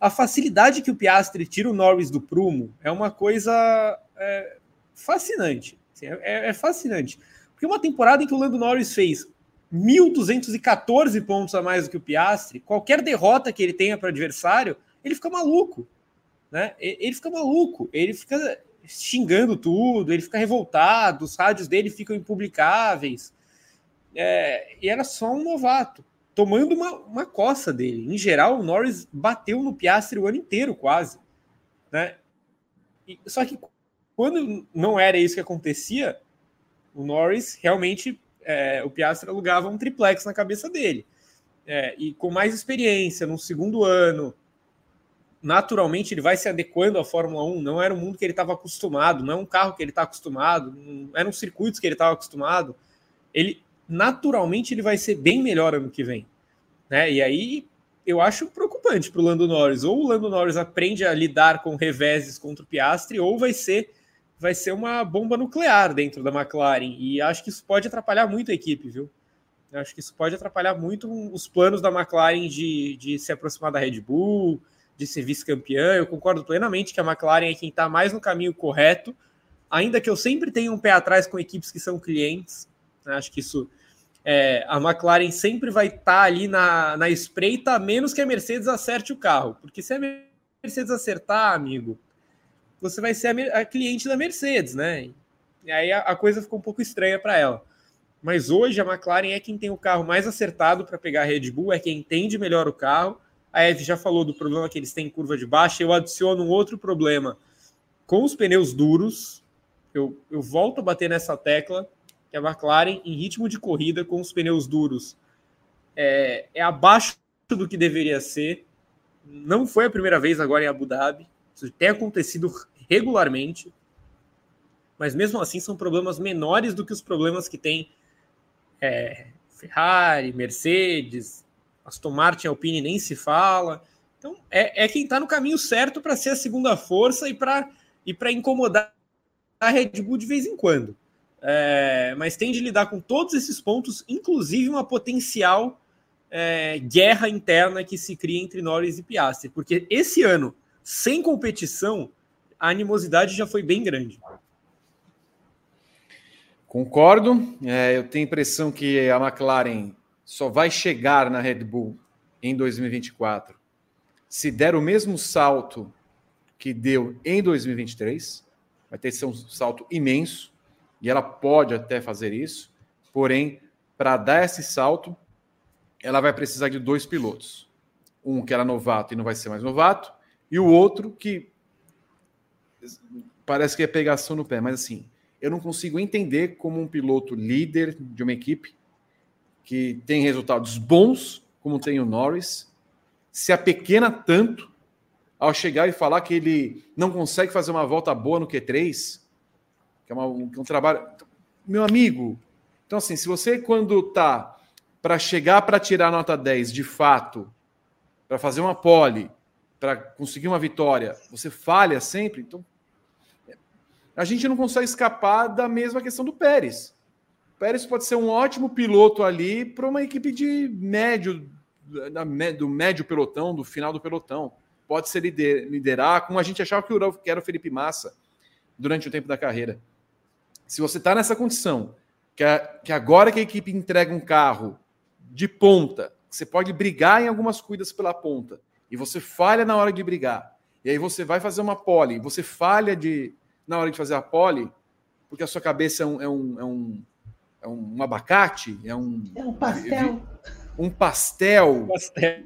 A facilidade que o Piastri tira o Norris do prumo é uma coisa é, fascinante. Assim, é, é, fascinante. Porque uma temporada em que o Lando Norris fez 1.214 pontos a mais do que o Piastri, qualquer derrota que ele tenha para adversário, ele fica maluco. Né? Ele fica maluco, ele fica xingando tudo, ele fica revoltado, os rádios dele ficam impublicáveis. É, e era só um novato, tomando uma, uma coça dele. Em geral, o Norris bateu no Piastri o ano inteiro, quase. Né? E, só que quando não era isso que acontecia, o Norris realmente, é, o Piastri alugava um triplex na cabeça dele. É, e com mais experiência, no segundo ano, naturalmente ele vai se adequando à Fórmula 1. Não era um mundo que ele estava acostumado, não é um carro que ele está acostumado, não eram circuitos que ele estava acostumado. Ele naturalmente ele vai ser bem melhor ano que vem, né? E aí eu acho preocupante para o Lando Norris. Ou o Lando Norris aprende a lidar com reveses contra o Piastri, ou vai ser vai ser uma bomba nuclear dentro da McLaren. E acho que isso pode atrapalhar muito a equipe, viu? Acho que isso pode atrapalhar muito os planos da McLaren de, de se aproximar da Red Bull, de ser vice-campeã. Eu concordo plenamente que a McLaren é quem está mais no caminho correto, ainda que eu sempre tenha um pé atrás com equipes que são clientes. Né? Acho que isso. É, a McLaren sempre vai estar tá ali na, na espreita, a menos que a Mercedes acerte o carro. Porque se a Mercedes acertar, amigo, você vai ser a, a cliente da Mercedes, né? E aí a, a coisa ficou um pouco estranha para ela. Mas hoje a McLaren é quem tem o carro mais acertado para pegar a Red Bull, é quem entende melhor o carro. A Eve já falou do problema que eles têm em curva de baixa. Eu adiciono um outro problema com os pneus duros. Eu, eu volto a bater nessa tecla que a McLaren, em ritmo de corrida com os pneus duros, é, é abaixo do que deveria ser. Não foi a primeira vez agora em Abu Dhabi. Isso tem acontecido regularmente, mas mesmo assim são problemas menores do que os problemas que tem é, Ferrari, Mercedes, Aston Martin, Alpine nem se fala. Então é, é quem está no caminho certo para ser a segunda força e para e para incomodar a Red Bull de vez em quando. É, mas tem de lidar com todos esses pontos, inclusive uma potencial é, guerra interna que se cria entre Norris e Piastri, porque esse ano sem competição, a animosidade já foi bem grande. Concordo. É, eu tenho a impressão que a McLaren só vai chegar na Red Bull em 2024 se der o mesmo salto que deu em 2023. Vai ter que ser um salto imenso e ela pode até fazer isso. Porém, para dar esse salto, ela vai precisar de dois pilotos. Um que era novato e não vai ser mais novato, e o outro que parece que é pegação no pé, mas assim, eu não consigo entender como um piloto líder de uma equipe que tem resultados bons, como tem o Norris, se apequena tanto ao chegar e falar que ele não consegue fazer uma volta boa no Q3. que é, uma, que é um trabalho. Meu amigo, então assim, se você quando tá para chegar para tirar nota 10 de fato, para fazer uma pole, para conseguir uma vitória, você falha sempre, então a gente não consegue escapar da mesma questão do Pérez. Pérez pode ser um ótimo piloto ali para uma equipe de médio, do médio pelotão, do final do pelotão. Pode ser liderar, como a gente achava que era o Felipe Massa durante o tempo da carreira. Se você está nessa condição, que, a, que agora que a equipe entrega um carro de ponta, você pode brigar em algumas cuidas pela ponta, e você falha na hora de brigar, e aí você vai fazer uma pole, você falha de, na hora de fazer a pole, porque a sua cabeça é um, é um, é um, é um abacate, é um, é um pastel. Um pastel. pastel.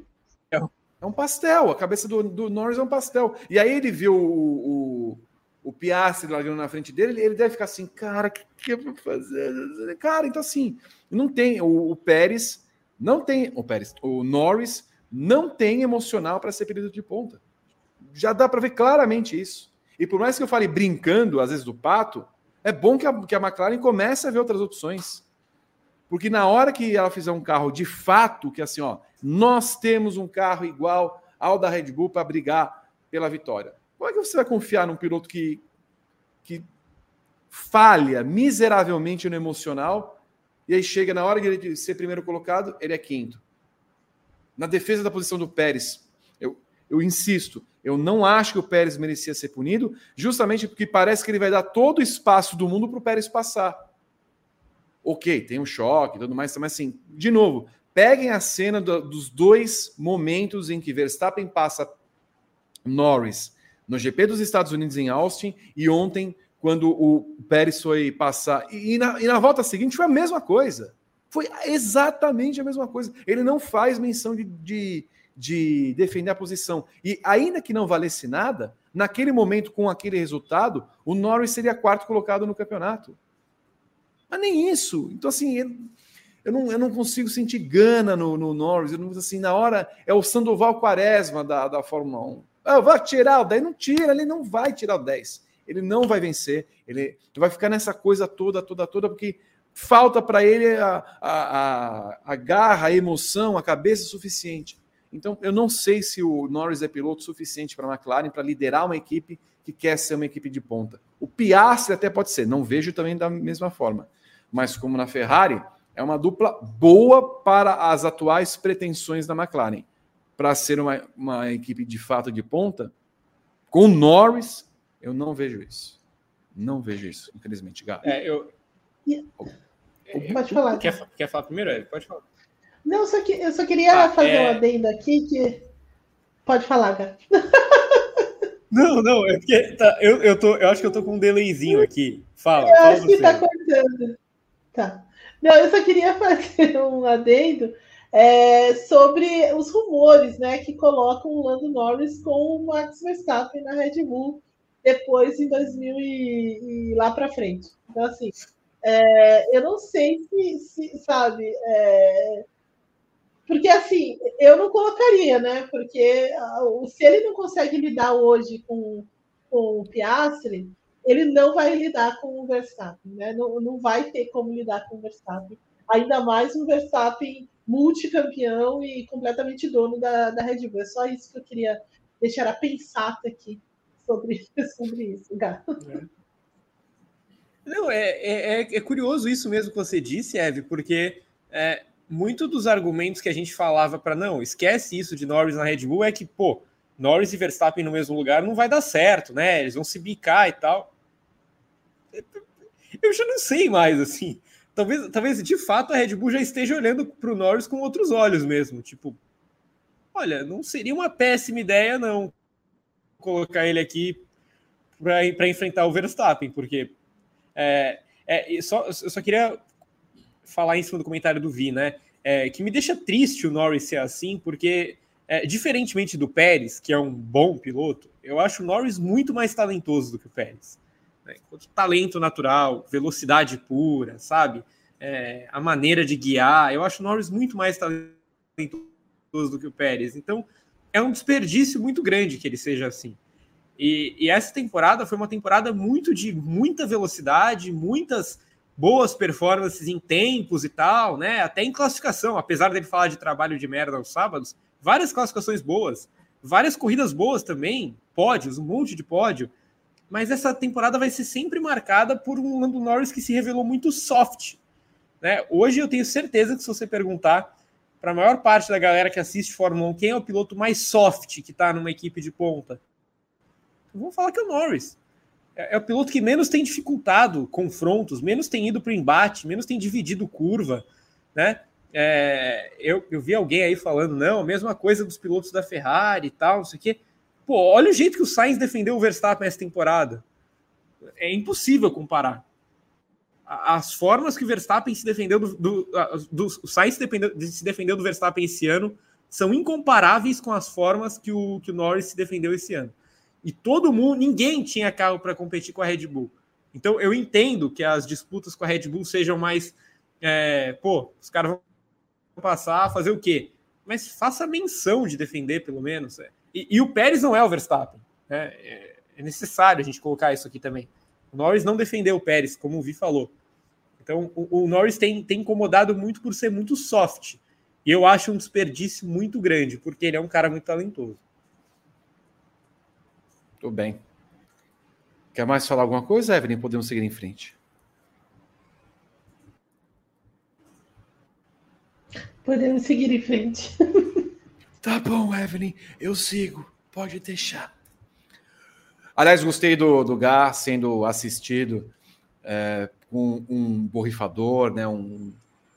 É um pastel. A cabeça do, do Norris é um pastel. E aí ele viu o, o, o Piastri largando na frente dele, ele deve ficar assim, cara, o que, que eu vou fazer? Cara, então assim, não tem. O, o Pérez não tem. O Pérez, o Norris não tem emocional para ser período de ponta. Já dá para ver claramente isso. E por mais que eu fale brincando, às vezes, do pato, é bom que a, que a McLaren comece a ver outras opções. Porque na hora que ela fizer um carro de fato, que assim, ó, nós temos um carro igual ao da Red Bull para brigar pela vitória. Como é que você vai confiar num piloto que, que falha miseravelmente no emocional e aí chega na hora de ser primeiro colocado, ele é quinto? Na defesa da posição do Pérez, eu, eu insisto, eu não acho que o Pérez merecia ser punido, justamente porque parece que ele vai dar todo o espaço do mundo para o Pérez passar. Ok, tem um choque e tudo mais, mas assim, de novo, peguem a cena do, dos dois momentos em que Verstappen passa Norris no GP dos Estados Unidos em Austin e ontem, quando o Pérez foi passar. E, e, na, e na volta seguinte foi a mesma coisa. Foi exatamente a mesma coisa. Ele não faz menção de, de de defender a posição. E ainda que não valesse nada, naquele momento, com aquele resultado, o Norris seria quarto colocado no campeonato. Mas nem isso. Então, assim, eu não, eu não consigo sentir gana no, no Norris. Eu não, assim, na hora é o Sandoval Quaresma da, da Fórmula 1. Ah, vai tirar o 10. Não tira, ele não vai tirar o 10. Ele não vai vencer. Ele vai ficar nessa coisa toda, toda, toda, porque falta para ele a, a, a, a garra, a emoção, a cabeça suficiente. Então, eu não sei se o Norris é piloto suficiente para a McLaren para liderar uma equipe que quer ser uma equipe de ponta. O Piastri até pode ser, não vejo também da mesma forma. Mas como na Ferrari, é uma dupla boa para as atuais pretensões da McLaren. Para ser uma, uma equipe de fato de ponta, com Norris, eu não vejo isso. Não vejo isso, infelizmente, Gato. É, eu... Pode falar. Quer, quer falar primeiro? Pode falar. Não, só que, eu só queria ah, fazer é... um adendo aqui que. Pode falar, cara. Não, não, é porque tá, eu, eu, tô, eu acho que eu tô com um delayzinho aqui. Fala. Eu fala acho que tá cortando. Tá. Não, eu só queria [LAUGHS] fazer um adendo é, sobre os rumores, né, que colocam o Lando Norris com o Max Verstappen na Red Bull depois em 2000 e, e lá para frente. Então, assim, é, eu não sei se, se sabe, é, porque assim, eu não colocaria, né? Porque se ele não consegue lidar hoje com, com o Piastre, ele não vai lidar com o Verstappen, né? Não, não vai ter como lidar com o Verstappen. Ainda mais um Verstappen multicampeão e completamente dono da, da Red Bull. É só isso que eu queria deixar a pensar aqui sobre, [LAUGHS] sobre isso, gato. É. Não, é, é, é, curioso isso mesmo que você disse, Eve, porque é, muito dos argumentos que a gente falava para não, esquece isso de Norris na Red Bull é que, pô, Norris e Verstappen no mesmo lugar não vai dar certo, né? Eles vão se bicar e tal. Eu já não sei mais, assim. Talvez, talvez de fato a Red Bull já esteja olhando para o Norris com outros olhos mesmo. Tipo, olha, não seria uma péssima ideia, não, colocar ele aqui para enfrentar o Verstappen, porque é, é, só, eu só queria falar em cima do comentário do Vi, né? É, que me deixa triste o Norris ser assim, porque, é, diferentemente do Pérez, que é um bom piloto, eu acho o Norris muito mais talentoso do que o Pérez. Né? Talento natural, velocidade pura, sabe? É, a maneira de guiar, eu acho o Norris muito mais talentoso do que o Pérez. Então, é um desperdício muito grande que ele seja assim. E, e, essa temporada foi uma temporada muito de muita velocidade, muitas boas performances em tempos e tal, né? Até em classificação, apesar dele falar de trabalho de merda aos sábados, várias classificações boas, várias corridas boas também, pódios, um monte de pódio. Mas essa temporada vai ser sempre marcada por um Lando Norris que se revelou muito soft. Né? Hoje eu tenho certeza que se você perguntar para a maior parte da galera que assiste Fórmula 1 quem é o piloto mais soft que está numa equipe de ponta, vamos falar que é o Norris. É, é, o piloto que menos tem dificultado confrontos, menos tem ido para o embate, menos tem dividido curva, né? É, eu, eu vi alguém aí falando, não, a mesma coisa dos pilotos da Ferrari e tal, não sei o quê. Pô, olha o jeito que o Sainz defendeu o Verstappen essa temporada. É impossível comparar. As formas que o Verstappen se defendeu do, do, do o Sainz se defendeu, se defendeu do Verstappen esse ano são incomparáveis com as formas que o, que o Norris se defendeu esse ano. E todo mundo, ninguém tinha carro para competir com a Red Bull. Então eu entendo que as disputas com a Red Bull sejam mais. É, pô, os caras vão passar, fazer o quê? Mas faça menção de defender, pelo menos. É. E, e, o Pérez não é o Verstappen. Né? É, é, necessário a gente colocar isso aqui também. O Norris não defendeu o Pérez, como o Vi falou. Então o, o Norris tem, tem incomodado muito por ser muito soft. E eu acho um desperdício muito grande, porque ele é um cara muito talentoso. Tudo bem. Quer mais falar alguma coisa, Evelyn? Podemos seguir em frente. Podemos seguir em frente. [LAUGHS] tá bom, Evelyn, eu sigo. Pode deixar. Aliás, gostei do, do Gá sendo assistido é, com um borrifador, né, um,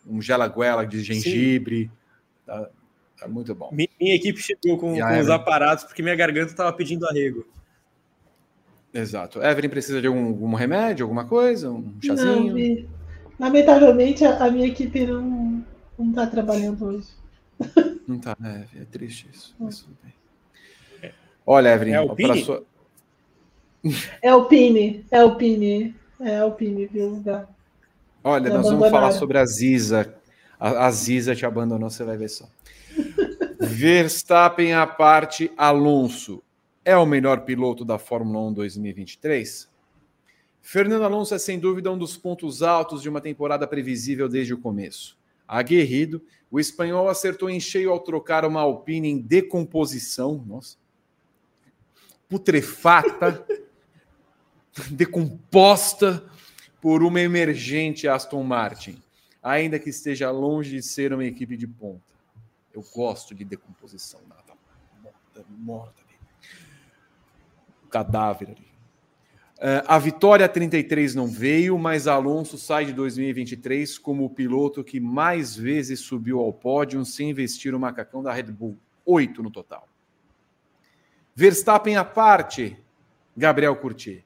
um gelaguela de gengibre. Tá, tá, muito bom. Minha, minha equipe chegou com, com os aparatos porque minha garganta estava pedindo arrego. Exato. Evelyn precisa de algum, algum remédio, alguma coisa? Um chazinho? Não, lamentavelmente a, a, minha equipe não, não tá trabalhando hoje. Não tá, né? É triste isso. Mas tudo bem. Olha, Evelyn, é o Pini? Sua... É o Pini, é o Pini, é o Pini, viu? Olha, nós vamos falar sobre a Ziza. A, a Ziza te abandonou, você vai ver só. [LAUGHS] Verstappen à parte, Alonso é o melhor piloto da Fórmula 1 2023? Fernando Alonso é sem dúvida um dos pontos altos de uma temporada previsível desde o começo. Aguerrido, o espanhol acertou em cheio ao trocar uma Alpine em decomposição, nossa, putrefata, [LAUGHS] decomposta por uma emergente Aston Martin, ainda que esteja longe de ser uma equipe de ponta. Eu gosto de decomposição, nada morta, morta cadáver ali. Uh, a vitória 33 não veio, mas Alonso sai de 2023 como o piloto que mais vezes subiu ao pódio sem investir o macacão da Red Bull. Oito no total. Verstappen à parte, Gabriel Curtier.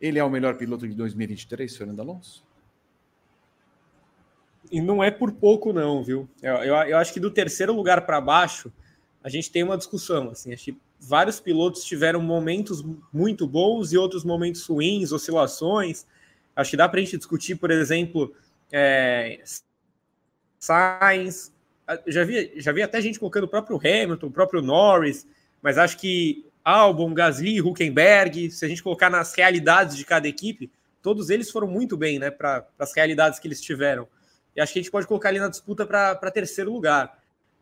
Ele é o melhor piloto de 2023, Fernando Alonso? E não é por pouco, não, viu? Eu, eu, eu acho que do terceiro lugar para baixo, a gente tem uma discussão. Assim, acho que vários pilotos tiveram momentos muito bons e outros momentos ruins, oscilações. Acho que dá para a gente discutir, por exemplo, é, Sainz. Já vi, já vi até gente colocando o próprio Hamilton, o próprio Norris, mas acho que Albon, Gasly, Huckenberg, se a gente colocar nas realidades de cada equipe, todos eles foram muito bem, né, para as realidades que eles tiveram. E acho que a gente pode colocar ali na disputa para terceiro lugar.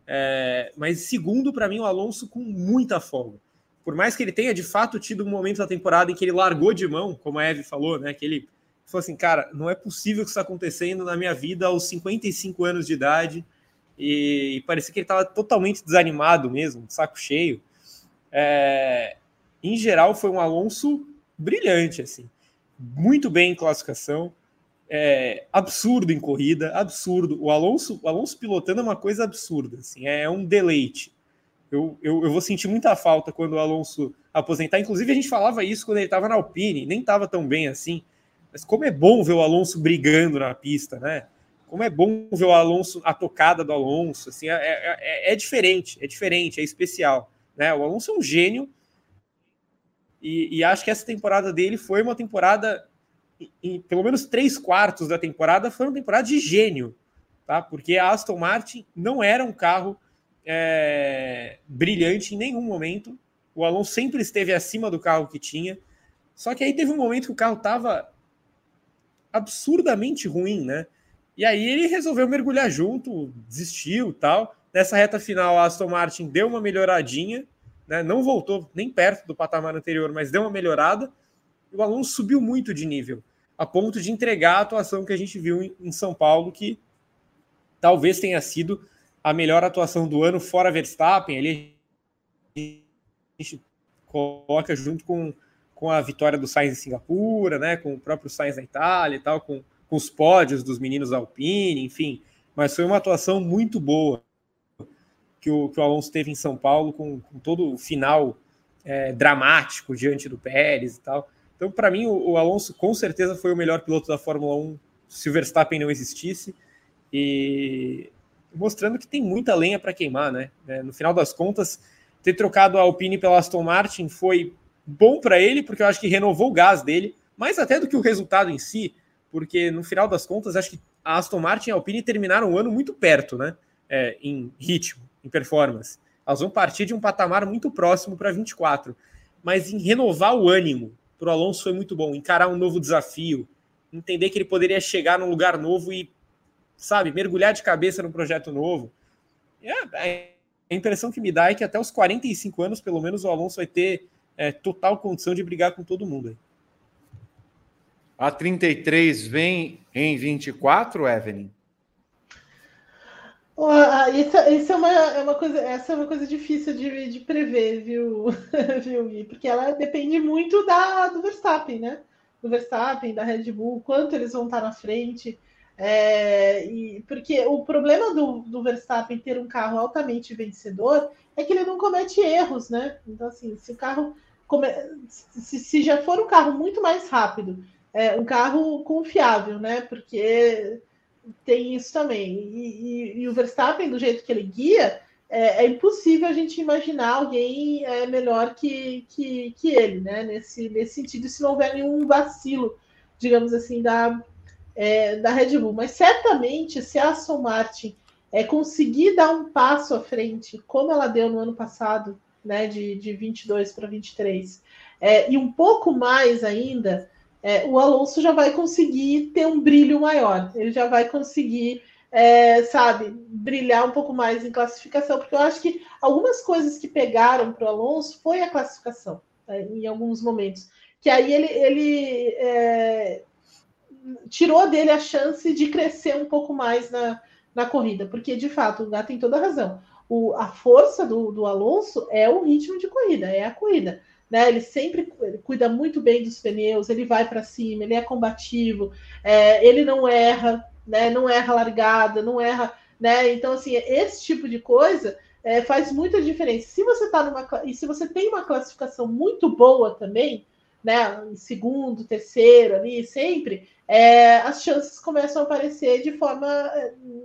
É, mas segundo, para mim, o Alonso com muita folga. Por mais que ele tenha de fato tido um momento da temporada em que ele largou de mão, como a Eve falou, né? Que ele falou assim, cara, não é possível que isso está acontecendo na minha vida aos 55 anos de idade. E, e parecia que ele estava totalmente desanimado mesmo, saco cheio. É, em geral, foi um Alonso brilhante, assim. Muito bem em classificação é, absurdo em corrida, absurdo. O Alonso, o Alonso pilotando é uma coisa absurda, assim, é um deleite. Eu, eu, eu vou sentir muita falta quando o Alonso aposentar. Inclusive, a gente falava isso quando ele estava na Alpine, nem estava tão bem assim. Mas como é bom ver o Alonso brigando na pista, né? Como é bom ver o Alonso, a tocada do Alonso, assim, é, é, é, é diferente, é diferente, é especial. Né? O Alonso é um gênio e, e acho que essa temporada dele foi uma temporada em pelo menos três quartos da temporada foram temporada de gênio, tá? Porque a Aston Martin não era um carro é, brilhante em nenhum momento O Alonso sempre esteve acima do carro que tinha. Só que aí teve um momento que o carro estava absurdamente ruim, né? E aí ele resolveu mergulhar junto, desistiu tal. Nessa reta final, a Aston Martin deu uma melhoradinha, né? não voltou nem perto do patamar anterior, mas deu uma melhorada. O Alonso subiu muito de nível, a ponto de entregar a atuação que a gente viu em São Paulo, que talvez tenha sido a melhor atuação do ano fora Verstappen. Ele a gente coloca junto com, com a vitória do Sainz em Singapura, né, com o próprio Sainz na Itália e tal, com, com os pódios dos meninos Alpine, enfim. Mas foi uma atuação muito boa que o, que o Alonso teve em São Paulo, com, com todo o final é, dramático diante do Pérez e tal. Então, para mim, o, Alonso com certeza foi o melhor piloto da Fórmula 1 se o Verstappen não existisse. E mostrando que tem muita lenha para queimar, né? É, no final das contas, ter trocado a Alpine pela Aston Martin foi bom para ele, porque eu acho que renovou o gás dele, mais até do que o resultado em si, porque no final das contas, acho que a Aston Martin e a Alpine terminaram o ano muito perto, né? É, em ritmo, em performance. Elas vão partir de um patamar muito próximo para 24. Mas em renovar o ânimo para o Alonso foi muito bom. Encarar um novo desafio, entender que ele poderia chegar num lugar novo e, sabe, mergulhar de cabeça num projeto novo. É, é a impressão que me dá é que até os 45 anos, pelo menos, o Alonso vai ter é, total condição de brigar com todo mundo. A 33 vem em 24, Evelyn? Isso, isso é, uma, é uma coisa, essa é uma coisa difícil de, de prever, viu, [LAUGHS] viu, Gui? Porque ela depende muito da, do Verstappen, né? Do Verstappen, da Red Bull, quanto eles vão estar na frente. É, e, porque o problema do, do Verstappen ter um carro altamente vencedor é que ele não comete erros, né? Então, assim, se o carro. Come, se, se já for um carro muito mais rápido, é, um carro confiável, né? Porque tem isso também. E, e, e o Verstappen, do jeito que ele guia, é, é impossível a gente imaginar alguém é, melhor que, que, que ele, né? Nesse, nesse sentido, se não houver nenhum vacilo, digamos assim, da, é, da Red Bull. Mas certamente, se a Aston Martin é, conseguir dar um passo à frente, como ela deu no ano passado, né, de, de 22 para 23, é, e um pouco mais ainda, é, o Alonso já vai conseguir ter um brilho maior, ele já vai conseguir, é, sabe, brilhar um pouco mais em classificação, porque eu acho que algumas coisas que pegaram para o Alonso foi a classificação, né, em alguns momentos, que aí ele, ele é, tirou dele a chance de crescer um pouco mais na, na corrida, porque de fato o Gato tem toda a razão. O, a força do, do Alonso é o ritmo de corrida, é a corrida. Né? Ele sempre ele cuida muito bem dos pneus, ele vai para cima, ele é combativo, é, ele não erra, né? não erra largada, não erra. Né? Então, assim, esse tipo de coisa é, faz muita diferença. Se você tá numa. E se você tem uma classificação muito boa também, né? Em segundo, terceiro ali, sempre, é, as chances começam a aparecer de forma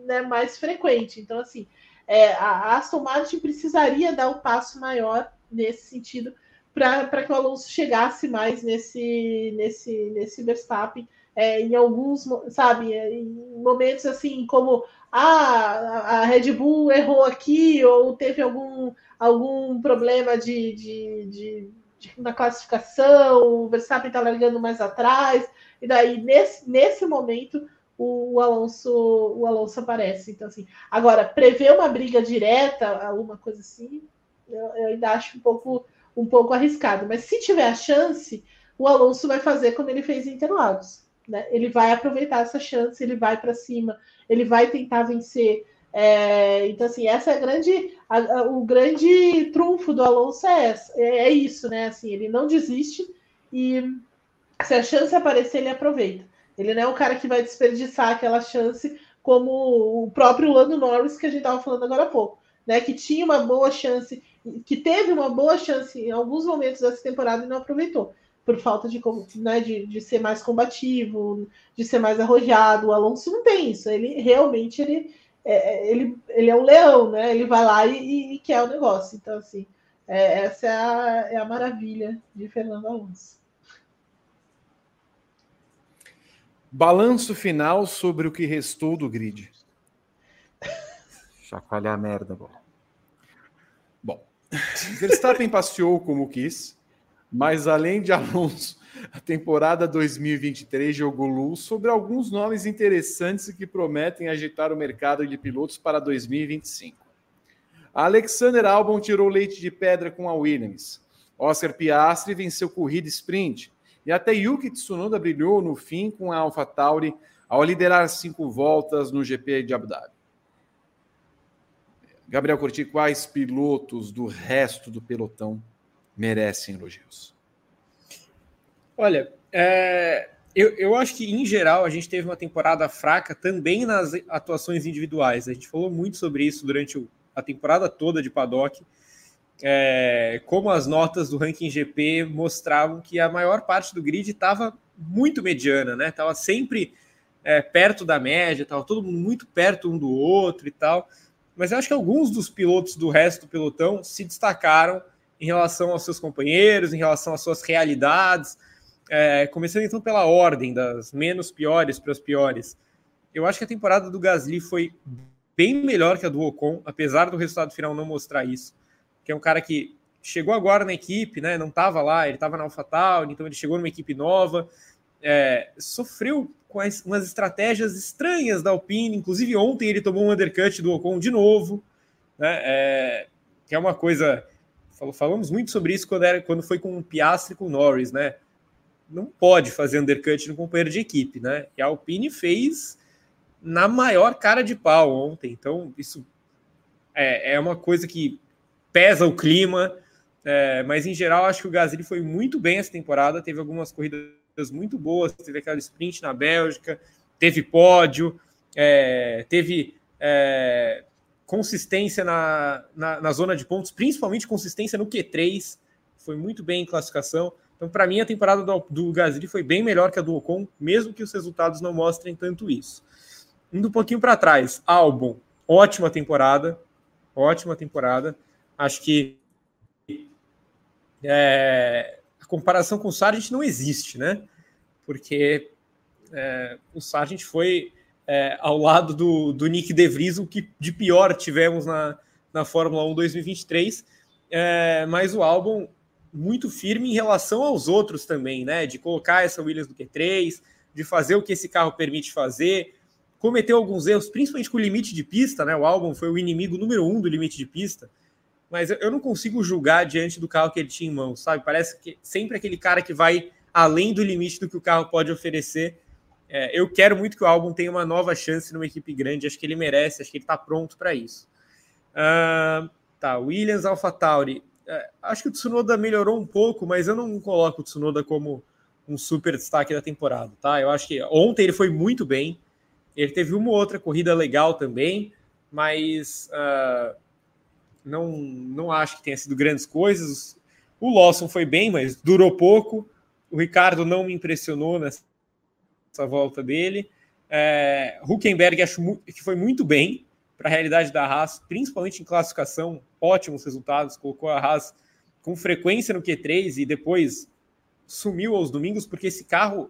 né, mais frequente. Então, assim, é, a Aston Martin precisaria dar um passo maior nesse sentido para que o Alonso chegasse mais nesse, nesse, nesse Verstappen é, em alguns, sabe, em momentos assim como ah, a Red Bull errou aqui ou teve algum, algum problema de, de, de, de na classificação, o Verstappen está largando mais atrás. E daí, nesse, nesse momento, o, o, Alonso o Alonso aparece. Então, assim, agora, prever uma briga direta, alguma coisa assim, eu, eu ainda acho um pouco, um pouco arriscado. Mas se tiver a chance, o Alonso vai fazer como ele fez em Interlagos. Né? Ele vai aproveitar essa chance, ele vai para cima, ele vai tentar vencer. É, então, assim, essa é a grande, a, a, o grande trunfo do Alonso é, essa, é, é, isso, né? Assim, ele não desiste e se a chance aparecer, ele aproveita. Ele não é o cara que vai desperdiçar aquela chance como o próprio Lando Norris que a gente estava falando agora há pouco, né? Que tinha uma boa chance, que teve uma boa chance em alguns momentos dessa temporada e não aproveitou por falta de, né, de, de ser mais combativo, de ser mais arrojado. O Alonso não tem isso. Ele realmente ele é, é ele, ele é um leão, né? Ele vai lá e, e quer o negócio. Então, assim, é, essa é a, é a maravilha de Fernando Alonso. Balanço final sobre o que restou do grid. Chacoalhar a merda agora. Verstappen passeou como quis, mas além de Alonso, a temporada 2023 jogou luz sobre alguns nomes interessantes que prometem agitar o mercado de pilotos para 2025. Alexander Albon tirou leite de pedra com a Williams. Oscar Piastri venceu corrida sprint. E até Yuki Tsunoda brilhou no fim com a AlphaTauri ao liderar cinco voltas no GP de Abu Dhabi. Gabriel Curti, quais pilotos do resto do pelotão merecem elogios? Olha, é, eu, eu acho que em geral a gente teve uma temporada fraca também nas atuações individuais. A gente falou muito sobre isso durante o, a temporada toda de paddock. É, como as notas do ranking GP mostravam que a maior parte do grid estava muito mediana, né? Tava sempre é, perto da média, tava todo mundo muito perto um do outro e tal mas eu acho que alguns dos pilotos do resto do pelotão se destacaram em relação aos seus companheiros, em relação às suas realidades. É, começando então pela ordem, das menos piores para as piores. Eu acho que a temporada do Gasly foi bem melhor que a do Ocon, apesar do resultado final não mostrar isso. Que é um cara que chegou agora na equipe, né? Não estava lá, ele estava na AlphaTauri, então ele chegou numa equipe nova, é, sofreu com as, umas estratégias estranhas da Alpine. Inclusive, ontem ele tomou um undercut do Ocon de novo, né? É, que é uma coisa. Falamos muito sobre isso quando, era, quando foi com o Piastri e com o Norris, né? Não pode fazer undercut no companheiro de equipe, né? E a Alpine fez na maior cara de pau ontem. Então, isso é, é uma coisa que pesa o clima. É, mas em geral, acho que o Gasly foi muito bem essa temporada. Teve algumas corridas muito boas, teve aquela sprint na Bélgica, teve pódio, é, teve é, consistência na, na, na, zona de pontos, principalmente consistência no Q3, foi muito bem em classificação. Então, para mim, a temporada do, do Gasly foi bem melhor que a do Ocon, mesmo que os resultados não mostrem tanto isso. Indo um pouquinho para trás, Albon, ótima temporada, ótima temporada. Acho que é, comparação com o Sargent não existe, né? Porque é, o Sargent foi é, ao lado do, do Nick De Vries o que de pior tivemos na, na Fórmula 1 2023, é, mas o álbum muito firme em relação aos outros também, né? De colocar essa Williams no Q3, de fazer o que esse carro permite fazer, cometeu alguns erros, principalmente com o limite de pista, né? O álbum foi o inimigo número um do limite de pista mas eu não consigo julgar diante do carro que ele tinha em mãos, sabe? Parece que sempre aquele cara que vai além do limite do que o carro pode oferecer. É, eu quero muito que o álbum tenha uma nova chance numa equipe grande, acho que ele merece, acho que ele está pronto para isso. Uh, tá, Williams AlphaTauri. Uh, acho que o Tsunoda melhorou um pouco, mas eu não coloco o Tsunoda como um super destaque da temporada, tá? Eu acho que ontem ele foi muito bem, ele teve uma ou outra corrida legal também, mas uh, não, não acho que tenha sido grandes coisas. O Lawson foi bem, mas durou pouco. O Ricardo não me impressionou nessa volta dele. É, Huckenberg acho que foi muito bem para a realidade da Haas, principalmente em classificação, ótimos resultados. Colocou a Haas com frequência no Q3 e depois sumiu aos domingos, porque esse carro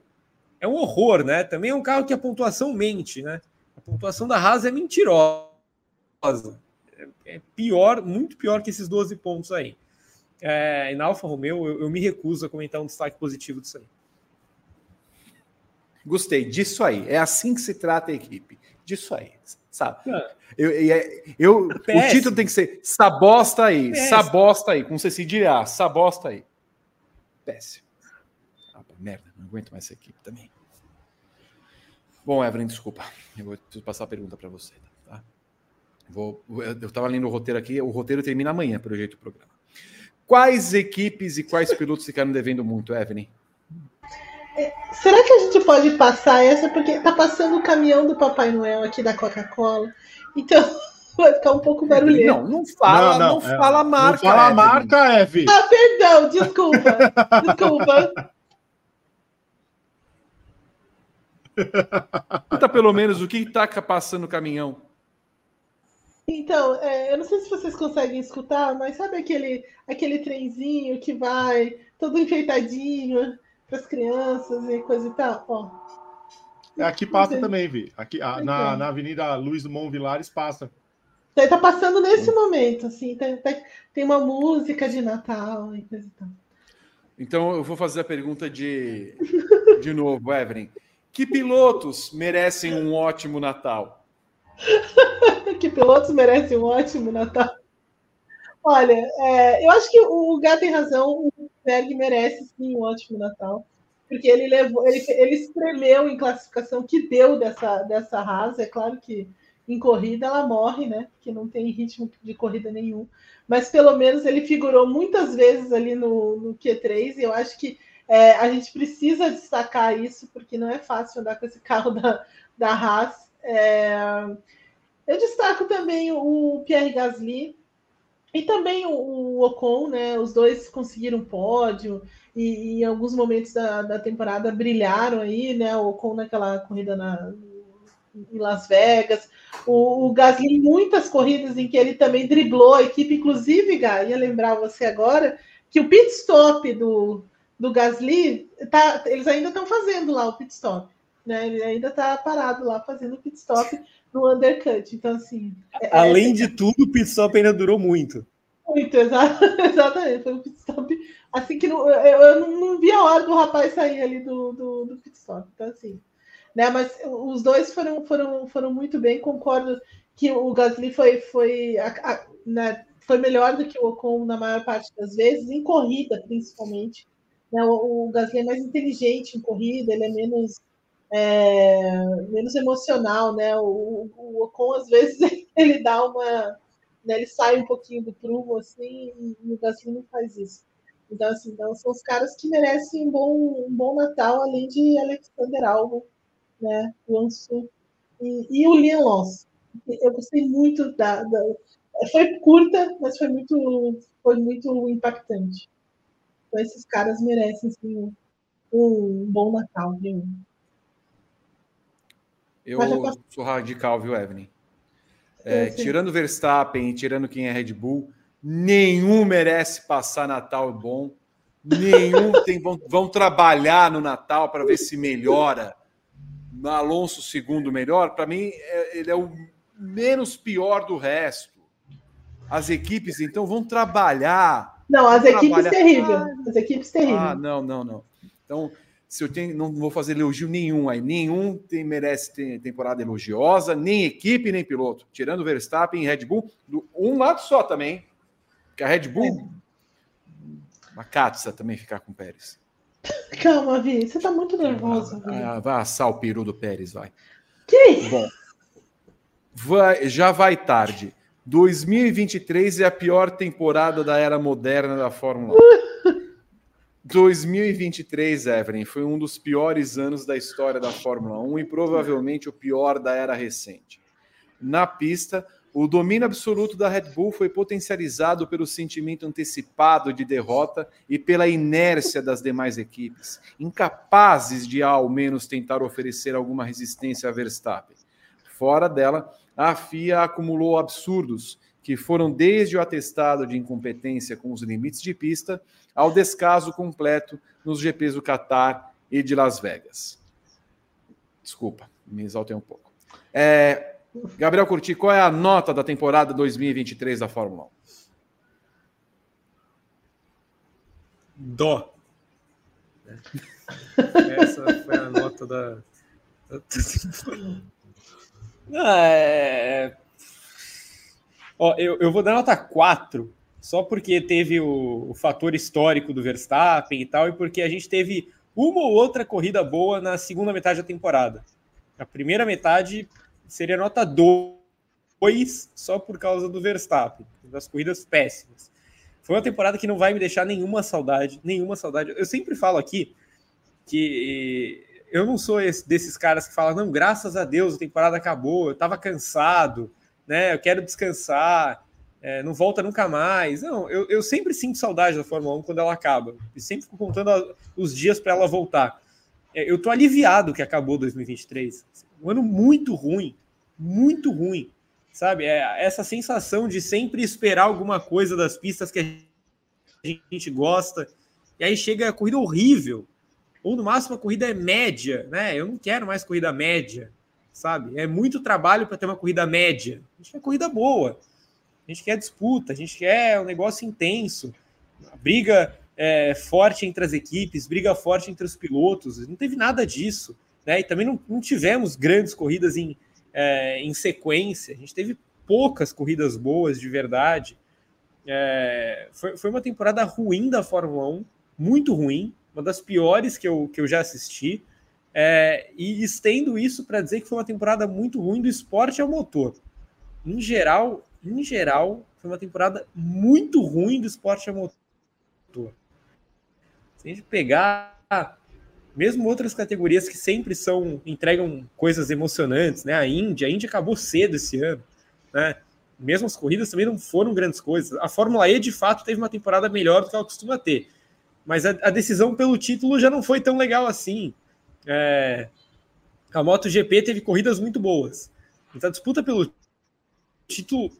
é um horror, né? Também é um carro que a pontuação mente, né? A pontuação da Haas é mentirosa é pior, muito pior que esses 12 pontos aí. É, e na Alfa Romeo, eu, eu, me recuso a comentar um destaque positivo disso aí. Gostei disso aí. É assim que se trata a equipe. Disso aí, sabe? É. Eu, eu, eu o título tem que ser Sabosta aí, Péssimo. Sabosta aí, com se dirá, Sabosta aí. Péssimo. Ah, merda, não aguento mais essa equipe também. Bom, Evelyn, desculpa. Eu vou passar a pergunta para você. Vou, eu estava lendo o roteiro aqui, o roteiro termina amanhã, pelo jeito do programa. Quais equipes e quais pilotos ficaram devendo muito, Evelyn? É, será que a gente pode passar essa? Porque tá passando o caminhão do Papai Noel aqui da Coca-Cola. Então [LAUGHS] vai ficar um pouco barulhento. Não, não fala, não, não, não é, fala a marca. Não fala a marca, Evelyn. Ah, perdão, desculpa. [LAUGHS] desculpa. Conta pelo menos o que está passando o caminhão. Então, é, eu não sei se vocês conseguem escutar, mas sabe aquele, aquele trenzinho que vai todo enfeitadinho para as crianças e coisa e tal? Ó. É, aqui passa também, Vi. Aqui, a, na, na Avenida Luiz Dumont Vilares passa. Tá, tá passando nesse momento, assim, tem, tem uma música de Natal e coisa e tal. Então eu vou fazer a pergunta de, [LAUGHS] de novo, Evelyn. Que pilotos merecem um ótimo Natal? [LAUGHS] que pilotos merecem um ótimo Natal? Olha, é, eu acho que o Gá tem razão, o Berg merece sim um ótimo Natal, porque ele levou, ele, ele espremeu em classificação que deu dessa, dessa raça. É claro que em corrida ela morre, né? Porque não tem ritmo de corrida nenhum. Mas pelo menos ele figurou muitas vezes ali no, no Q3, e eu acho que é, a gente precisa destacar isso, porque não é fácil andar com esse carro da, da Haas. É, eu destaco também o Pierre Gasly e também o, Ocon, né? Os dois conseguiram pódio e, e, em alguns momentos da, da temporada brilharam aí, né? O Ocon naquela corrida na, em Las Vegas, o, o Gasly muitas corridas em que ele também driblou a equipe, inclusive, Gá, ia lembrar você agora que o pit stop do, do Gasly, tá, eles ainda estão fazendo lá o pit stop, né? Ele ainda está parado lá fazendo o pit stop no undercut. Então, assim. É, é Além é, de tudo, o pit stop ainda durou muito. Muito, [LAUGHS] exatamente. Foi um pit stop. Assim que não, eu, eu não, não, vi a hora do rapaz sair ali do, do, do pit stop. Então, assim né? Mas os dois foram, foram, foram muito bem. Concordo que o Gasly foi, foi, a, a, né, foi melhor do que o Ocon na maior parte das vezes, em corrida principalmente. Né? O, o Gasly é mais inteligente em corrida, ele é menos é, menos emocional, né? O, o, Ocon às vezes [LAUGHS] ele dá uma, né, ele sai um pouquinho do prumo assim, e o Gasly não faz isso. Então assim, então são os caras que merecem um bom, um bom Natal, além de Alexander Albon, né? Lançou. E, e o Liam Loss. Eu gostei muito da, da, Foi curta, mas foi muito, foi muito impactante. Então, esses caras merecem um, um bom Natal, viu? Eu sou radical, viu, Evelyn? É, tirando Verstappen, tirando quem é Red Bull, nenhum merece passar Natal bom. Nenhum [LAUGHS] tem, vão, vão trabalhar no Natal para ver se melhora. Alonso segundo melhor, para mim é, ele é o menos pior do resto. As equipes então vão trabalhar. Não, as equipes terríveis. As equipes terríveis. Ah, não, não, não. Então, se eu tenho, não vou fazer elogio nenhum aí, nenhum tem, merece ter temporada elogiosa, nem equipe, nem piloto. Tirando o Verstappen e Red Bull, do, um lado só também. Que a Red Bull, é. uma catsa também ficar com o Pérez. Calma, Vi, você tá muito nervoso. Ah, vai assar o peru do Pérez, vai. Que? Bom, vai, já vai tarde. 2023 é a pior temporada da era moderna da Fórmula 1. 2023, Evelyn, foi um dos piores anos da história da Fórmula 1 e provavelmente o pior da era recente. Na pista, o domínio absoluto da Red Bull foi potencializado pelo sentimento antecipado de derrota e pela inércia das demais equipes, incapazes de ao menos tentar oferecer alguma resistência a Verstappen. Fora dela, a FIA acumulou absurdos que foram desde o atestado de incompetência com os limites de pista ao descaso completo nos GPs do Qatar e de Las Vegas. Desculpa, me exaltei um pouco. É, Gabriel Curti, qual é a nota da temporada 2023 da Fórmula 1? Dó. [LAUGHS] Essa foi a nota da. [LAUGHS] Ah, é... Ó, eu, eu vou dar nota 4, só porque teve o, o fator histórico do Verstappen e tal, e porque a gente teve uma ou outra corrida boa na segunda metade da temporada. A primeira metade seria nota 2 só por causa do Verstappen, das corridas péssimas. Foi uma temporada que não vai me deixar nenhuma saudade, nenhuma saudade. Eu sempre falo aqui que eu não sou esse, desses caras que falam, não, graças a Deus a temporada acabou, eu estava cansado, né? Eu quero descansar, é, não volta nunca mais. Não, eu, eu sempre sinto saudade da Fórmula 1 quando ela acaba. E sempre fico contando a, os dias para ela voltar. É, eu tô aliviado que acabou 2023. Um ano muito ruim, muito ruim, sabe? É essa sensação de sempre esperar alguma coisa das pistas que a gente gosta, e aí chega a corrida horrível, ou no máximo a corrida é média, né? Eu não quero mais corrida média, sabe? É muito trabalho para ter uma corrida média. A gente quer corrida boa, a gente quer disputa, a gente quer um negócio intenso, briga é, forte entre as equipes, briga forte entre os pilotos. Não teve nada disso, né? E também não, não tivemos grandes corridas em, é, em sequência. A gente teve poucas corridas boas de verdade. É, foi, foi uma temporada ruim da Fórmula 1, muito ruim, uma das piores que eu, que eu já assisti. É, e estendo isso para dizer que foi uma temporada muito ruim do esporte ao motor. Em geral, em geral, foi uma temporada muito ruim do esporte ao motor. Se a gente pegar mesmo outras categorias que sempre são entregam coisas emocionantes, né? A Índia, a Índia acabou cedo esse ano, né? Mesmo as corridas também não foram grandes coisas. A Fórmula E de fato teve uma temporada melhor do que ela costuma ter, mas a, a decisão pelo título já não foi tão legal assim. É, a MotoGP teve corridas muito boas. Então a disputa pelo título,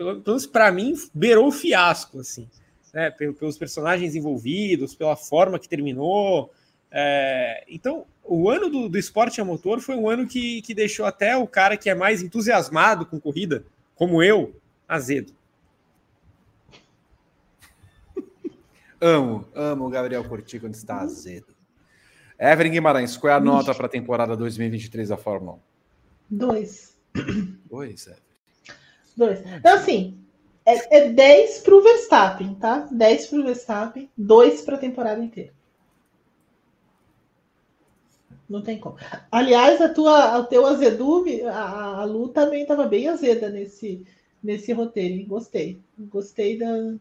pelo menos para mim, beirou o fiasco, assim, né? Pelos personagens envolvidos, pela forma que terminou. É, então, o ano do, do, esporte a motor foi um ano que, que deixou até o cara que é mais entusiasmado com corrida, como eu, azedo. amo, amo o Gabriel Curti quando está azedo. Evelyn Guimarães, qual é a nota para a temporada 2023 da Fórmula 1? Dois. Dois, Evelyn. Dois. Então, assim, é, é 10 para o Verstappen, tá? 10 para o Verstappen, 2 para a temporada inteira. Não tem como. Aliás, a tua, o teu azedume, a, a Lu também estava bem azeda nesse, nesse roteiro. Gostei. Gostei da,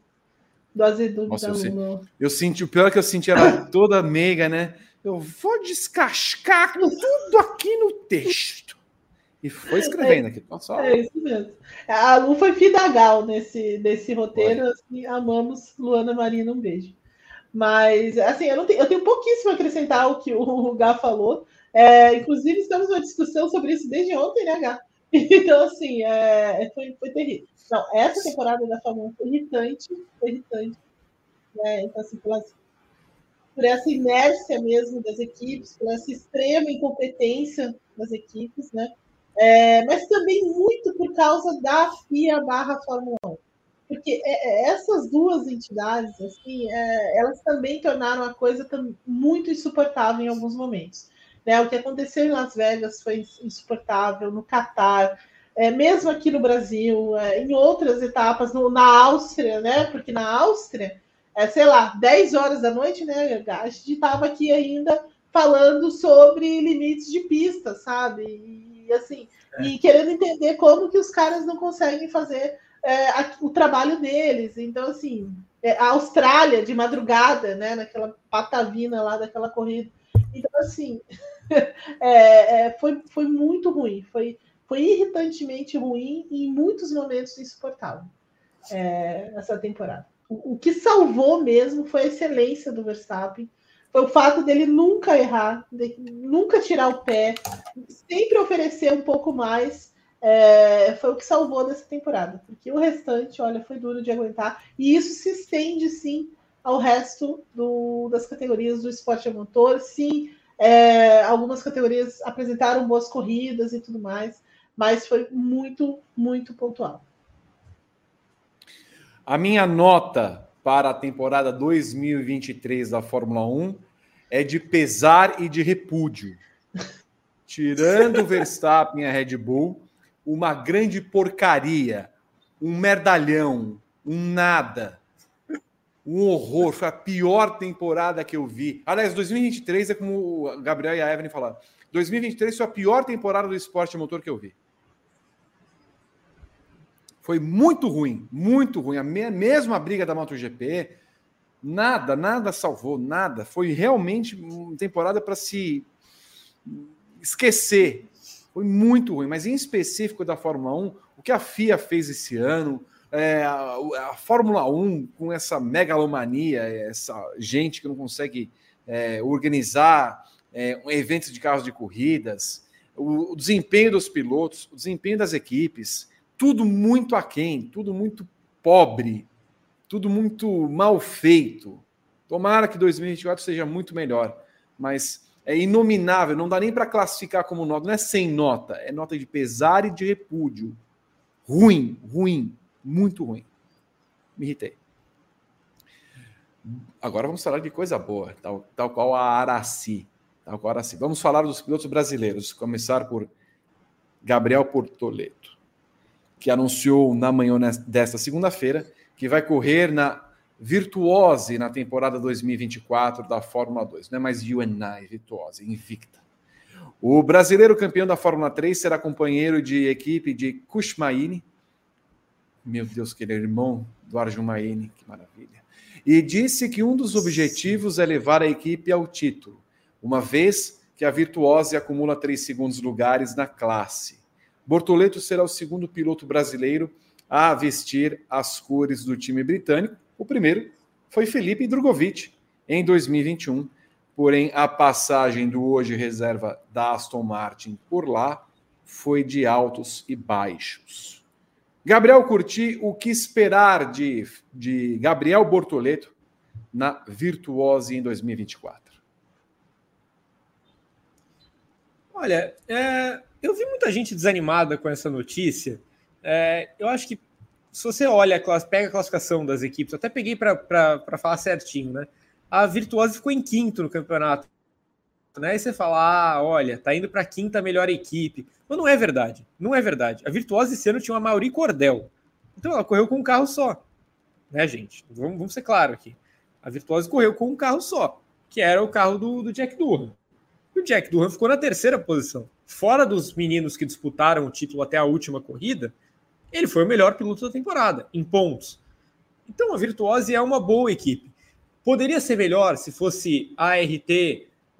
do azedume Nossa, da Lu. Eu senti, o pior é que eu senti ela toda meiga, né? Eu vou descascar tudo aqui no texto. E foi escrevendo aqui. Só... É isso mesmo. A Lu foi fidagal nesse, nesse roteiro. Assim, amamos Luana Marina. Um beijo. Mas, assim, eu, não tenho, eu tenho pouquíssimo a acrescentar o que o [LAUGHS] Gá falou. É, inclusive, estamos numa discussão sobre isso desde ontem, né, Gá? [LAUGHS] Então, assim, é, foi, foi terrível. Não, essa temporada da Fórmula 1 foi irritante, foi irritante. Né? Então, assim, pelas, por essa inércia mesmo das equipes, por essa extrema incompetência das equipes, né? É, mas também muito por causa da FIA barra Fórmula 1 porque é, é, essas duas entidades, assim, é, elas também tornaram a coisa muito insuportável em alguns momentos. Né? O que aconteceu em Las Vegas foi insuportável, no Catar, é, mesmo aqui no Brasil, é, em outras etapas, no, na Áustria, né? Porque na Áustria, é, sei lá, 10 horas da noite, né? A gente estava aqui ainda falando sobre limites de pista, sabe? E assim, e querendo entender como que os caras não conseguem fazer é, a, o trabalho deles. Então, assim, é, a Austrália de madrugada, né, naquela patavina lá daquela corrida. Então, assim, [LAUGHS] é, é, foi, foi muito ruim, foi, foi irritantemente ruim e em muitos momentos insuportável é, essa temporada. O, o, que salvou mesmo foi a excelência do Verstappen, foi o fato dele nunca errar, de, nunca tirar o pé, sempre oferecer um pouco mais é, foi o que salvou dessa temporada, porque o restante, olha, foi duro de aguentar, e isso se estende sim ao resto do, das categorias do esporte a motor. Sim, é, algumas categorias apresentaram boas corridas e tudo mais, mas foi muito, muito pontual. A minha nota para a temporada 2023 da Fórmula 1 é de pesar e de repúdio. Tirando o Verstappen e a Red Bull, uma grande porcaria, um merdalhão, um nada, um horror. Foi a pior temporada que eu vi. Aliás, 2023 é como o Gabriel e a Evelyn falaram. 2023 foi a pior temporada do esporte motor que eu vi. Foi muito ruim, muito ruim. A mesma briga da MotoGP, nada, nada salvou, nada. Foi realmente uma temporada para se esquecer. Foi muito ruim, mas em específico da Fórmula 1, o que a FIA fez esse ano, é, a, a, Fórmula 1 com essa megalomania, essa gente que não consegue é, organizar é, eventos de carros de corridas, o, o, desempenho dos pilotos, o desempenho das equipes, tudo muito aquém, tudo muito pobre, tudo muito mal feito. Tomara que 2024 seja muito melhor, mas é inominável, não dá nem para classificar como nota, não é sem nota, é nota de pesar e de repúdio. Ruim, ruim, muito ruim. Me irritei. Agora vamos falar de coisa boa, tal, tal qual a Araci. Tal qual a Araci. Vamos falar dos pilotos brasileiros, começar por Gabriel Portoleto, que anunciou na manhã desta segunda-feira que vai correr na virtuose na temporada 2024 da Fórmula 2. Não é mais UNI, virtuose, invicta. O brasileiro campeão da Fórmula 3 será companheiro de equipe de Kushmaini. Meu Deus, que ele é irmão do Arjumaini, que maravilha. E disse que um dos objetivos é levar a equipe ao título, uma vez que a Virtuose acumula três segundos lugares na classe. Bortoleto será o segundo piloto brasileiro a vestir as cores do time britânico o primeiro foi Felipe Drogovic, em 2021. Porém, a passagem do hoje reserva da Aston Martin por lá foi de altos e baixos. Gabriel Curti, o que esperar de, de Gabriel Bortoleto na Virtuose em 2024? Olha, é, eu vi muita gente desanimada com essa notícia. É, eu acho que se você olha, pega a classificação das equipes, até peguei para falar certinho, né? A Virtuosa ficou em quinto no campeonato. Né? E você fala, ah, olha, tá indo para a quinta melhor equipe. Mas não é verdade. Não é verdade. A Virtuosa esse ano tinha uma Mauri Cordel. Então ela correu com um carro só. Né, gente? Vamos, vamos ser claro aqui. A Virtuosa correu com um carro só, que era o carro do, do Jack Durham. E o Jack Durham ficou na terceira posição. Fora dos meninos que disputaram o título até a última corrida, ele foi o melhor piloto da temporada, em pontos. Então a Virtuose é uma boa equipe. Poderia ser melhor se fosse a ART,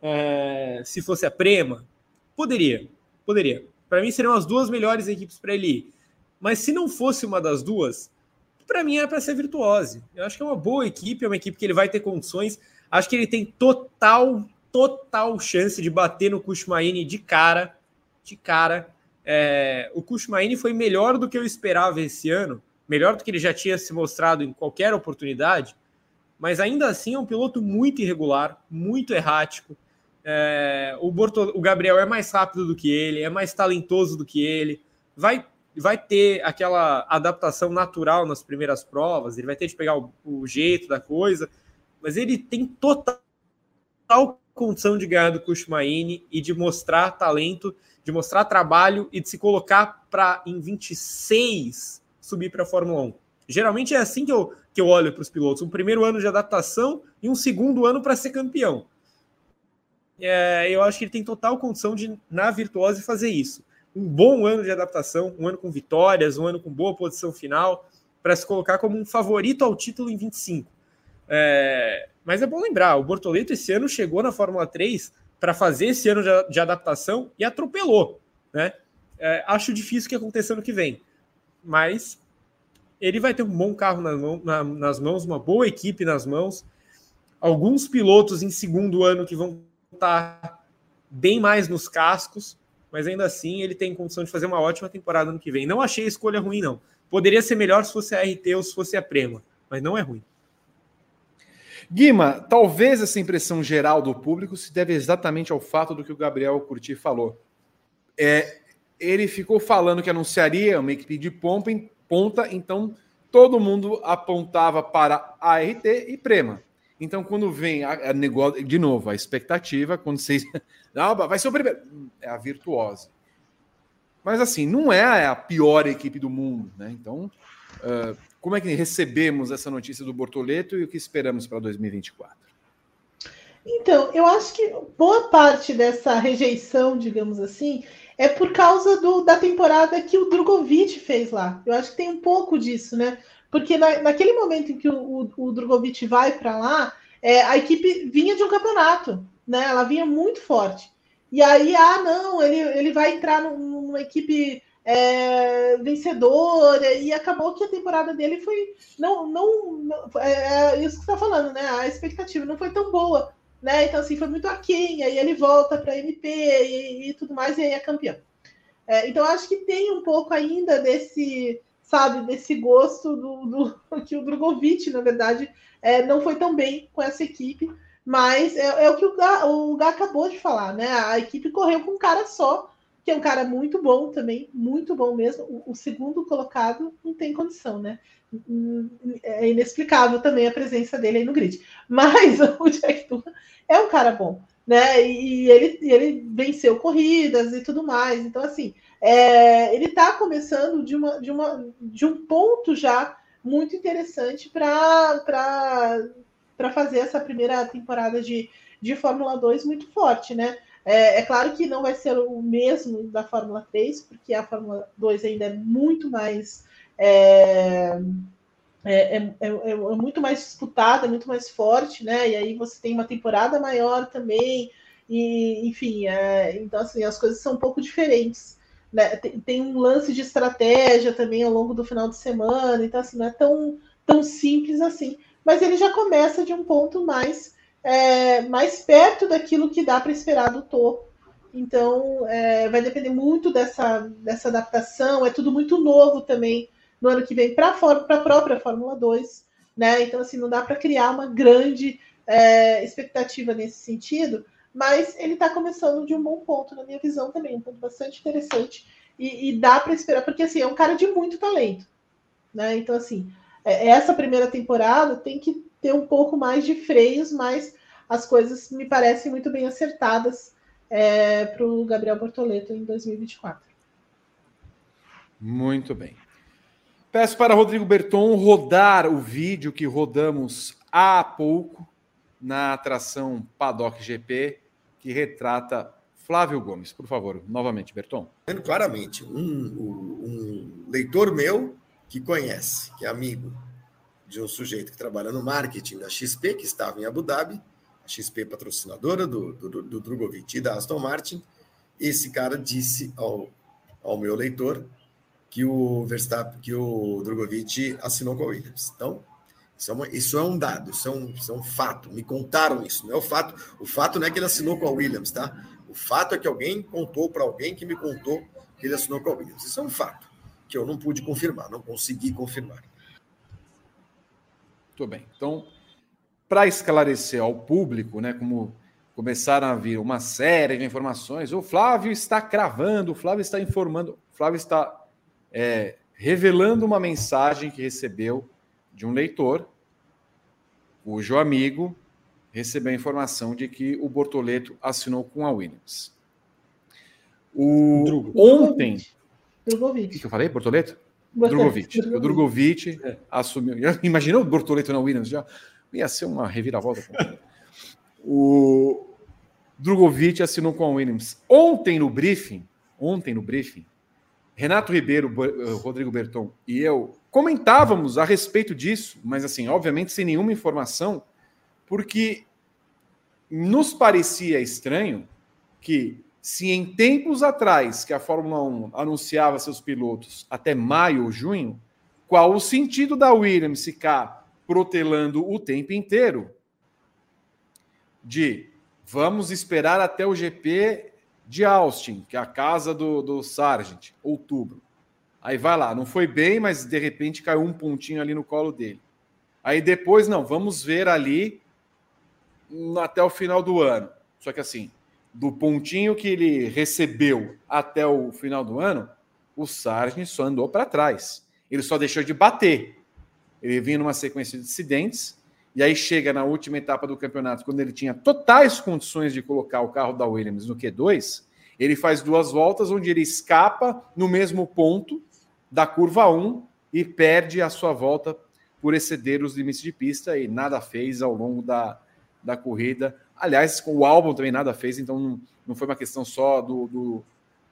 é, se fosse a Prema? Poderia, poderia. Para mim seriam as duas melhores equipes para ele ir. Mas se não fosse uma das duas, para mim é para ser Virtuose. Eu acho que é uma boa equipe, é uma equipe que ele vai ter condições. Acho que ele tem total, total chance de bater no Kushmaini de cara, de cara é, o Kushmaini foi melhor do que eu esperava esse ano, melhor do que ele já tinha se mostrado em qualquer oportunidade, mas ainda assim é um piloto muito irregular, muito errático. É, o, o Gabriel é mais rápido do que ele, é mais talentoso do que ele, vai, vai ter aquela adaptação natural nas primeiras provas, ele vai ter de pegar o, o jeito da coisa, mas ele tem total condição de ganhar do Kushmaini e de mostrar talento de mostrar trabalho e de se colocar para em 26 subir para a Fórmula 1. Geralmente é assim que eu, que eu olho para os pilotos: um primeiro ano de adaptação e um segundo ano para ser campeão. É, eu acho que ele tem total condição de, na virtuose, fazer isso. Um bom ano de adaptação, um ano com vitórias, um ano com boa posição final, para se colocar como um favorito ao título em 25. É, mas é bom lembrar: o Bortoleto esse ano chegou na Fórmula 3 para fazer esse ano de, de, adaptação e atropelou, né? É, acho difícil que aconteça no que vem, mas ele vai ter um bom carro mão, na, nas mãos, uma boa equipe nas mãos, alguns pilotos em segundo ano que vão estar bem mais nos cascos, mas ainda assim ele tem condição de fazer uma ótima temporada no que vem. Não achei a escolha ruim, não. Poderia ser melhor se fosse a RT ou se fosse a Prema, mas não é ruim. Guima, talvez essa impressão geral do público se deve exatamente ao fato do que o Gabriel Curti falou. É, ele ficou falando que anunciaria uma equipe de pompa em ponta, então todo mundo apontava para a RT e Prema. Então, quando vem a, a negócio, de novo, a expectativa, quando vocês. [LAUGHS] Não, vai ser o primeiro. É a virtuosa. Mas assim, não é a pior equipe do mundo, né? Então, uh, como é que recebemos essa notícia do Bortoleto e o que esperamos para 2024? Então, eu acho que boa parte dessa rejeição, digamos assim, é por causa do, da temporada que o Drogovic fez lá. Eu acho que tem um pouco disso, né? Porque na, naquele momento em que o, o, o Drogovic vai para lá, é, a equipe vinha de um campeonato, né? Ela vinha muito forte. E aí, ah, não, ele, ele vai entrar numa equipe é, vencedora, e acabou que a temporada dele foi. Não, não, não é, é, isso que você está falando, né? A expectativa não foi tão boa, né? Então, assim, foi muito aquém, aí ele volta para MP e, e, tudo mais, e aí é campeão. É, então, acho que tem um pouco ainda desse, sabe, desse gosto do, do [LAUGHS] que o Drogovic, na verdade, é, não foi tão bem com essa equipe. Mas é, é o que o Gá, o Gá acabou de falar, né? A equipe correu com um cara só, que é um cara muito bom também, muito bom mesmo. O, o segundo colocado não tem condição, né? É inexplicável também a presença dele aí no grid. Mas [LAUGHS] o Jack Doohan é um cara bom, né? E ele, ele venceu corridas e tudo mais. Então, assim, é, ele está começando de, uma, de, uma, de um ponto já muito interessante para fazer essa primeira temporada de, de Fórmula 2 muito forte, né? É, é, claro que não vai ser o mesmo da Fórmula 3, porque a Fórmula 2 ainda é muito mais. É, é, é, é, é, muito mais disputada, muito mais forte, né? E aí você tem uma temporada maior também, e enfim, então assim, as coisas são um pouco diferentes. Né? Tem, tem, um lance de estratégia também ao longo do final de semana, então assim, não é tão, tão simples assim. Mas ele já começa de um ponto mais, é, mais perto daquilo que dá para esperar do topo. Então é, vai depender muito dessa, dessa adaptação, é tudo muito novo também no ano que vem para a própria Fórmula 2. Né? Então, assim, não dá para criar uma grande é, expectativa nesse sentido, mas ele está começando de um bom ponto, na minha visão também, um ponto bastante interessante. E, e dá para esperar, porque assim, é um cara de muito talento. Né? Então, assim, é, essa primeira temporada tem que ter um pouco mais de freios, mas as coisas me parecem muito bem acertadas é, para o Gabriel Bortoleto em 2024. Muito bem. Peço para Rodrigo Berton rodar o vídeo que rodamos há pouco na atração Paddock GP, que retrata Flávio Gomes. Por favor, novamente, Berton. Claramente, um, um leitor meu que conhece, que é amigo de um sujeito que trabalha no marketing da XP, que estava em Abu Dhabi, a XP patrocinadora do, do, do Drogovic e da Aston Martin, esse cara disse ao, ao meu leitor que o Verstappen, que o Drogovic assinou com a Williams. Então, isso é, uma, isso é, um dado, isso é um, isso é um fato. Me contaram isso, não é o fato. O fato não é que ele assinou com a Williams, tá? O fato é que alguém contou para alguém que me contou que ele assinou com a Williams. Isso é um fato que eu não pude confirmar, não consegui confirmar. Muito bem. Então, para esclarecer ao público, né, como começaram a vir uma série de informações, o Flávio está cravando, o Flávio está informando, o Flávio está é, revelando uma mensagem que recebeu de um leitor, cujo amigo recebeu a informação de que o Bortoleto assinou com a Williams. O Drugo. ontem. Drogovic. O que eu falei? Bortoleto? Drogovic. O Drogovic é. assumiu. Imaginou o Bortoleto na Williams? Já ia ser uma reviravolta. [LAUGHS] o Drogovic assinou com a Williams. Ontem no briefing, ontem no briefing, Renato Ribeiro, eh, Rodrigo Berton e eu comentávamos a respeito disso, mas assim, obviamente sem nenhuma informação, porque nos parecia estranho que se em tempos atrás que a Fórmula 1 anunciava seus pilotos até maio ou junho, qual o sentido da Williams ficar protelando o tempo inteiro de vamos esperar até o GP de Austin, que é a casa do, do Sargent, outubro. Aí vai lá, não foi bem, mas de repente caiu um pontinho ali no colo dele. Aí depois, não, vamos ver ali até o final do ano. Só que assim, do pontinho que ele recebeu até o final do ano, o Sargent só andou para trás. Ele só deixou de bater. Ele vinha numa sequência de acidentes, e aí chega na última etapa do campeonato, quando ele tinha totais condições de colocar o carro da Williams no Q2, ele faz duas voltas onde ele escapa no mesmo ponto da curva 1 e perde a sua volta por exceder os limites de pista e nada fez ao longo da, da corrida. Aliás, com o álbum também nada fez, então não, foi uma questão só do, do,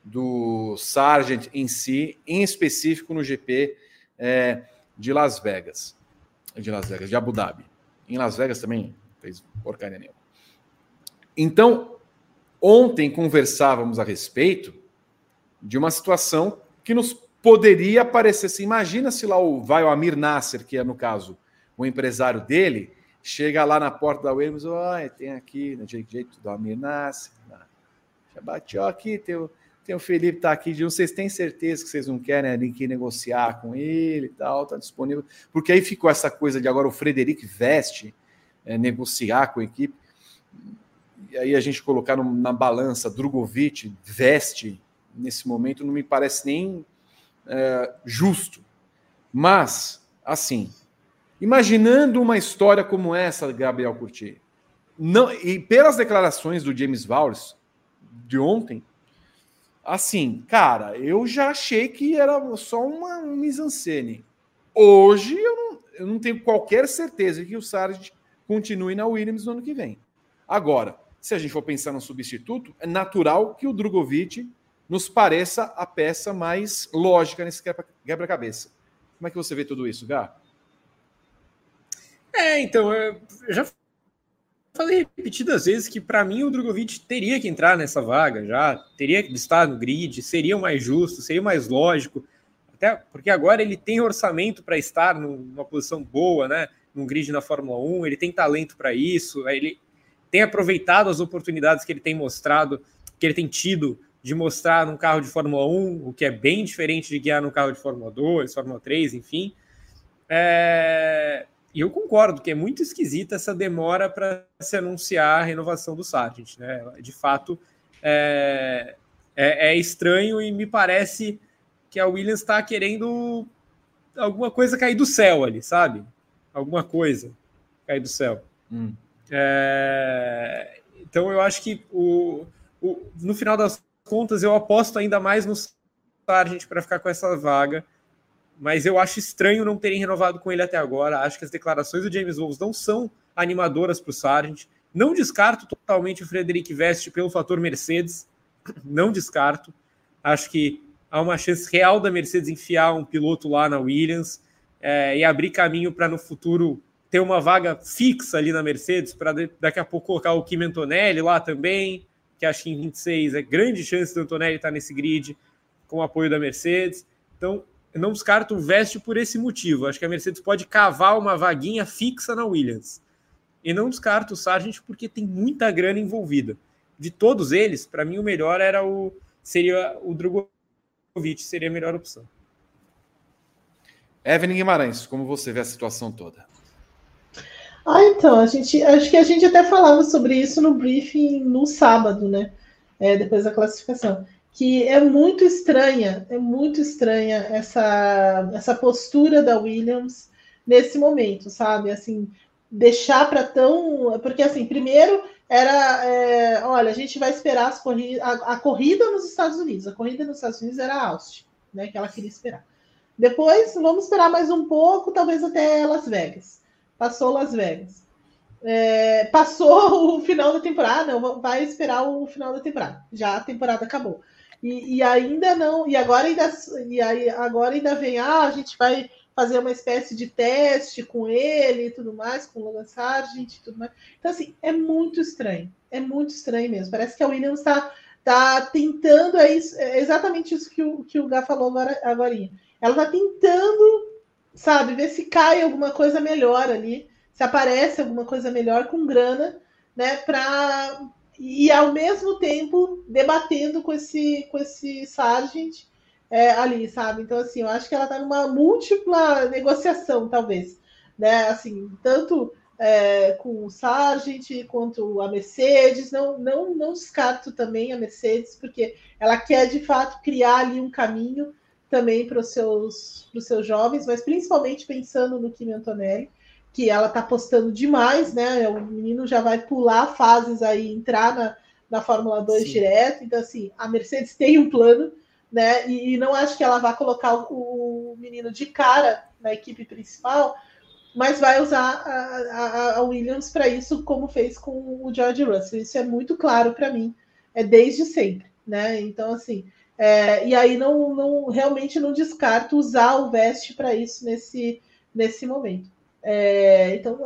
do Sargent em si, em específico no GP é, de Las Vegas. De Las Vegas, de Abu Dhabi. Em Las Vegas também fez porcaria nenhuma. Então, ontem conversávamos a respeito de uma situação que nos poderia parecer assim. Imagina se lá o vai o Amir Nasser, que é no caso o empresário dele, chega lá na porta da Williams, olha, tem aqui, né, jeito do Amir Nasser, já bateu aqui, tem o, Felipe tá aqui, de vocês têm certeza que vocês não querem né, que negociar com ele e tal, tá disponível, porque aí ficou essa coisa de agora o Frederic Veste é, negociar com a equipe. e aí a gente colocar na balança Drogovic, Veste, nesse momento, não me parece nem é, justo. Mas, assim, imaginando uma história como essa, Gabriel Curti, não, e pelas declarações do James Vowles de ontem, assim, cara, eu já achei que era só uma mise-en-scène. Hoje eu não, eu não tenho qualquer certeza que o Sargent continue na Williams no ano que vem. Agora, se a gente for pensar no substituto, é natural que o Drogovic nos pareça a peça mais lógica nesse quebra-cabeça. Como é que você vê tudo isso, Gá? É, então, eu já falei repetidas vezes que para mim o Drogovic teria que entrar nessa vaga já, teria que estar no grid, seria o mais justo, seria o mais lógico, até porque agora ele tem orçamento para estar numa posição boa, né? Num grid na Fórmula 1, ele tem talento para isso, ele tem aproveitado as oportunidades que ele tem mostrado, que ele tem tido de mostrar num carro de Fórmula 1, o que é bem diferente de guiar num carro de Fórmula 2, Fórmula 3, enfim. É... E eu concordo que é muito esquisita essa demora para se anunciar a renovação do Sargent. Né? De fato, é... É, é estranho e me parece que a Williams está querendo alguma coisa cair do céu ali, sabe? Alguma coisa cair do céu. Hum. É... Então eu acho que o, o, no final das contas, eu aposto ainda mais no Sargent para ficar com essa vaga. Mas eu acho estranho não terem renovado com ele até agora. Acho que as declarações do James Wolves não são animadoras para o Sargent. Não descarto totalmente o Frederic Veste pelo fator Mercedes. Não descarto. Acho que há uma chance real da Mercedes enfiar um piloto lá na Williams é, e abrir caminho para no futuro ter uma vaga fixa ali na Mercedes para daqui a pouco colocar o Kim Antonelli lá também que acho que em 26 é grande chance do Antonelli estar nesse grid com o apoio da Mercedes. Então, não descarto o Veste por esse motivo. Acho que a Mercedes pode cavar uma vaguinha fixa na Williams. E não descarto o Sargent porque tem muita grana envolvida. De todos eles, para mim o melhor era o seria o Drogovic, seria a melhor opção. Evelyn Guimarães, como você vê a situação toda? Ah, então, a gente, acho que a gente até falava sobre isso no briefing no sábado, né? É, depois da classificação. Que é muito estranha, é muito estranha essa, essa postura da Williams nesse momento, sabe? Assim, deixar para tão. Porque, assim, primeiro era: é, olha, a gente vai esperar as corridas, a, a, corrida nos Estados Unidos. A corrida nos Estados Unidos era a Austin, né? Que ela queria esperar. Depois, vamos esperar mais um pouco, talvez até Las Vegas passou Las Vegas. É, passou [LAUGHS] o final da temporada, vai esperar o final da temporada. Já a temporada acabou. E, e ainda não, e agora ainda, e aí, agora ainda vem, ah, a gente vai fazer uma espécie de teste com ele e tudo mais, com o Logan Sargent e tudo mais. Então, assim, é muito estranho. É muito estranho mesmo. Parece que a Williams está tá tentando, é, isso, é exatamente isso que o, que o Gá falou agora. agora. Ela está tentando sabe? Ver se cai alguma coisa melhor ali, se aparece alguma coisa melhor com grana, né? Para e ao mesmo tempo debatendo com esse com esse sargent é, ali, sabe? Então assim, eu acho que ela está numa múltipla negociação, talvez, né? Assim, tanto é, com o Sargent quanto a Mercedes, não, não, não descarto também a Mercedes, porque ela quer de fato criar ali um caminho também para os seus, seus jovens, mas principalmente pensando no Kimi Antonelli, que ela está apostando demais, né? O menino já vai pular fases aí, entrar na, na Fórmula 2 Sim. direto. Então, assim, a Mercedes tem um plano, né? E, e não acho que ela vá colocar o, o, menino de cara na equipe principal, mas vai usar a, a, a Williams para isso, como fez com o George Russell. Isso é muito claro para mim, é desde sempre, né? Então, assim, é, e aí não, não realmente não descarto usar o veste para isso nesse, nesse momento. É, então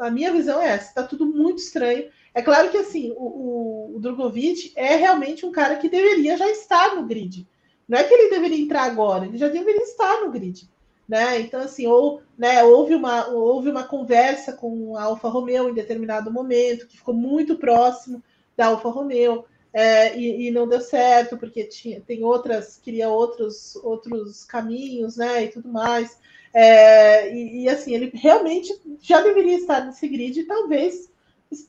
a, minha visão é essa, está tudo muito estranho. É claro que assim, o, o, o, Drogovic é realmente um cara que deveria já estar no grid. Não é que ele deveria entrar agora, ele já deveria estar no grid. Né? Então, assim, ou, né, houve, uma, houve uma conversa com a Alfa Romeo em determinado momento, que ficou muito próximo da Alfa Romeo é, e, e, não deu certo, porque tinha, tem outras, queria outros, outros caminhos, né, e tudo mais. É, e, e, assim, ele realmente já deveria estar nesse grid, talvez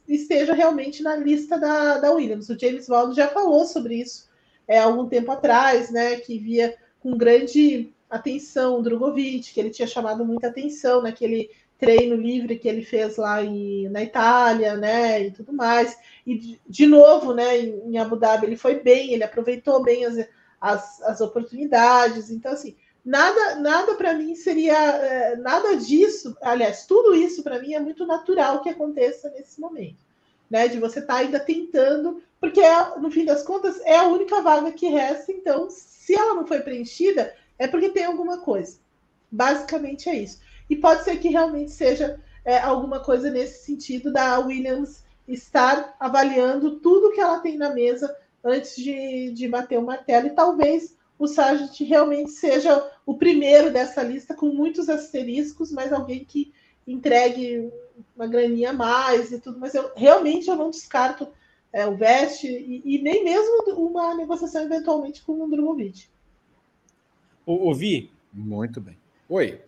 esteja realmente na lista da, da Williams. O James Waldo já falou sobre isso é, algum tempo atrás, né? Que via com grande atenção o Drogovic, que ele tinha chamado muita atenção naquele treino livre que ele fez lá em, na Itália, né, e tudo mais. E de, de novo, né, em, em, Abu Dhabi ele foi bem, ele aproveitou bem as, as, as oportunidades. Então, assim, nada nada para mim seria é, nada disso. Aliás, tudo isso para mim é muito natural que aconteça nesse momento, né, de você estar tá ainda tentando, porque é, no fim das contas é a única vaga que resta. Então, se ela não foi preenchida, é porque tem alguma coisa. Basicamente é isso. E pode ser que realmente seja é, alguma coisa nesse sentido da Williams estar avaliando tudo que ela tem na mesa antes de, de bater o martelo. E talvez o Sargent realmente seja o primeiro dessa lista, com muitos asteriscos, mas alguém que entregue uma graninha a mais e tudo. Mas eu realmente eu não descarto é, o Veste e, e, nem mesmo uma negociação eventualmente com o Drogovic. Ouvi? Muito bem. Oi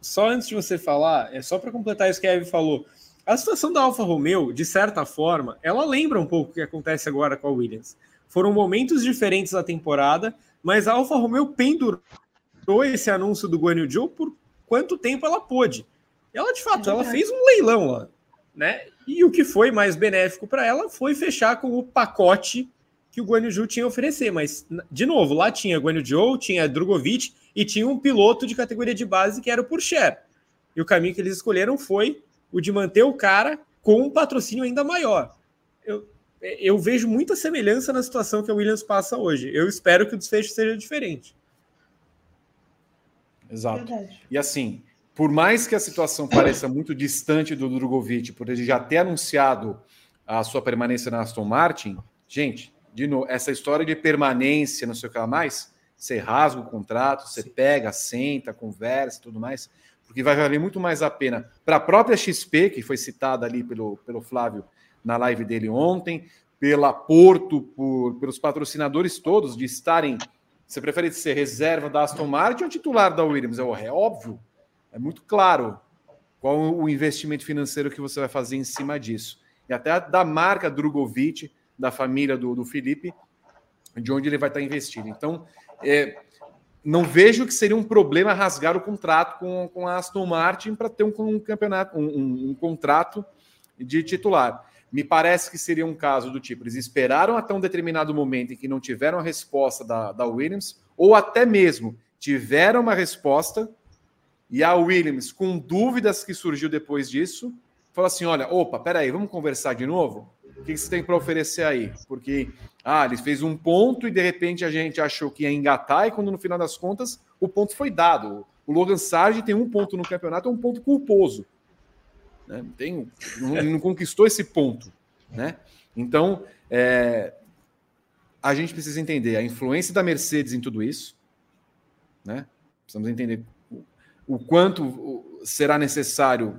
só antes de você falar, é só para completar isso que a Eve falou. A situação da Alfa Romeo, de certa forma, ela lembra um pouco o que acontece agora com a Williams. Foram momentos diferentes da temporada, mas a Alfa Romeo pendurou esse anúncio do Guan Yu Zhou por quanto tempo ela pôde. Ela, de fato, é ela fez um leilão lá, né? E o que foi mais benéfico para ela foi fechar com o pacote que o Guan Yu Zhou tinha a oferecer. Mas, de novo, lá tinha Guan Yu Zhou, tinha Drogovic, e tinha um piloto de categoria de base que era o Purcher. E o caminho que eles escolheram foi o de manter o cara com um patrocínio ainda maior. Eu, eu vejo muita semelhança na situação que a Williams passa hoje. Eu espero que o desfecho seja diferente. Exato. Verdade. E assim, por mais que a situação pareça muito distante do Drogovic, por ele já ter anunciado a sua permanência na Aston Martin, gente, de novo, essa história de permanência, não sei o que lá mais, você rasga o contrato, você Sim. pega, senta, conversa e tudo mais, porque vai valer muito mais a pena para a própria XP, que foi citada ali pelo, pelo Flávio na live dele ontem, pela Porto, por, pelos patrocinadores todos, de estarem. Você prefere ser reserva da Aston Martin ou titular da Williams? É, é óbvio, é muito claro qual o investimento financeiro que você vai fazer em cima disso. E até da marca Drogovic, da família do, do Felipe, de onde ele vai estar investindo. Então, é, não vejo que seria um problema rasgar o contrato com, com a Aston Martin para ter um, um campeonato, um, um, um, contrato de titular. Me parece que seria um caso do tipo: eles esperaram até um determinado momento em que não tiveram a resposta da, da Williams, ou até mesmo tiveram uma resposta, e a Williams, com dúvidas que surgiu depois disso, falou assim: olha, opa, peraí, vamos conversar de novo? O que você tem para oferecer aí? Porque, ah, ele fez um ponto e de repente a gente achou que ia engatar, e quando no final das contas o ponto foi dado. O Logan Sargent tem um ponto no campeonato, é um ponto culposo. Né? Tem, não, não conquistou esse ponto. Né? Então, é, a gente precisa entender a influência da Mercedes em tudo isso. Né? Precisamos entender o, o quanto será necessário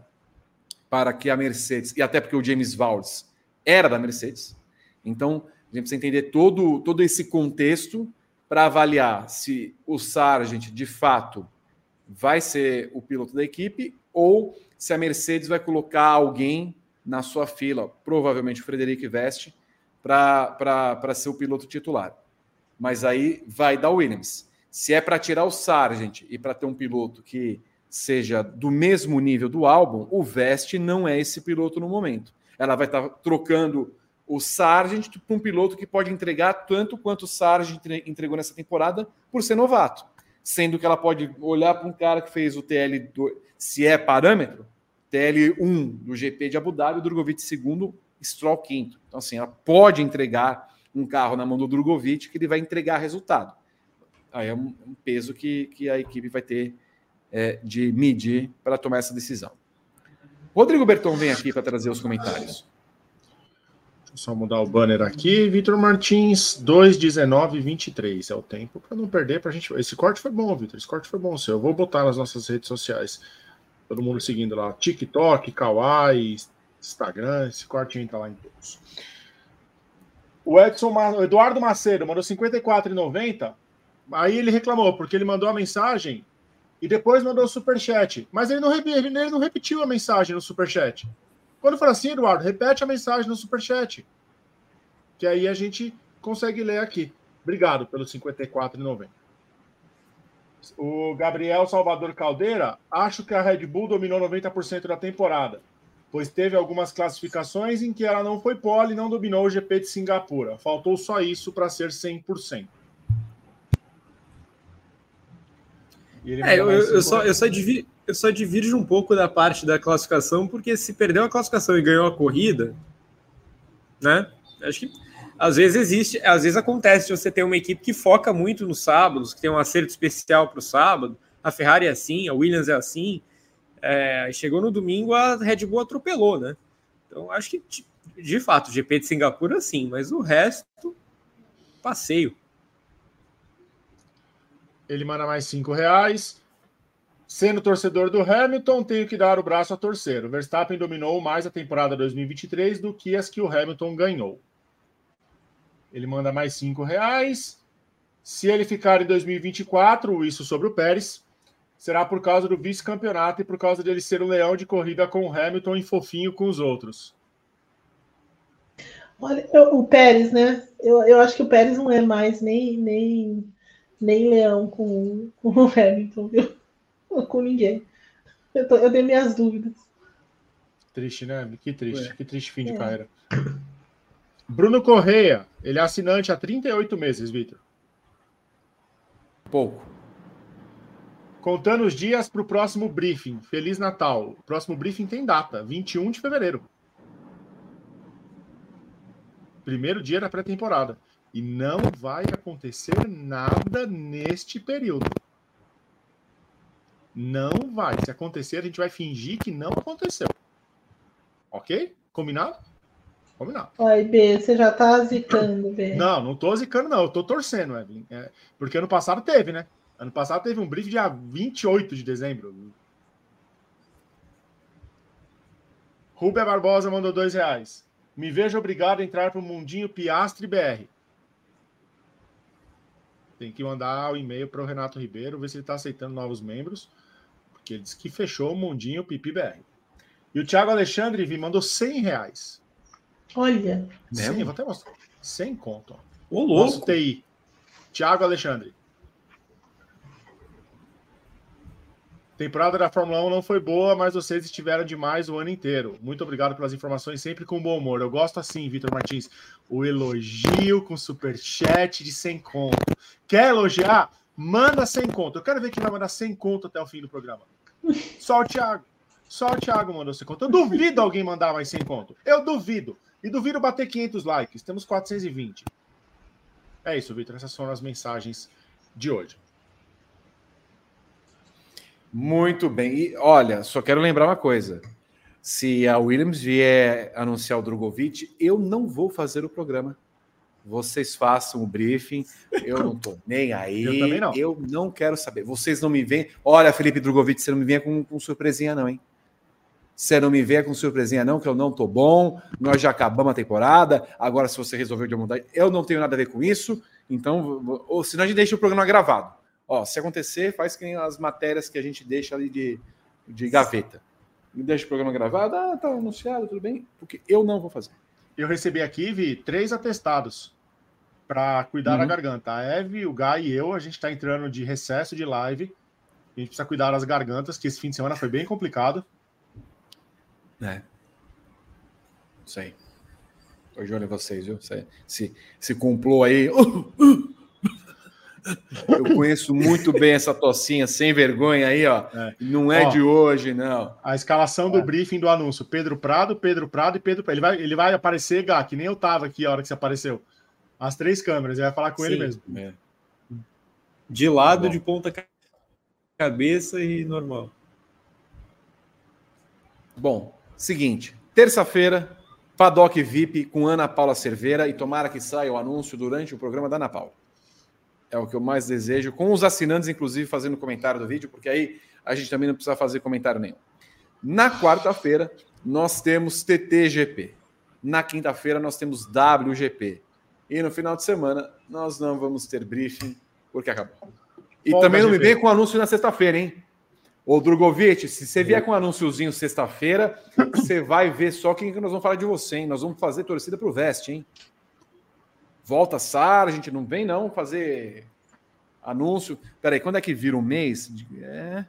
para que a Mercedes, e até porque o James Valls era da Mercedes. Então, a gente precisa entender todo, todo esse contexto para avaliar se o Sargent, de fato, vai ser o piloto da equipe ou se a Mercedes vai colocar alguém na sua fila, provavelmente o Frederico Veste, para ser o piloto titular. Mas aí vai dar Williams. Se é para tirar o Sargent e para ter um piloto que seja do mesmo nível do álbum, o Veste não é esse piloto no momento ela vai estar trocando o Sargent para um piloto que pode entregar tanto quanto o Sargent entregou nessa temporada por ser novato. Sendo que ela pode olhar para um cara que fez o TL, se é parâmetro, TL1 do GP de Abu Dhabi, Drogovic segundo, Stroll quinto. Então, assim, ela pode entregar um carro na mão do Drogovic que ele vai entregar resultado. Aí é um, peso que, que a equipe vai ter é, de medir para tomar essa decisão. Rodrigo Berton vem aqui para trazer os comentários. Deixa eu só mudar o banner aqui. Vitor Martins, 2,19,23 é o tempo para não perder para a gente. Esse corte foi bom, Vitor. Esse corte foi bom seu. Eu vou botar nas nossas redes sociais. Todo mundo seguindo lá. TikTok, Kawaii, Instagram. Esse corte entra lá em todos. O Edson, o Eduardo Macedo mandou 54,90. Aí ele reclamou, porque ele mandou a mensagem e depois mandou o superchat. Mas ele não, ele não repetiu a mensagem no superchat. Quando for assim, Eduardo, repete a mensagem no superchat. Que aí a gente consegue ler aqui. Obrigado pelo 54,90. O Gabriel Salvador Caldeira, acho que a Red Bull dominou 90% da temporada, pois teve algumas classificações em que ela não foi pole e não dominou o GP de Singapura. Faltou só isso para ser 100%. É, eu, eu, só, eu, só divi, eu só divirjo um pouco da parte da classificação, porque se perdeu a classificação e ganhou a corrida, né? Acho que às vezes existe, às vezes acontece de você ter uma equipe que foca muito nos sábados, que tem um acerto especial para o sábado. A Ferrari é assim, a Williams é assim. É, chegou no domingo, a Red Bull atropelou, né? Então acho que de fato o GP de Singapura sim, mas o resto passeio. Ele manda mais cinco reais. Sendo torcedor do Hamilton, tenho que dar o braço a torcer. O Verstappen dominou mais a temporada 2023 do que as que o Hamilton ganhou. Ele manda mais cinco reais. Se ele ficar em 2024, isso sobre o Pérez, será por causa do vice-campeonato e por causa dele ser um leão de corrida com o Hamilton e fofinho com os outros. Olha, eu, o Pérez, né? Eu, eu acho que o Pérez não é mais nem, nem, nem leão com, com o Hamilton, viu? com ninguém. Eu, tô, eu tenho minhas dúvidas. Triste, né? Que triste. É. Que triste fim de é. carreira. Bruno Correia, ele é assinante há 38 meses, Vitor. Pouco. Contando os dias para o próximo briefing. Feliz Natal. O próximo briefing tem data, 21 de fevereiro. Primeiro dia da pré-temporada. E não vai acontecer nada neste período. Não vai. Se acontecer, a gente vai fingir que não aconteceu. Ok? Combinado? Combinado. Oi, B, você já tá zicando, B. [CLEARS THROAT] Não, não tô zicando, não. Eu tô torcendo, Evelyn. É, porque ano passado teve, né? Ano passado teve um brief dia 28 de dezembro. Rubia Barbosa mandou dois reais. Me vejo obrigado a entrar para o Mundinho Piastre BR. Tem que mandar o e-mail para o Renato Ribeiro, ver se ele está aceitando novos membros, porque ele disse que fechou o Mundinho Pipi BR. E o Thiago Alexandre vi, mandou 100 reais. Olha. Sim, vou até mostrar. Sem conto. Ô, louco. Nosso TI. Tiago Alexandre. Temporada da Fórmula 1 não foi boa, mas vocês estiveram demais o ano inteiro. Muito obrigado pelas informações, sempre com bom humor. Eu gosto assim, Vitor Martins. O elogio com superchat de 100 conto. Quer elogiar? Manda 100 conto. Eu quero ver quem vai mandar 100 conto até o fim do programa. Só o Thiago. Só o Thiago mandou 100 conto. Eu duvido alguém mandar mais 100 conto. Eu duvido. E duvido bater 500 likes. Temos 420. É isso, Vitor. Essas foram as mensagens de hoje. Muito bem. E olha, só quero lembrar uma coisa. Se a Williams vier anunciar o Drogovic, eu não vou fazer o programa. Vocês façam o briefing. Eu não tô [LAUGHS] nem aí. Eu também não. Eu não quero saber. Vocês não me veem. Olha, Felipe Drogovic, você não me venha com, com surpresinha, não, hein? Você não me vê com surpresinha, não, que eu não tô bom. Nós já acabamos a temporada. Agora, se você resolveu de mudar, eu não tenho nada a ver com isso. Então, ou senão a gente deixa o programa gravado. Ó, se acontecer, faz que as matérias que a gente deixa ali de, de gaveta. Me deixa o programa gravado. Ah, tá anunciado, tudo bem. Porque eu não vou fazer. Eu recebi aqui, Vi, três atestados para cuidar uhum. da garganta. A Eve, o Guy e eu, a gente está entrando de recesso de live. A gente precisa cuidar das gargantas, que esse fim de semana foi bem complicado. É. Sei. Tô de olho em vocês, viu? Se, se, se complô aí. [LAUGHS] Eu conheço muito bem essa tocinha sem vergonha aí, ó. É. Não é ó, de hoje, não. A escalação do é. briefing do anúncio: Pedro Prado, Pedro Prado e Pedro. Ele vai, ele vai aparecer, Gá, que nem eu tava aqui a hora que você apareceu. As três câmeras, ele vai falar com Sim, ele mesmo. É. De lado, tá de ponta cabeça e normal. Bom, Seguinte, terça-feira, Paddock VIP com Ana Paula Cerveira e tomara que saia o anúncio durante o programa da Ana Paula. É o que eu mais desejo, com os assinantes, inclusive, fazendo comentário do vídeo, porque aí a gente também não precisa fazer comentário nenhum. Na quarta-feira, nós temos TTGP. Na quinta-feira, nós temos WGP. E no final de semana, nós não vamos ter briefing, porque acabou. E Bom, também não me vem com anúncio na sexta-feira, hein? Ô, Drogovic, se você vier com um anúnciozinho sexta-feira, você vai ver só quem que nós vamos falar de você, hein? Nós vamos fazer torcida pro Veste, hein? Volta Sara, a gente não vem não fazer anúncio. Peraí, quando é que vira um mês? É...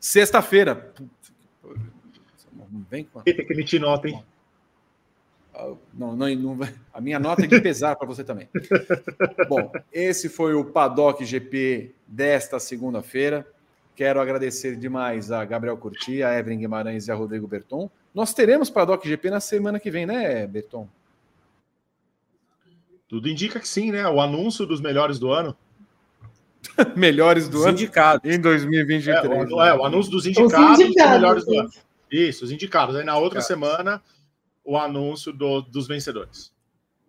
Sexta-feira. Não vem com. Tem que emitir nota, hein? Ah, não, não, não, a minha nota é de pesar para você também. [LAUGHS] Bom, esse foi o Paddock GP desta segunda-feira. Quero agradecer demais a Gabriel Curti, a Evelyn Guimarães e a Rodrigo Berton. Nós teremos Paddock GP na semana que vem, né, Berton? Tudo indica que sim, né? O anúncio dos melhores do ano. [LAUGHS] melhores do os ano indicados. em 2023. É, o, é, o anúncio dos indicados, indicados melhores do ano. Isso, os indicados. Aí na outra semana, o anúncio do, dos vencedores.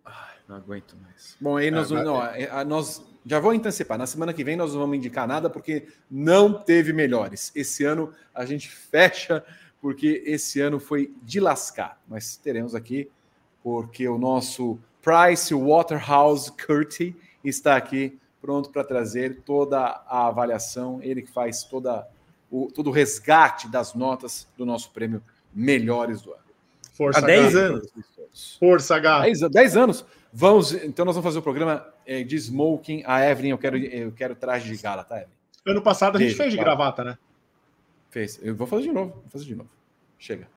Ai, não aguento mais. Bom, aí nós, é, não, é, nós já vou antecipar. Na semana que vem nós não vamos indicar nada porque não teve melhores. Esse ano a gente fecha porque esse ano foi de lascar. Mas teremos aqui porque o nosso Price Waterhouse Curti está aqui pronto para trazer toda a avaliação, ele que faz toda o, todo o resgate das notas do nosso prêmio Melhores do Ano. Força Há 10 anos. Força H. 10, 10, anos. Vamos, então nós vamos fazer o programa é, de smoking. A Evelyn, eu quero, eu quero traje de gala, tá, Evelyn? Ano passado a gente Beijo, fez de gravata, né? Fez. Eu vou fazer de novo. Vou fazer de novo. Chega.